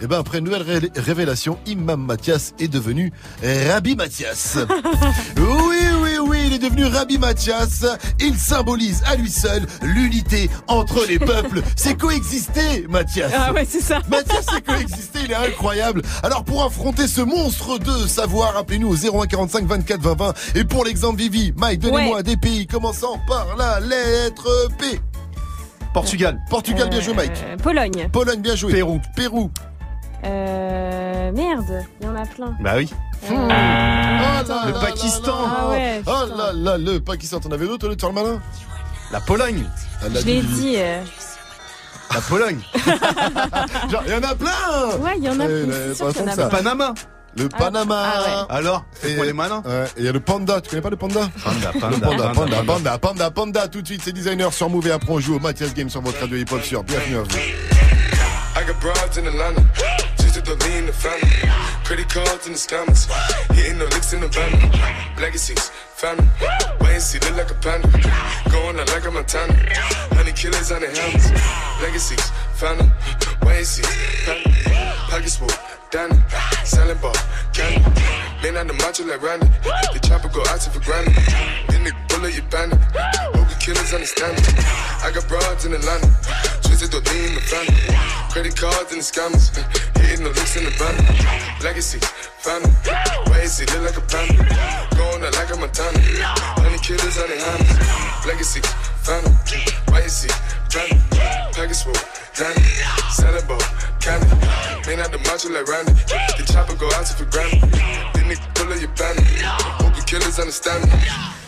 et ben après une nouvelle ré- révélation, Imam Mathias est devenu Rabbi Mathias. oui, oui, oui, il est devenu Rabbi Mathias. Il symbolise à lui seul l'unité entre les peuples. C'est coexister, Mathias. Ah ouais, c'est ça. Mathias, c'est coexister, il est incroyable. Alors pour affronter ce monstre de savoir, appelez-nous au 01 45 24 20 20. Et pour l'exemple Vivi, Mike, donnez-moi Ouais. des pays commençant par la lettre P. Portugal. Portugal, bien joué, Mike. Euh, Pologne. Pologne, bien joué. Pérou. Pérou. Euh, merde, il y en a plein. Bah oui. Oh là Le là Pakistan. là là. Ah ouais, Oh là là, le Pakistan. T'en avais d'autres au lieu de faire le malin La Pologne. Je l'ai dit. euh, La Pologne. Genre, il y en a plein Ouais, il y en a Eh, plein. ça. Panama. Le Panama. ah Alors, Et- fais-moi les malins? Ouais, et il y a le panda, tu connais pas le panda? Panda, Le panda, panda, panda, panda, panda, panda, tout de suite, c'est designer sur Move et après on joue au Mathias Game sur votre radio hip-hop sur Bienvenue à vous. I got broads in Atlanta, just to the lean the family. Credit cards in the scammers, hitting the licks in the van. Legacies, family, wait and see, look like a panda. Going out like a Montana, honey killers on the helmets. Legacies, family, wait and see, family. Pockets full, Danny, selling ball, candy. Man on the macho like Randy, the chopper go out to for granted. Then the bullet you bandit, killers understand me. I got broads in Atlanta, twisted the lean the family. Credit cards and the scammers, hitting the licks in the van. Legacy, family, and see, look like a panda. Going out like a Montana, honey killers on the hands. Legacy, family, wait and see, family. Full, Danny, ball, candy. Man out the macho like Randy, the chopper go out to for granted. Then they pull up your bandit, hope the killers understand me.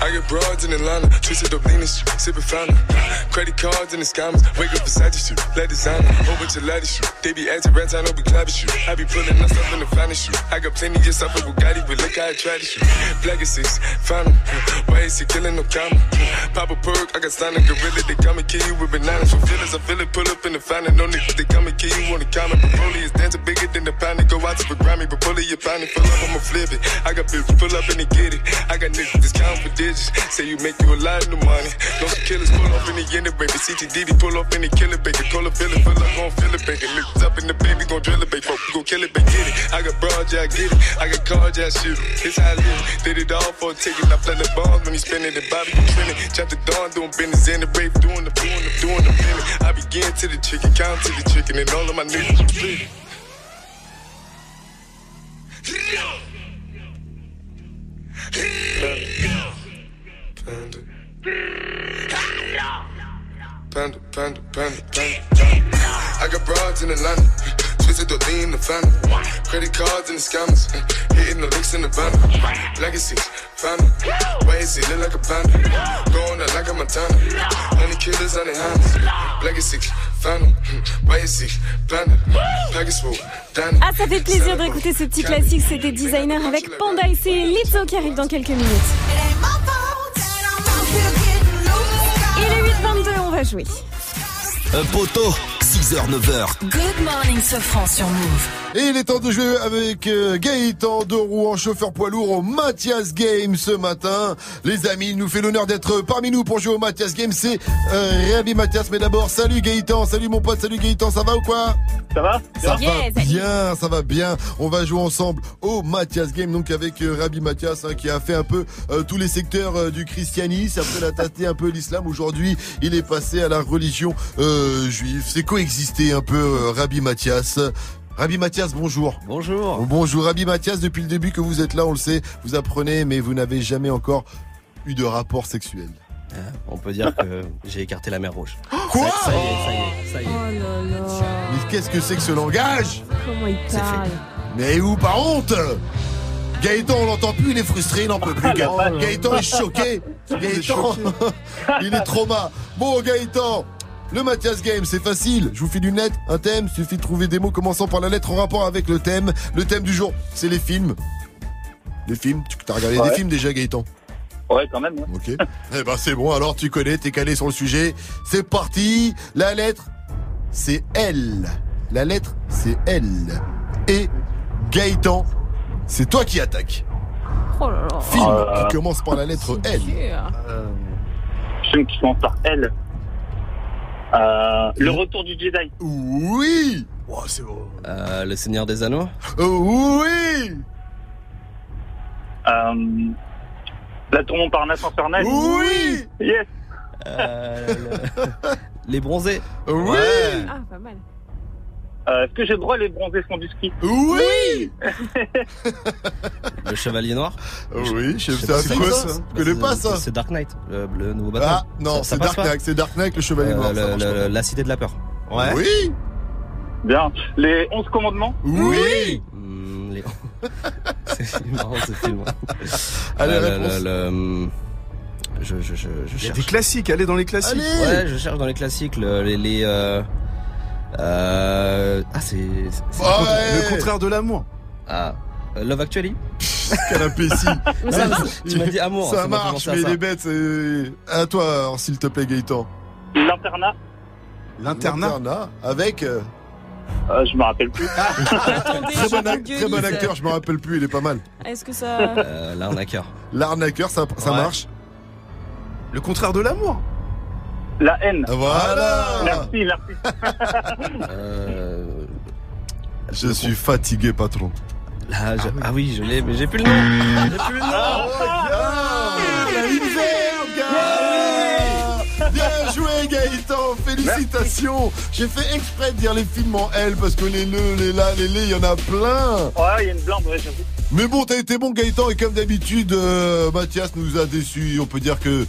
I get broads in Atlanta, twisted up lean shit, sipping fountain. Credit cards in the scammers, wake up beside you, let designer, oh, whole bunch of laddies shoot. They be acting rats, I know we clapping shoot. I be pulling us up in the finest shoot. I got plenty just off of Bugatti, but look how I try to shoot. Black is six. Why is he killing no comma? Pop a perk, I got signed a gorilla, they come and kill you with bananas. For feelings, I feel it, pull up in the fountain. No niggas, they come and kill you on the. But Broly is dancing bigger than the pound. Go out to the Grammy, but pull you find up, I'ma flip it. I got bitches, pull up and they get it. I got niggas, discount for Say you make you a lot of money. No some killers, pull up in the end, baby. CTDD, pull up in the killer, baby. Call a feeling, pull up, gon' feel it, baby. Lift up in the baby, gon' drill it, baby. Fuck, gon' kill it, baby. Get it. I got broad, yeah, I get it. I got cards, yeah, I shoot it. It's how I live. Did it all for a ticket. I play the bombs when he spinning the Bobby, you trending. Chop the dawn, doing business in the rave, doing the, doing the, doing the feeling. I begin to the chicken, count to the chicken, and all of my niggas split. Panda, panda, panda, panda. I got broads in twisted the in the family. Credit cards and the scammers, hitting the licks in the van. Legacy, family. Why is he look like a panda? Going out like a Montana. Honey killers on their hands. Legacy. Ah, ça fait plaisir d'écouter ce petit classique. C'était Designer avec Panda et c'est Lizzo qui arrive dans quelques minutes. 8h22, on va jouer. Un poteau, 6h, 9h. Good morning, Sofran sur Move. Et il est temps de jouer avec euh, Gaëtan de Rouen, chauffeur poids lourd au Mathias Game ce matin. Les amis, il nous fait l'honneur d'être parmi nous pour jouer au Mathias Game. C'est euh, Rabi Mathias. Mais d'abord, salut Gaëtan, salut mon pote, salut Gaëtan, ça va ou quoi? Ça va? Ça Bien. va salut. bien, ça va bien. On va jouer ensemble au Mathias Game, donc avec euh, Rabi Mathias hein, qui a fait un peu euh, tous les secteurs euh, du christianisme. Après, il a tâté un peu l'islam. Aujourd'hui, il est passé à la religion euh, juive. C'est coexister un peu euh, Rabbi Mathias. Rabbi Mathias, bonjour. Bonjour. Bonjour Rabbi Mathias, depuis le début que vous êtes là, on le sait, vous apprenez, mais vous n'avez jamais encore eu de rapport sexuel. Euh, on peut dire que j'ai écarté la mer rouge. Quoi ça, ça y est, ça y est, ça y est. Oh là là. Mais qu'est-ce que c'est que ce langage? Comment il parle? Mais où par honte? Gaëtan, on l'entend plus, il est frustré, il n'en peut plus. Ga- Gaëtan est choqué. Gaëtan, il est trauma. Bon, Gaëtan, le Mathias Game, c'est facile. Je vous file une lettre, un thème. Suffit de trouver des mots commençant par la lettre en rapport avec le thème. Le thème du jour, c'est les films. Les films. Tu as regardé Ouais. des films déjà, Gaëtan? Ouais, quand même. ouais. Ok. Eh ben c'est bon, alors tu connais, t'es calé sur le sujet. C'est parti. La lettre, c'est L. La lettre, c'est L. Et Gaëtan, c'est toi qui attaque. Oh là là. Film Euh. qui commence par la lettre L. Film qui commence par L. Euh, le retour du Jedi. Oui Oh, c'est beau. Euh, le Seigneur des Anneaux Oui Euh, la tour Montparnasse infernale. Oui Yes Euh, le- Les bronzés Oui Ah, pas mal. Euh, Est-ce que j'ai le droit les bronzés font du ski Oui Le Chevalier Noir Oui, je- sais pas si ça c'est- Je connais pas ça. C'est Dark Knight, le, le nouveau Batman. Ah non, c'est Dark Knight, c'est Dark Knight, le Chevalier Euh, Noir. le- le- la Cité de la Peur. Oui Bien. Les 11 commandements. Oui Hmm, les- C'est marrant ce film. Allez, Euh, le- réponse. le- le- Je, je, je, je Il y a cherche. des classiques, allez dans les classiques. Ouais, je cherche dans les classiques le- les. les euh, ah, c'est. c'est- Ouais. Le contraire de l'amour. Ah, euh, Love Actually Quel imbécile Non, tu m'as dit amour, Ça ça fait marche, mais ça. les bêtes, c'est... À toi, alors, s'il te plaît, Gaëtan. L'internat. L'internat Avec... euh, Euh, je me rappelle plus. très, bon ac- Google, très bon Lisa. acteur, je me rappelle plus, il est pas mal. Est-ce que ça. Euh, L'arnaqueur. L'arnaqueur, ça, ça Ouais. marche. Le contraire de l'amour. La haine. Voilà Merci, merci. Euh, Je suis fatigué, patron. là, je- ah oui, je l'ai, mais j'ai plus le nom. J'ai plus le nom. Ah, la ligne verte, gars Bien joué, Gaëtan félicitations. J'ai fait exprès de dire les films en L parce que les le, les là, les les, il y en a plein. Ouais, il y a une blinde, ouais, j'avoue. Mais bon, t'as été bon Gaëtan et comme d'habitude, euh, Mathias nous a déçus. On peut dire que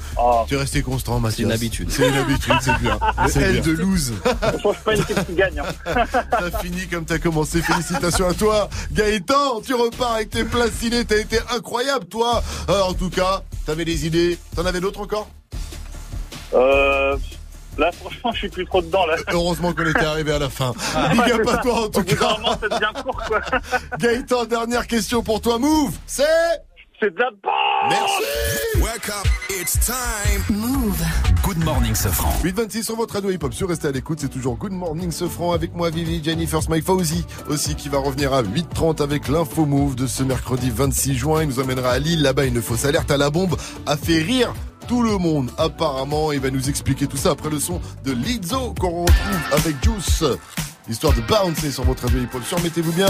tu es resté constant, Mathias. C'est une habitude. C'est une habitude, c'est bien. C'est L bien. de loose. Ça change pas une équipe qui gagne. Hein. T'as fini comme t'as commencé. Félicitations à toi, Gaëtan. Tu repars avec tes placinés. T'as été incroyable, toi. Euh, en tout cas, t'avais des idées. T'en avais d'autres encore? Euh, là, franchement, je suis plus trop dedans, là. Heureusement qu'on était arrivé à la fin. Big up à toi, en tout cas. devient court, quoi. Gaëtan, dernière question pour toi. Move, c'est C'est de la bombe Merci Wake up, it's time. Move. Good morning, Sofran. 826 sur votre radio hip-hop. Sur restez à l'écoute, c'est toujours Good Morning Sofran avec moi, Vivi, Jennifer Smile Fauzi aussi qui va revenir à 8h30 avec l'info move de ce mercredi 26 juin. Il nous emmènera à Lille. Là-bas, une fausse alerte à la bombe a fait rire tout le monde apparemment. Il va nous expliquer tout ça après le son de Lizzo qu'on retrouve avec Juice. Histoire de bouncer sur votre radio hip-hop. Surmettez-vous bien.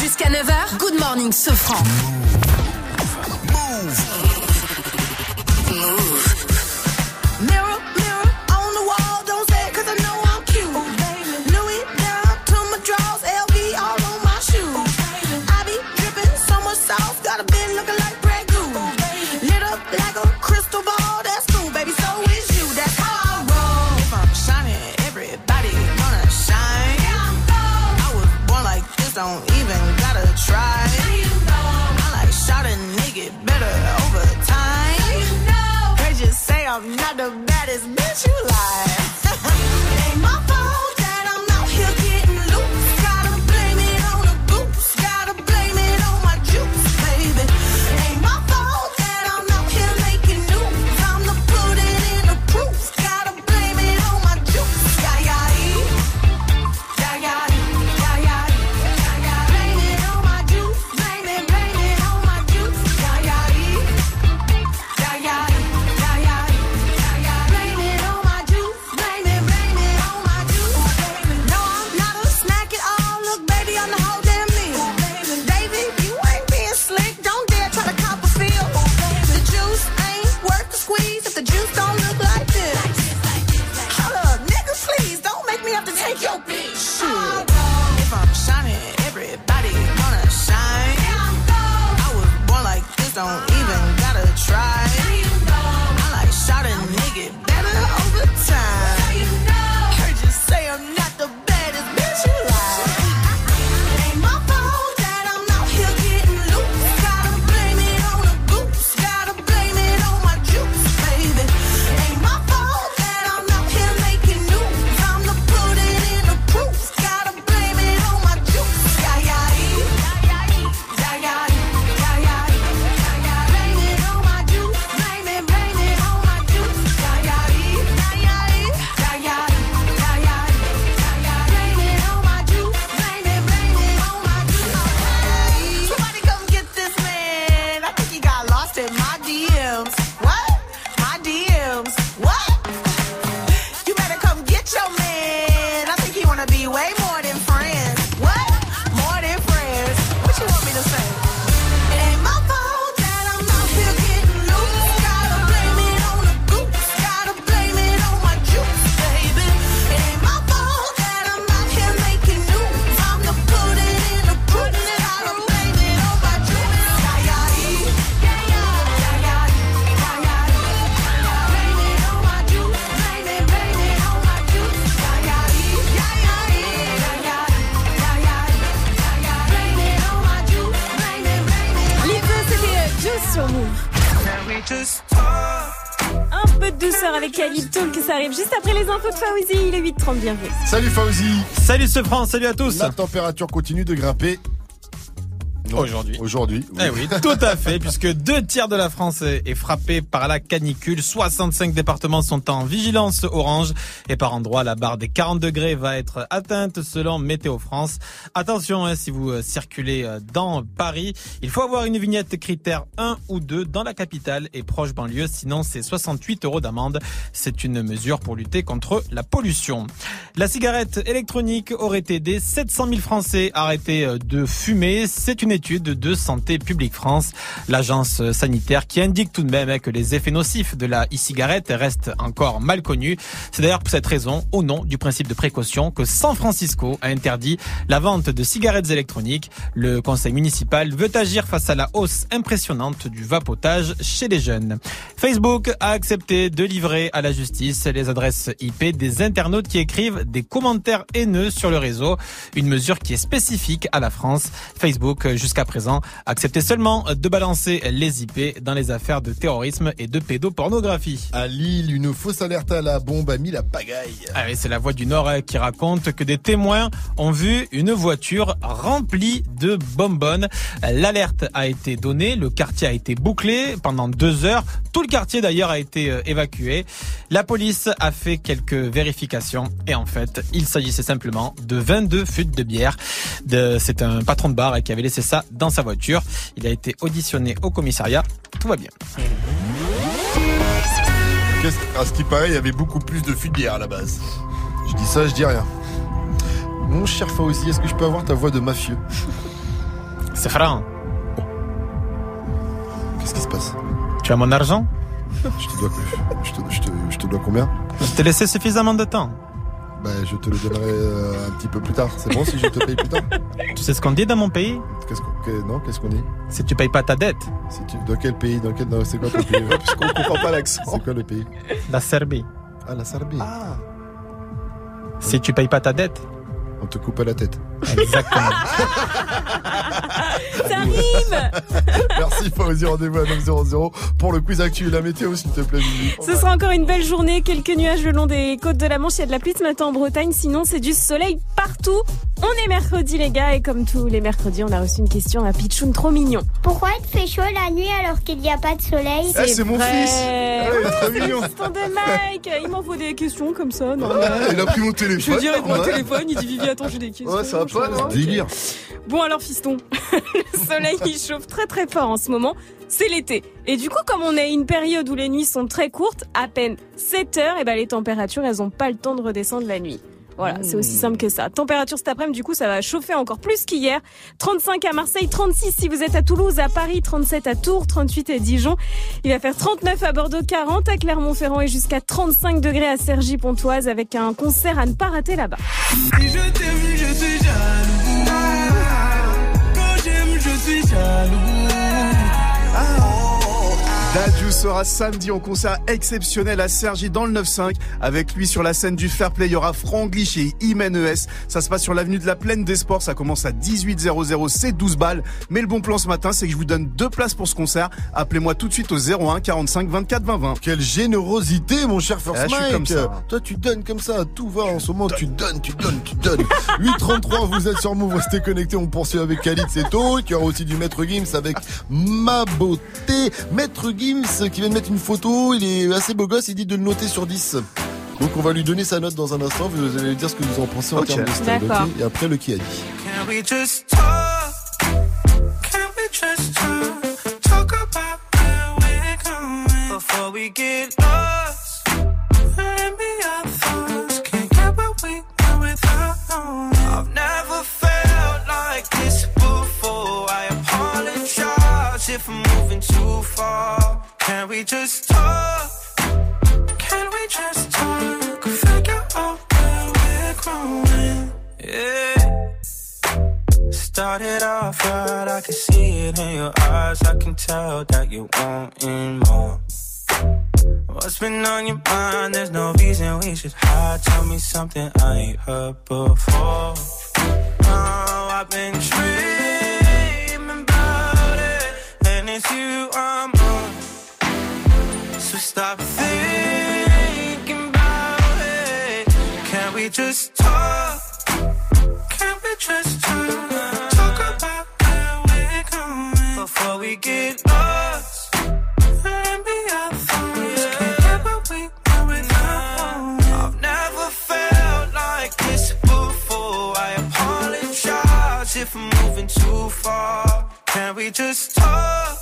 Jusqu'à 9h, Good Morning. Mirror, mirror don't even gotta try. You know. I like shot a nigga better over time. You say I'm not the baddest bitch you like. Don't douceur avec Khalid Talk, ça arrive juste après les infos de Fauzi. Il est 8h30, bienvenue. Salut Fauzi. Salut ce France, salut à tous. La température continue de grimper. Aujourd'hui. Aujourd'hui. Eh oui, tout à fait, puisque deux tiers de la France est est frappée par la canicule. 65 départements sont en vigilance orange et par endroits, la barre des 40 degrés va être atteinte selon Météo France. Attention, hein, si vous euh, circulez euh, dans Paris, il faut avoir une vignette critère 1 ou 2 dans la capitale et proche banlieue, sinon c'est 68 euros d'amende. C'est une mesure pour lutter contre la pollution. La cigarette électronique aurait aidé 700 000 Français à arrêter euh, de fumer. C'est une étude étude de Santé publique France, l'agence sanitaire qui indique tout de même que les effets nocifs de la e-cigarette restent encore mal connus. C'est d'ailleurs pour cette raison, au nom du principe de précaution, que San Francisco a interdit la vente de cigarettes électroniques. Le conseil municipal veut agir face à la hausse impressionnante du vapotage chez les jeunes. Facebook a accepté de livrer à la justice les adresses IP des internautes qui écrivent des commentaires haineux sur le réseau, une mesure qui est spécifique à la France. Facebook, présent, acceptait seulement de balancer les IP dans les affaires de terrorisme et de pédopornographie. À Lille, une fausse alerte à la bombe a mis la pagaille. Ah oui, c'est la voix du Nord hein, qui raconte que des témoins ont vu une voiture remplie de bonbonnes. L'alerte a été donnée, le quartier a été bouclé pendant deux heures. Tout le quartier d'ailleurs a été euh, évacué. La police a fait quelques vérifications et en fait, il s'agissait simplement de 22 fûts de bière. C'est un patron de bar qui avait laissé ça dans sa voiture. Il a été auditionné au commissariat. Tout va bien. Qu'est-ce- À ce qui paraît, il y avait beaucoup plus de bière à la base. Je dis ça, je dis rien. Mon cher Fauzi, est-ce que je peux avoir ta voix de mafieux? C'est franc. Qu'est-ce qui se passe? Tu as mon argent? Je te dois je te, je te- je te dois combien? Je t'ai laissé suffisamment de temps. Bah, je te le donnerai euh, un petit peu plus tard. C'est bon si je te paye plus tard Tu sais ce qu'on dit dans mon pays? Qu'est-ce qu'on, que- non, qu'est-ce qu'on dit? Si tu payes pas ta dette. Si tu, dans quel pays Dans quel, dans- c'est quoi ton pays? Parce qu'on comprend pas l'accent. C'est quoi le pays? La Serbie. Ah, la Serbie. Ah. Si tu payes pas ta dette. On te coupe à la tête. Exactement. Ça rime Merci Fauzi, rendez-vous à 900 pour le quiz actu. La météo, s'il te plaît. Ce sera encore une belle journée, quelques nuages le long des côtes de la Manche, il y a de la pluie ce matin en Bretagne, sinon c'est du soleil partout. On est mercredi les gars et comme tous les mercredis, on a reçu une question à Pichoun trop mignon. Pourquoi il fait chaud la nuit alors qu'il n'y a pas de soleil Eh, c'est mon fils il est trop c'est l'assistant de Mike, il m'envoie des questions comme ça. Non, Il a pris mon Je téléphone. veux dire, il prend le Ouais. téléphone, il dit Vivi, attends, j'ai des questions. Ouais, ça va pas, non. Délire. Bon alors fiston, le soleil il chauffe très très fort en ce moment, c'est l'été. Et du coup comme on est à une période où les nuits sont très courtes, à peine 7 heures, et ben les températures elles ont pas le temps de redescendre la nuit. Voilà, c'est aussi simple que ça. Température cet après-midi, du coup, ça va chauffer encore plus qu'hier. 35 à Marseille, 36 si vous êtes à Toulouse, à Paris, 37 à Tours, 38 à Dijon. Il va faire 39 à Bordeaux, 40 à Clermont-Ferrand et jusqu'à 35 degrés à Cergy-Pontoise avec un concert à ne pas rater là-bas. Si je t'aime, je suis jaloux. Quand j'aime, je suis jaloux. Dadju sera samedi en concert exceptionnel à Sergi dans le 9-5. Avec lui sur la scène du Fair Play, il y aura Franglish et Imen ES. Ça se passe sur l'avenue de la Plaine des Sports. Ça commence à 18h00, c'est 12 balles. Mais le bon plan ce matin, c'est que je vous donne deux places pour ce concert. Appelez-moi tout de suite au 01 45 24 20 20. Quelle générosité, mon cher First Ah, je suis Mike. comme ça. Toi, tu donnes comme ça, tout va en ce moment. Tu donnes, tu donnes, tu donnes. 833, vous êtes sur Move, restez connectés. On poursuit avec Khalid Seto, qui aura aussi du Maître Gims avec Ma Beauté. Maître Gims qui vient de mettre une photo, il est assez beau gosse, il dit de le noter sur 10. Donc on va lui donner sa note dans un instant, vous allez dire ce que vous en pensez en termes de style. Et après le qui a dit. Can we just talk? Can we just talk? Talk about where we're going before we get lost. Maybe our thoughts can't get what we want without knowing. I've never felt like this before. I apologize if I'm moving too far. Can we just talk? Can we just talk? Figure out where we're growing. Yeah. Started off right, I can see it in your eyes. I can tell that you're wanting more. What's been on your mind? There's no reason we should hide. Tell me something I ain't heard before. Oh, I've been dreaming about it, and it's you I'm stop thinking about it. Can we just talk? Can we just talk? Talk about where we're going before we get lost. Can't we. I've never felt like this before. I apologize if I'm moving too far. Can we just talk?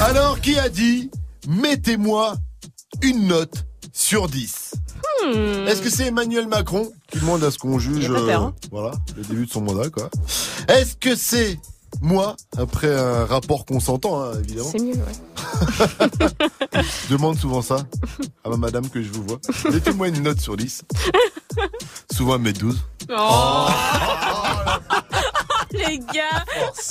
Alors, qui a dit Mettez-moi une note sur 10. Hmm. Est-ce que c'est Emmanuel Macron qui demande à ce qu'on juge hein. euh, voilà, le début de son mandat quoi Est-ce que c'est moi, après un rapport consentant, hein, évidemment. C'est mieux, ouais. demande souvent ça à ma madame que je vous vois. Mettez-moi une note sur 10. Souvent, elle met 12.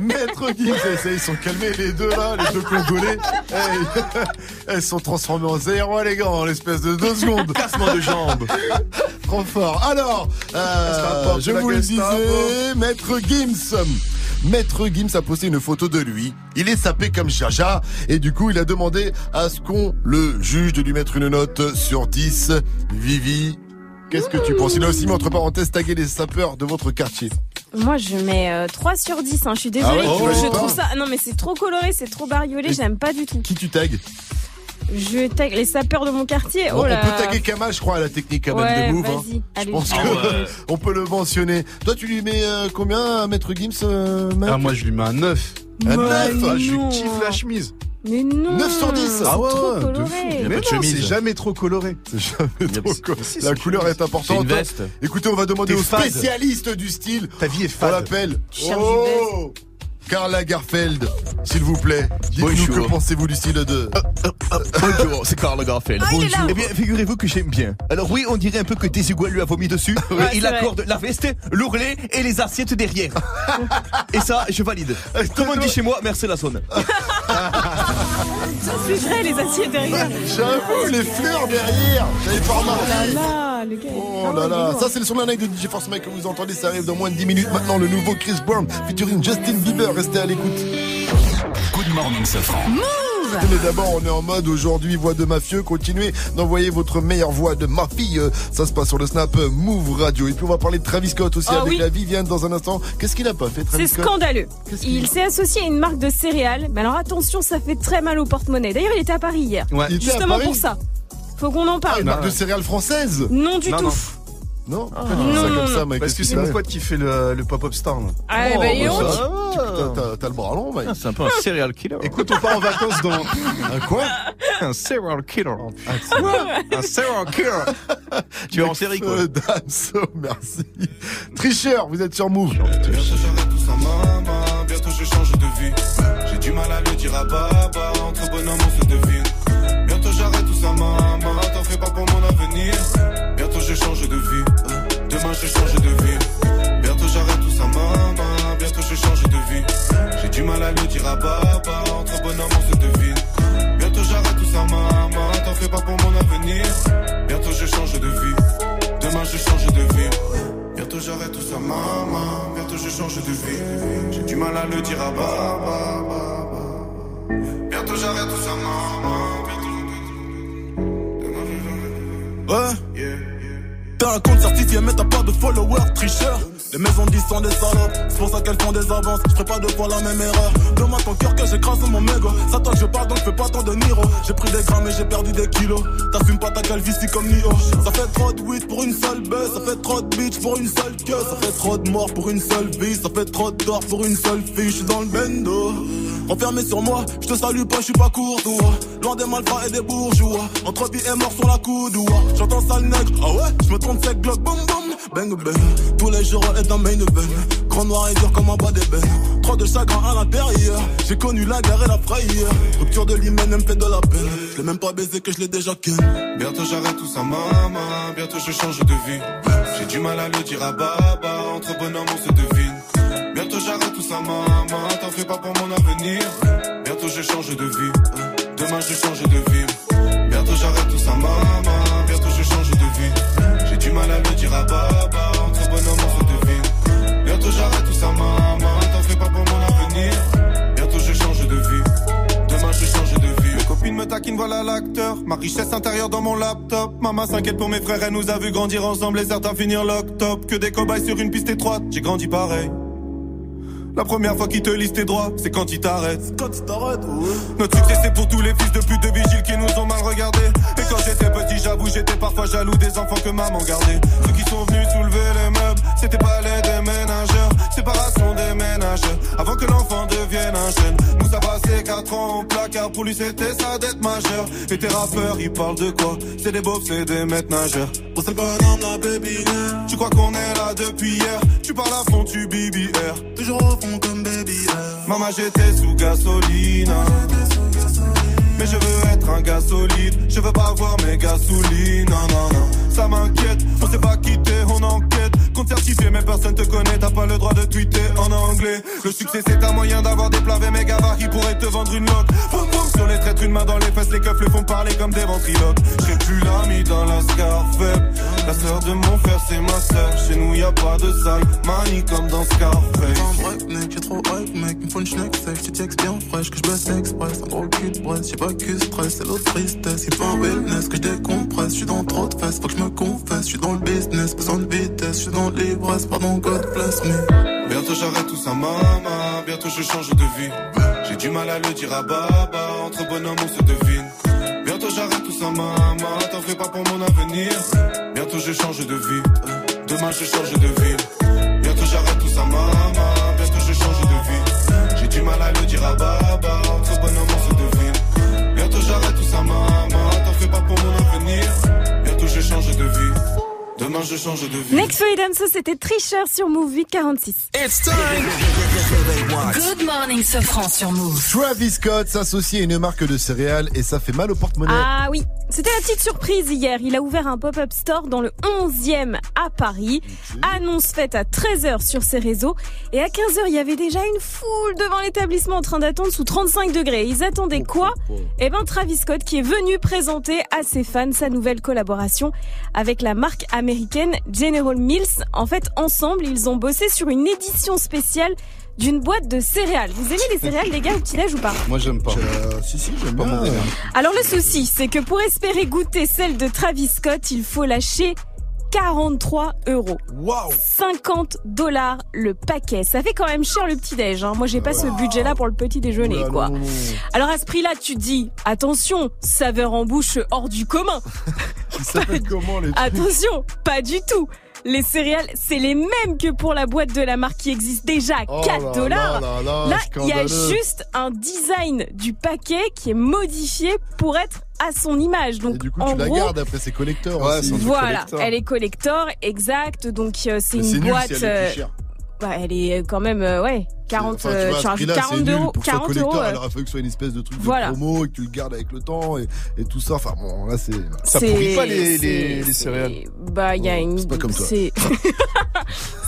Maître Gims, eh, ça, ils sont calmés les deux là, les deux Congolais. Elles sont transformées en zéro les gars, en l'espace de deux secondes. Cassement de jambes. Trop fort. Alors, euh, je vous le disais, Maître Gims. Maître Gims a posté une photo de lui. Il est sapé comme Jaja. Et du coup, il a demandé à ce qu'on le juge de lui mettre une note sur 10. Vivi, qu'est-ce que tu penses? Il a aussi mis entre parenthèses tagué les sapeurs de votre quartier. Moi, je mets euh, 3 sur 10. hein. Je suis désolée. Ah ouais, tu je trouve ça. Non, mais c'est trop coloré, c'est trop bariolé. J'aime pas du tout. Qui tu tagues Je tag les sapeurs de mon quartier. Bon, Oh là. On peut taguer Kamal, je crois, à la technique quand même Ouais, de Move. hein. vas-y. Je Allez, pense Ah que ouais. on peut le mentionner. Toi, tu lui mets euh, combien, à Maître Gims euh, Ah, moi, je lui mets un 9. Un Mais 9 Ah, je kiffe la chemise. Mais non. 9 sur 10. C'est Ah ouais, trop de fou. Mais pas de non, chemise. c'est jamais trop coloré. C'est jamais trop si, La c'est couleur est importante. C'est une veste. Écoutez, on va demander T'es fade. spécialistes du style. Ta vie est On fade. l'appelle. Cherche Oh Carla Garfeld, s'il vous plaît. Dites-nous Bonjour. que pensez-vous du style de. Bonjour, c'est Karl Garfeld. Ah, il est là. Eh bien, figurez-vous que j'aime bien. Alors oui, on dirait un peu que Desigual lui a vomi dessus. Ouais, mais c'est il vrai. accorde la veste, l'ourlet et les assiettes derrière. et ça, je valide. Comme on dit chez moi, merci la sonne. C'est vrai, les assiettes derrière. J'avoue, les fleurs derrière. J'avais pas Oh là remarqué. là, le gars. Oh là là, ça c'est le son de la night de DJ Force Mike que vous entendez, ça arrive dans moins de 10 minutes. Maintenant, le nouveau Chris Brown featuring Justin Bieber, restez à l'écoute. Good morning, Mais d'abord, on est en mode aujourd'hui, voix de mafieux. Continuez d'envoyer votre meilleure voix de ma fille. Euh, Ça se passe sur le snap Move Radio. Et puis on va parler de Travis Scott aussi Ah avec oui. la Viviane dans un instant. Qu'est-ce qu'il a pas fait, Travis C'est scandaleux. Il s'est associé à une marque de céréales. Mais alors attention, ça fait très mal au porte-monnaie. D'ailleurs, il était à Paris hier. Ouais. Justement Paris pour ça. Faut qu'on en Ah, parle. une marque de céréales française Non du Non, tout. non. Non Pas non, du tout ça non, comme non. ça, Mike. Parce que c'est mon pote qui fait le, le pop-up star. là. Ah, Oh, bah, et bah. T'as- t'as- T'as le bras long, Mike. Ah, C'est un peu un serial killer. Écoute, on part en vacances dans. Un quoi Un serial killer. Un quoi Un serial killer. Tu es en série quoi Damso, merci. Tricheur, vous êtes sur Move. Bientôt j'arrête tout ça, maman. Bientôt je change de vie. J'ai du mal à le dire à papa. Entre bonhommes, on se devine. Bientôt j'arrête tout ça, maman. T'en fais pas pour mon avenir. Je change de vie. Bientôt j'arrête tout ça, maman. Bientôt je change de vie. J'ai du mal à le dire à papa. Entre bonhommes, on se devine. Bientôt j'arrête tout ça, maman. T'en fais pas pour mon avenir. Bientôt je change de vie. Demain je change de vie. Bientôt j'arrête tout ça, maman. Bientôt je change de vie. J'ai du mal à le dire à baba. Bientôt j'arrête tout ça, maman. Ouais. T'as un compte certifié mais t'as pas de followers, tricheur. Les maisons disent sont des salopes, c'est pour ça qu'elles font des avances. Je ferai pas deux fois la même erreur. Demande ton cœur que j'écrase mon mégot. Ça toi je parle donc fais pas tant de Niro. J'ai pris des grammes et j'ai perdu des kilos. T'assumes pas ta calvitie comme Nio. Ça fait trop de weed pour une seule baisse. Ça fait trop de bitch pour une seule queue. Ça fait trop de morts pour une seule vie. Ça fait trop de tort pour une seule fille. Je suis dans le bendo. Enfermé sur moi, je te salue pas, je suis pas courtois. Loin des malfrats et des bourgeois. Entre vie et mort sur la coudoua. J'entends sale nègre, ah ouais, je me boum boum. Bang bang, tous les jours est un main event. Grand noir et dur comme un bas d'ébène. Trop de chagrin à l'intérieur. J'ai connu la guerre et la frayeur. Rupture de l'hymen, me fait de la peine. Je l'ai même pas baisé que je l'ai déjà ken. Bientôt j'arrête tout ça, maman. Bientôt je change de vie. J'ai du mal à le dire à baba. Entre bonhommes, on se devine. Bientôt j'arrête tout ça, maman. T'en fais pas pour mon avenir. Bientôt je change de vie. Demain je change de vie. Bientôt j'arrête tout ça, maman. Bientôt je change de vie. Du mal à le dire à baba. Entre bonhommes, on se devine. Bientôt j'arrête tout ça, maman. T'en fais pas pour mon avenir. Bientôt je change de vie. Demain je change de vie. Mes copines me taquinent, voilà l'acteur. Ma richesse intérieure dans mon laptop. Maman s'inquiète pour mes frères, elle nous a vu grandir ensemble et certains finir lock-top. Que des cobayes sur une piste étroite, j'ai grandi pareil. La première fois qu'ils te lisent tes droits, c'est quand ils t'arrêtent. Quand tu t'arrêtes, ouais. Notre succès c'est pour tous les fils de pute de vigiles qui nous ont mal regardés. Et quand j'étais petit, j'avoue, j'étais parfois jaloux des enfants que maman gardait. Ceux qui sont venus soulever les meubles, c'était pas les déménageurs. Séparation des ménages, avant que l'enfant devienne un jeune. Nous ça passait car 4 ans au placard, pour lui c'était sa dette majeure. Et tes rappeurs, ils parlent de quoi? C'est des beaufs, c'est des maîtres nageurs. Pour cette bonhomme, la baby. Tu crois qu'on est là depuis hier? Tu parles à fond, tu BBR. Toujours au fond comme baby. Maman, j'étais sous gasoline. Mais je veux être un gars solide, je veux pas voir mes gasolines, non, non. Ça m'inquiète, on s'est pas quitté, on enquête. Compte mais personne te connaît, t'as pas le droit de tweeter en anglais. Le succès, c'est un moyen d'avoir des mes gabarits qui pourraient te vendre une boum sur les traîtres, une main dans les fesses, les keufs le font parler comme des ventriloques. J'ai plus l'ami dans la Scarface. La sœur de mon frère, c'est ma sœur. Chez nous, y a pas de salle, manie comme dans Scarface. break, mec, j'ai trop hype, mec. Me faut une schneck safe, tu textes bien fraîche, que je baisse express. Un gros cul de braise, j'ai pas que stress, c'est l'autre tristesse. Il faut un wellness, que je décompresse. Je suis dans trop de fesses, faut que je me confesse. Je suis dans le business, besoin de vitesse. Je suis dans l'ivresse, pardon, God bless me. Bientôt j'arrête tout ça, maman. Bientôt je change de vie. J'ai du mal à le dire à Baba. Entre bonhommes, on se devine. Ça. T'en fais pas pour mon avenir. Bientôt je change de vie. Demain je change de ville. Bientôt j'arrête tout ça, maman. Bientôt je change de vie. J'ai du mal à le dire à Baba. Entre bonhommes, on se devine. Bientôt j'arrête tout ça, maman. T'en fais pas pour mon avenir. Bientôt je change de vie. Demain je change de vie. Next Freedom, ça c'était Tricheur sur Move 846. It's time. Good morning, Sofran sur Move. Travis Scott s'associe à une marque de céréales et ça fait mal au porte-monnaie. Ah oui, c'était la petite surprise hier. Il a ouvert un pop-up store dans le 11e à Paris. Annonce faite à 13h sur ses réseaux. Et à 15h, il y avait déjà une foule devant l'établissement en train d'attendre sous 35 degrés. Ils attendaient quoi? Eh ben Travis Scott qui est venu présenter à ses fans sa nouvelle collaboration avec la marque américaine General Mills. En fait, ensemble, ils ont bossé sur une édition spéciale d'une boîte de céréales. Vous aimez les céréales, les gars, au petit-déj ou pas? Moi, j'aime pas. si, si, j'aime pas manger. alors le souci, c'est que pour espérer goûter celle de Travis Scott, il faut lâcher 43 euros. Waouh 50 dollars le paquet. Ça fait quand même cher le petit-déj. Hein. Moi, j'ai pas ce budget-là pour le petit déjeuner, Oula, quoi. non. Alors à ce prix-là, tu te dis, attention, saveur en bouche hors du commun. Ils s'appellent comment les trucs Attention, pas du tout. Les céréales, c'est les mêmes que pour la boîte de la marque qui existe déjà à Oh 4 là dollars. là là là, il y a juste un design du paquet qui est modifié pour être à son image. Donc, Et du coup, en tu la gardes après, c'est collector. Ouais, voilà, collector. elle est collector, exact. Donc euh, c'est une nul boîte. si elle est euh, plus chère. bah, elle est quand même euh, ouais 40. Enfin, tu euh, vois, prix-là, 40 c'est nul. euros. Pour que ce soit 40 euros. euh, il aurait fallu que ce soit une espèce de truc Voilà. de promo et que tu le gardes avec le temps et, et tout ça. Enfin bon, là c'est. Ça c'est- pourrit pas les, les, les céréales. Bah, il y a une. c'est pas comme toi. c'est-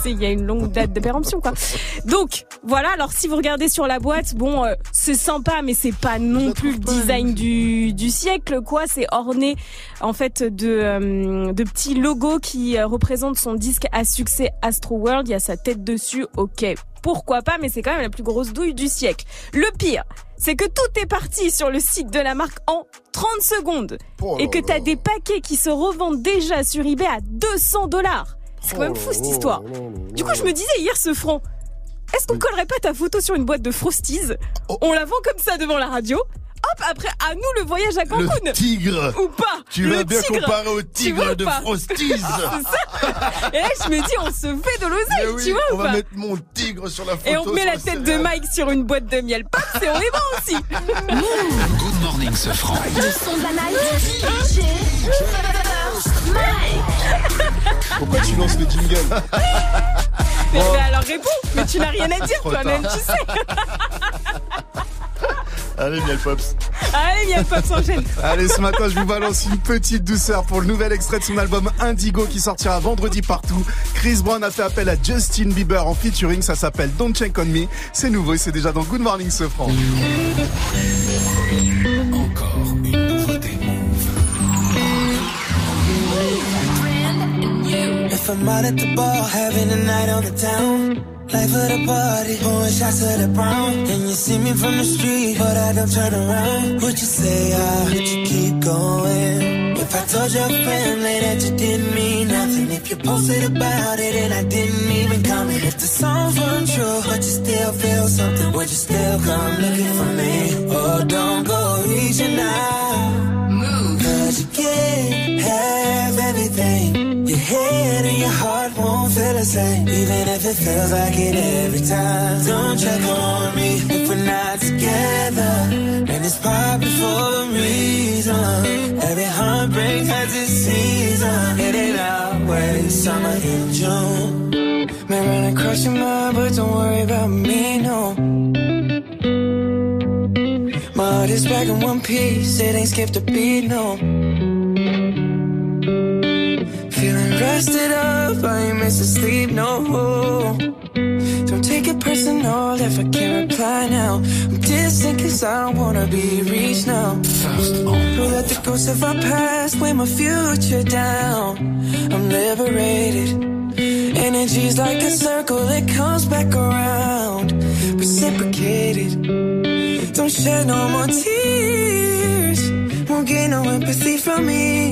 il y a une longue date de péremption, quoi. Donc, voilà. Alors, si vous regardez sur la boîte, bon, euh, c'est sympa, mais c'est pas non plus le design du, du siècle, quoi. C'est orné, en fait, de, euh, de petits logos qui euh, représentent son disque à succès Astro World. Il y a sa tête dessus. Ok. Pourquoi pas, mais c'est quand même la plus grosse douille du siècle. Le pire, c'est que tout est parti sur le site de la marque en 30 secondes. Oh et que t'as des paquets qui se revendent déjà sur eBay à 200 dollars. C'est quand même fou cette histoire. Du coup, je me disais hier ce franc. Est-ce qu'on collerait pas ta photo sur une boîte de Frosties? On la vend comme ça devant la radio. Hop, après, à nous le voyage à Cancun. Le tigre Ou pas Tu vas bien comparer au tigre de Frosties C'est ça. Et là, je me dis, on se fait de l'oseille, oui, tu vois on ou va pas mettre mon tigre sur la photo. Et on met la tête de. Mike sur une boîte de miel pâte et on est bon aussi. Good morning, ce franc. Le son de la night. DJ First Mike. Pourquoi tu lances le jingle Mais, mais alors réponds, mais tu n'as rien à dire toi-même, tu sais. Allez, Miel Pops. Allez, viens, pas s'enchaîne. Allez, ce matin, je vous balance une petite douceur pour le nouvel extrait de son album Indigo qui sortira vendredi partout. Chris Brown a fait appel à Justin Bieber en featuring, ça s'appelle Don't Check On Me. C'est nouveau et c'est déjà dans Good Morning Sofran. If I'm out at the bar, having a night on the town. Life of the party, pouring shots of the brown. And you see me from the street, but I don't turn around. Would you say I would you keep going? If I told your family that you didn't mean nothing, if you posted about it and I didn't even comment, if the songs weren't true, but you still feel something, would you still come looking for me? Oh, don't go reaching out. You can't have everything. Your head and your heart won't feel the same, even if it feels like it every time. Don't check on me if we're not together. And it's probably for a reason. Every heartbreak has its season. It ain't always summer in June. May run across your mind, but don't worry about me, no. My heart is back in one piece, it ain't skipped a beat, no. Feeling rested up, I ain't missing sleep, no. Don't take it personal if I can't reply now. I'm distant cause I don't wanna be reached now. We'll let the ghosts of our past weigh my future down. I'm liberated. Energy's like a circle, it comes back around. Reciprocated. Don't shed no more tears. Won't get no empathy from me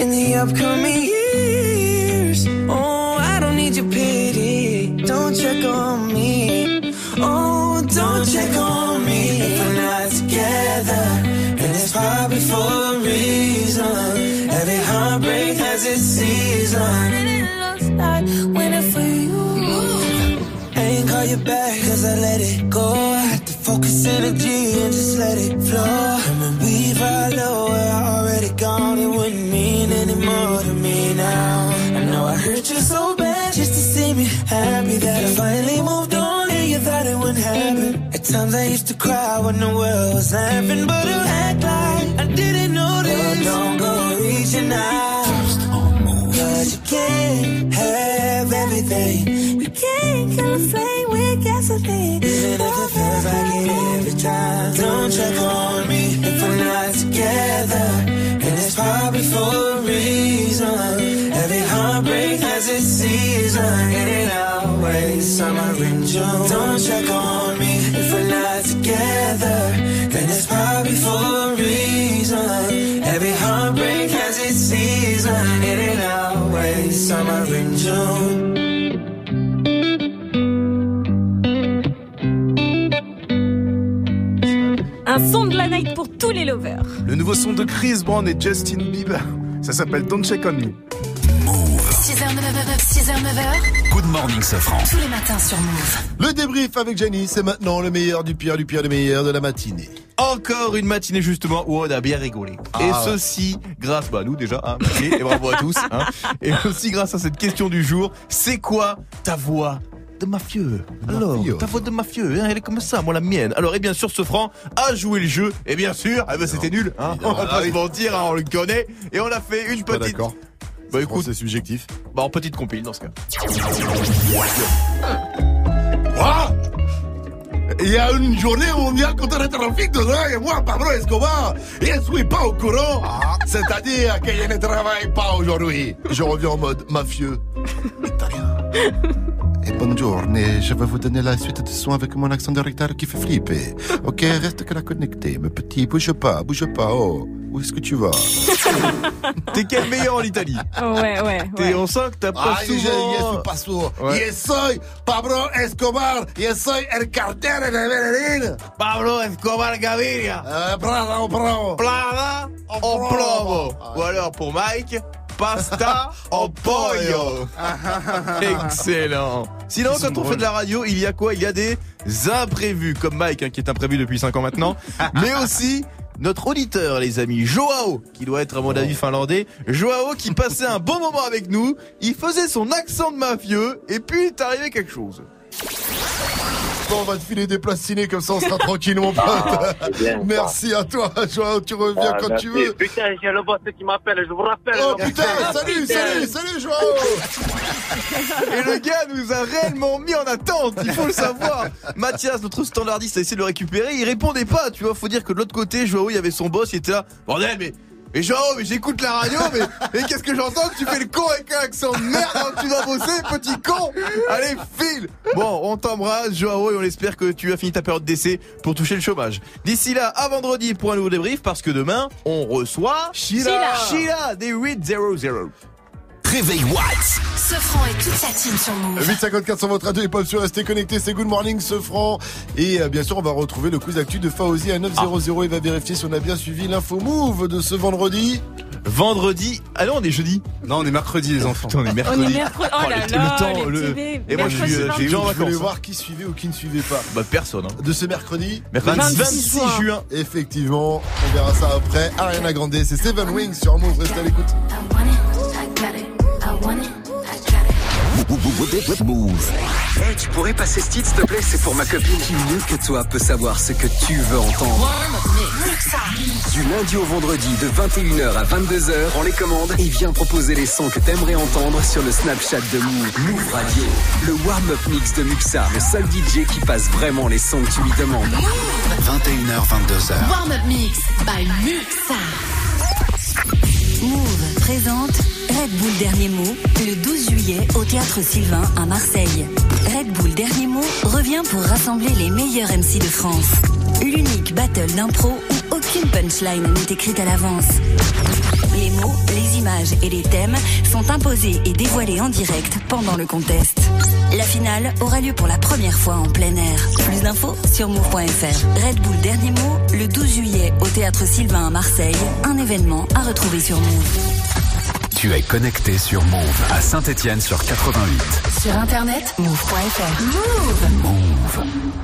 in the upcoming years. Oh, I don't need your pity. Don't check on me. Oh, don't check on me if we're not together. And it's probably for a reason. Every heartbreak has its season. And it looks like winter for you. I ain't call you back cause I let it go. I had to focus energy and just let it flow. And when we follow where I already gone, it wouldn't mean any more to me now. I know I hurt you so bad just to see me happy that I finally moved on and you thought it wouldn't happen. At times I used to cry when the world was laughing, but you act like I didn't notice. Oh, don't go reaching out. Cause you can't have everything. You can't kill a flame with gasoline. Feels like it every time. Don't check on me if we're not together. And it's probably for a reason. Every heartbreak has its season. It ain't always summer in June. Don't check on me if we're not together. Then it's probably for a reason. Every heartbreak has its season. It ain't always summer in June. Un son de la night pour tous les lovers. Le nouveau son de Chris Brown et Justin Bieber. Ça s'appelle Don't Check on Me. 6h, 9h, 6h, 9h. Good morning, Sofran. Tous les matins sur Move. Le débrief avec Jenny, c'est maintenant le meilleur du pire, du pire, du meilleur de la matinée. Encore une matinée justement où on a bien rigolé. Ah. et ceci grâce bah, à nous déjà, hein, merci, et bravo à tous. hein. et aussi grâce à cette question du jour, c'est quoi ta voix de mafieux Alors, Mafieux. ta voix de mafieux, hein, elle est comme ça, moi la mienne. Alors, et bien sûr, ce franc a joué le jeu, et bien sûr, eh ben, c'était nul, hein, on va Ah pas oui. se mentir, hein, on le connaît, et on a fait une petite... d'accord. Bah écoute, c'est subjectif. Bah en petite compile dans ce cas. Ah Il y a une journée mondiale contre le trafic de drogue et moi, Pablo Escobar, je ne suis pas au courant. C'est-à-dire que je ne travaille pas aujourd'hui. Je reviens en mode mafieux. Italien. Et bonjour, je vais vous donner la suite de soins avec mon accent de retard qui fait flipper. Ok, reste que la connecté, mes petits, bouge pas, bouge pas, oh. Où est-ce que tu vas? T'es quel meilleur en Italie? Ouais, ouais, T'es- ouais. On sent que t'as pas souvent... yo soy paso. Ouais. Yo soy Pablo Escobar. Yo soy el cartel de Medellín. Pablo Escobar Gaviria. Eh, bravo, bravo. Plada en plomo. Ou alors pour Mike, pasta en pollo. Excellent. Sinon, Ils quand on fait de la radio, il y a quoi? Il y a des imprévus, comme Mike, hein, qui est imprévu depuis 5 ans maintenant, mais aussi notre auditeur, les amis, Joao, qui doit être à mon avis finlandais. Joao qui passait un bon moment avec nous, il faisait son accent de mafieux, et puis il est arrivé quelque chose. Bon, on va te filer des placinés comme ça, on sera tranquille, mon pote. Merci à toi, Joao. Tu reviens Ah, quand merci. tu veux. Putain, j'ai le boss qui m'appelle, je vous rappelle. Oh putain, salut, salut, salut, Joao. Et le gars nous a réellement mis en attente, il faut le savoir. Mathias, notre standardiste, a essayé de le récupérer, il répondait pas, tu vois. Faut dire que de l'autre côté, Joao, il y avait son boss, il était là. Bordel, mais. Mais Joao, mais j'écoute la radio, mais, mais qu'est-ce que j'entends? Que tu fais le con avec un accent de merde que tu vas bosser, petit con Allez, file Bon, on t'embrasse, Joao, et on espère que tu as fini ta période d'essai pour toucher le chômage. D'ici là, à vendredi pour un nouveau débrief, parce que demain, on reçoit Sheila. Sheila des 800. Réveil Watts. Sofran et toute sa team sur Move. 854 sur votre radio et pas sur rester connecté, c'est Good Morning ce franc. Et euh, bien sûr, on va retrouver le quiz d'actu de Faouzi à 900. Il va vérifier si on a bien suivi l'info move de ce vendredi. Vendredi. Ah non, on est jeudi. Non, on est mercredi, les enfants. on est mercredi. On est mercredi. Oh là le, là, le temps, le. Et moi, je suis, Mercredi euh, j'ai eu Je voulais voir qui suivait ou qui ne suivait pas. Bah, personne. hein. De ce mercredi Mercredi 26 26 juin. juin. Effectivement, on verra ça après. Ariana Grande, c'est Seven Wings sur Move, restez à l'écoute. Move. Hey, tu pourrais passer ce titre, s'il te plaît? C'est pour ma copine. Qui mieux que toi peut savoir ce que tu veux entendre? Du lundi au vendredi, de 21h à 22h, prends les commandes et viens proposer les sons que t'aimerais entendre sur le Snapchat de Move. Move Radio. Le warm-up mix de Muxa, le seul DJ qui passe vraiment les sons que tu lui demandes. 21h, 22h. Warm Up Mix by Muxa. Move Red Bull Dernier Mot le 12 juillet au Théâtre Sylvain à Marseille. Red Bull Dernier Mot revient pour rassembler les meilleurs MC de France. L'unique battle d'impro où aucune punchline n'est écrite à l'avance. Les mots, les images et les thèmes sont imposés et dévoilés en direct pendant le contest. La finale aura lieu pour la première fois en plein air. Plus d'infos sur move.fr. Red Bull Dernier Mot le 12 juillet au Théâtre Sylvain à Marseille. Un événement à retrouver sur Move. Tu es connecté sur Move à Saint-Etienne sur 88. Sur internet, move.fr. Move.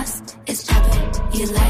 My gloss is popping. You like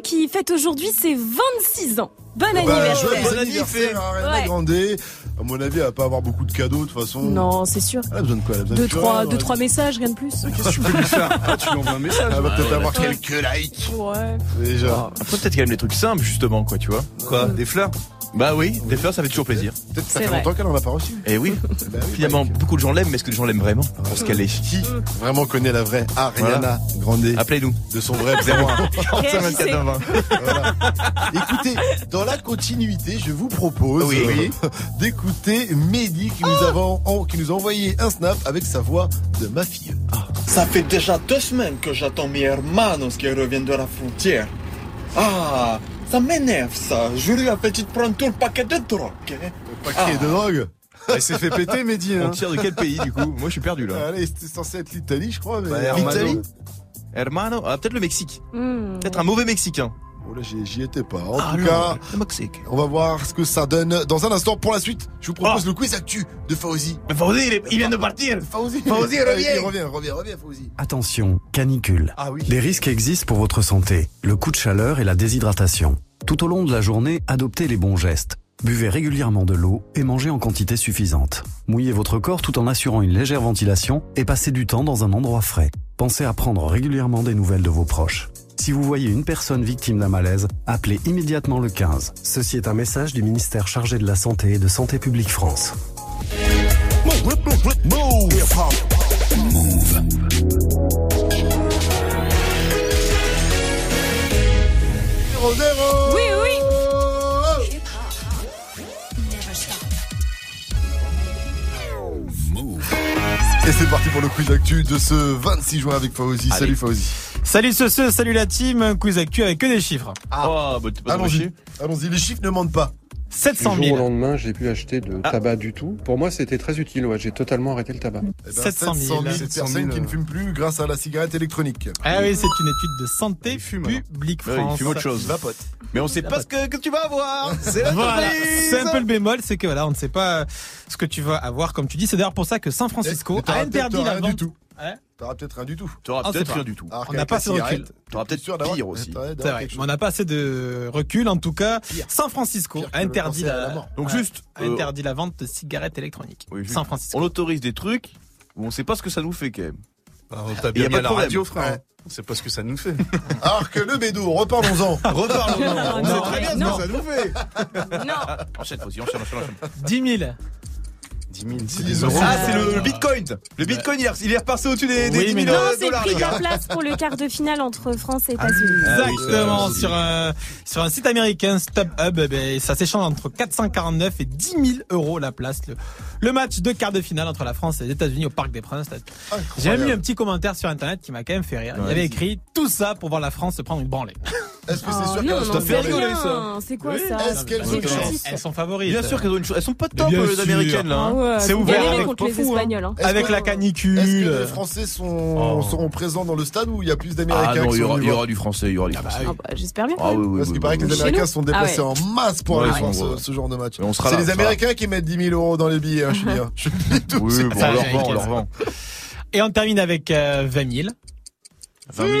qui fête aujourd'hui ses 26 ans. Bon Bah, anniversaire. joyeux anniversaire à Ariana Ouais. Grande. À mon avis, elle va pas avoir beaucoup de cadeaux de toute façon. Non, c'est sûr. Elle a besoin de quoi? Elle a besoin Deux, de trois, deux, trois messages, rien de plus. Qu'est-ce que tu peux lui faire? Ah, Tu lui envoies un message. Elle va peut-être Ouais, avoir ouais. quelques likes. Ouais. Déjà. Après, peut-être qu'elle aime les trucs simples, justement, quoi, tu vois. Quoi? Des fleurs? Bah oui, des fleurs, ça fait toujours plaisir. Peut-être que ça fait longtemps qu'elle en a pas reçu. Et oui. Finalement, beaucoup de gens l'aiment, mais est-ce que les gens l'aiment vraiment? Pour ce qu'elle est. Qui? Vraiment connaît la vraie Ariana Grande Appelez-nous. De son vrai 01 prénom. 45 24 20. Voilà. Écoutez, dans la continuité, je vous propose Oui. euh, d'écouter Mehdi qui nous, avons, en- qui nous a envoyé un snap avec sa voix de mafieux. Ça fait déjà deux semaines que j'attends mes hermanos qui reviennent de la frontière. Ah, ça m'énerve ça. Je lui ai fait tu prends tout le paquet de drogue. hein. Paquet de drogue Ah, Il s'est fait péter, Mehdi. On Hein. tire de quel pays du coup? Moi je suis perdu là. Allez, c'était censé être l'Italie, je crois. Mais... Bah, Hermano. L'Italie? Hermano? Ah, peut-être le Mexique. Hmm. Peut-être un mauvais Mexicain. Oh là, j'y étais pas. En Ah, tout non, cas, le Mexique. on va voir ce que ça donne dans un instant. Pour la suite, je vous propose le quiz actu de Fauzi. Mais Fauzi, il, est- il vient de partir. Fauzi, Fauzi, Il reviens. revient, revient, revient, Fauzi. Attention, canicule. Ah oui. Des risques existent pour votre santé. Le coup de chaleur et la déshydratation. Tout au long de la journée, adoptez les bons gestes. Buvez régulièrement de l'eau et mangez en quantité suffisante. Mouillez votre corps tout en assurant une légère ventilation et passez du temps dans un endroit frais. Pensez à prendre régulièrement des nouvelles de vos proches. Si vous voyez une personne victime d'un malaise, appelez immédiatement le 15. Ceci est un message du ministère chargé de la Santé et de Santé publique France. Zéro, zéro. Oui, oui. Et c'est parti pour le quiz actu de ce 26 juin avec. Allez. Salut Fauzi. Salut ce, ce, salut la team, un quiz actu avec que des chiffres. Ah, bah t'es pas Allons-y. Allons-y, les chiffres ne mentent pas. 700 Du jour au 000. lendemain, j'ai pu acheter de Ah. tabac du tout. Pour moi, c'était très utile. Ouais, j'ai totalement arrêté le tabac. Eh ben, 700 000. personnes qui ne fument plus grâce à la cigarette électronique. Ah oui, c'est une étude de santé publique Ouais, France. il fume autre chose. Vapote. Mais on sait pas ce que, que tu vas avoir. C'est la Voilà, surprise. c'est un peu le bémol, c'est que voilà, on ne sait pas ce que tu vas avoir, comme tu dis. C'est d'ailleurs pour ça que San Francisco t'auras a interdit la vente. du tout. T'auras peut-être rien du tout. T'auras On peut-être rien du tout. Alors On n'a pas assez de recul. T'auras peut-être sûr d'avoir- pire aussi. C'est vrai, quelque on n'a pas assez de recul. En tout cas, San Francisco a interdit la. Donc ouais, juste, a euh, interdit la vente de cigarettes électroniques. Oui. San Francisco. On autorise des trucs où on sait pas ce que ça nous fait quand même. Alors, T'as Y a bien pas mis la radio, frère. Ouais. On sait pas ce que ça nous fait. Alors que le bédo, reparlons-en. Reparlons. On Non, sait très bien ce non. que ça nous fait. Non. Enchaîne, Fauzi, enchaîne, enchaîne, enchaîne. 10 000. 10 000, c'est 10 des 000 euros. Ah, c'est le, le bitcoin. Le bitcoin, il est, il est repassé au-dessus des, des Oui, 10 mais 000 non. Non, c'est le prix de la place pour le quart de finale entre France et États-Unis. Ah Exactement, sur un, sur un site américain, StubHub, eh ben, ça s'échange entre 449 et 10 000 euros la place. Le, le match de quart de finale entre la France et les États-Unis au Parc des Princes. J'ai même eu un petit commentaire sur internet qui m'a quand même fait rire. Il y Ouais, avait vas-y. écrit tout ça pour voir la France se prendre une branlée. Est-ce que c'est Oh, sûr qu'elles Ça fait c'est rigoler, ça. C'est quoi Oui, ça Est-ce qu'elles ont une chance. Elles sont favorites. Bien sûr qu'elles ont une chance. Elles sont pas top, bien les sûr. américaines, là. Ah ouais, C'est ouvert avec contre les hein. Espagnols. hein. Est-ce Avec que- la Est-ce canicule. que les Français sont, Oh. seront présents dans le stade ou il y a plus d'Américains Ah non, il y aura, il y aura du français, il y aura du français. Ah bah, J'espère bien. Ah oui, oui, Parce oui, qu'il paraît que les. Américains nous sont déplacés Ah ouais. en masse pour Ouais, aller voir ce, ce genre de match. C'est les. Américains qui mettent 10 000 euros dans les billets, hein, je te dis. hein. Je dis tout Oui, on leur vend, on américaine, leur ça. vend. Et on termine avec euh, 20 000. 20 000.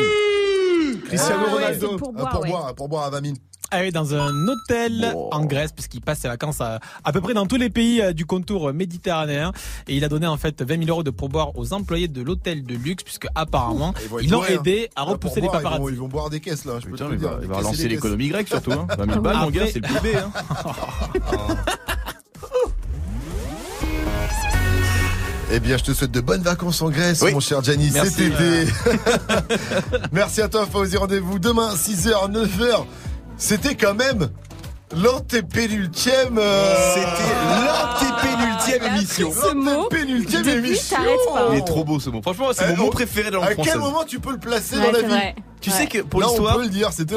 Cristiano Ah Ronaldo. c'est pour Ah, boire, pour ouais. boire, pour boire à 20 000. Ah oui, dans un hôtel Oh. en Grèce, puisqu'il passe ses vacances à, à peu près dans tous les pays euh, du contour méditerranéen. Et il a donné en fait 20 000 euros de pourboire aux employés de l'hôtel de luxe, puisque apparemment, Ils l'ont hein. aidé à repousser les boire, ils vont- paparazzi. Ils vont boire des caisses là, je peux Putain, te il dire. va, il va relancer l'économie grecque surtout. Hein. 20 000 Ah, balles, mon gars, c'est le PIB. Hein. Eh bien, je te souhaite de bonnes vacances en Grèce, Oui. mon cher Gianni, été. Merci à toi, Fauzi. Rendez-vous demain, 6h, 9h. C'était quand même l'antépénultième. euh, C'était l'antépénultième Ah, émission. ce mot, depuis, émission. pas, Il est trop beau ce mot. Franchement, c'est Eh, mon mot on- préféré de la À langue quel moment tu peux le placer dans la vie. Tu Ouais. sais que pour Là, on l'histoire, peut le dire, c'était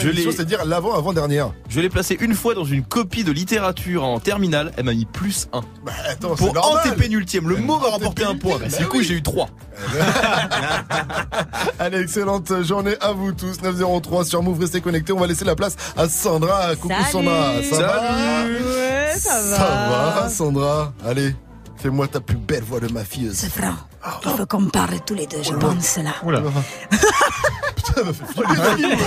Je émission, l'ai- c'est-à-dire l'avant-avant-dernière. je l'ai placé une fois dans une copie de littérature en terminale. Elle m'a mis plus 1. Bah, attends, Pour antépénultième, le mot va remporter un point. Bah, du bah coup, oui. j'ai eu 3. Allez, excellente journée à vous tous. 903 sur Move, restez connectés. On va laisser la place à Sandra. Coucou Salut. Sandra. Ça va Ouais, ça va. Ça va, Sandra. Allez, fais-moi ta plus belle voix de mafieuse. C'est franc. Il faut qu'on parle tous les deux, je pense là. Oula. Putain, elle m'a fait flipper.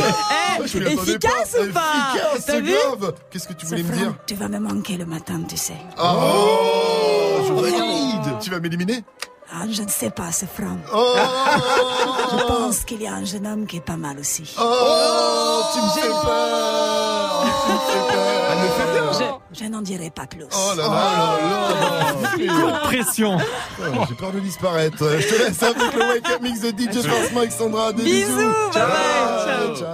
Eh, efficace ou pas Efficace, c'est grave. Qu'est-ce que tu voulais me dire tu vas me manquer le matin, tu sais. Oh, je valide. Tu vas m'éliminer Ah, je ne sais pas, c'est franc. Oh, Je pense qu'il y a un jeune homme qui est pas mal aussi. oh, tu me fais peur. Je n'en dirai pas plus. Oh là là là là. Pression. Oh, J'ai peur de disparaître. Je te laisse avec le Wake Up Mix de DJ Force Mike Sandra. Des Bisous, bye bye, Ciao. ciao. Ciao.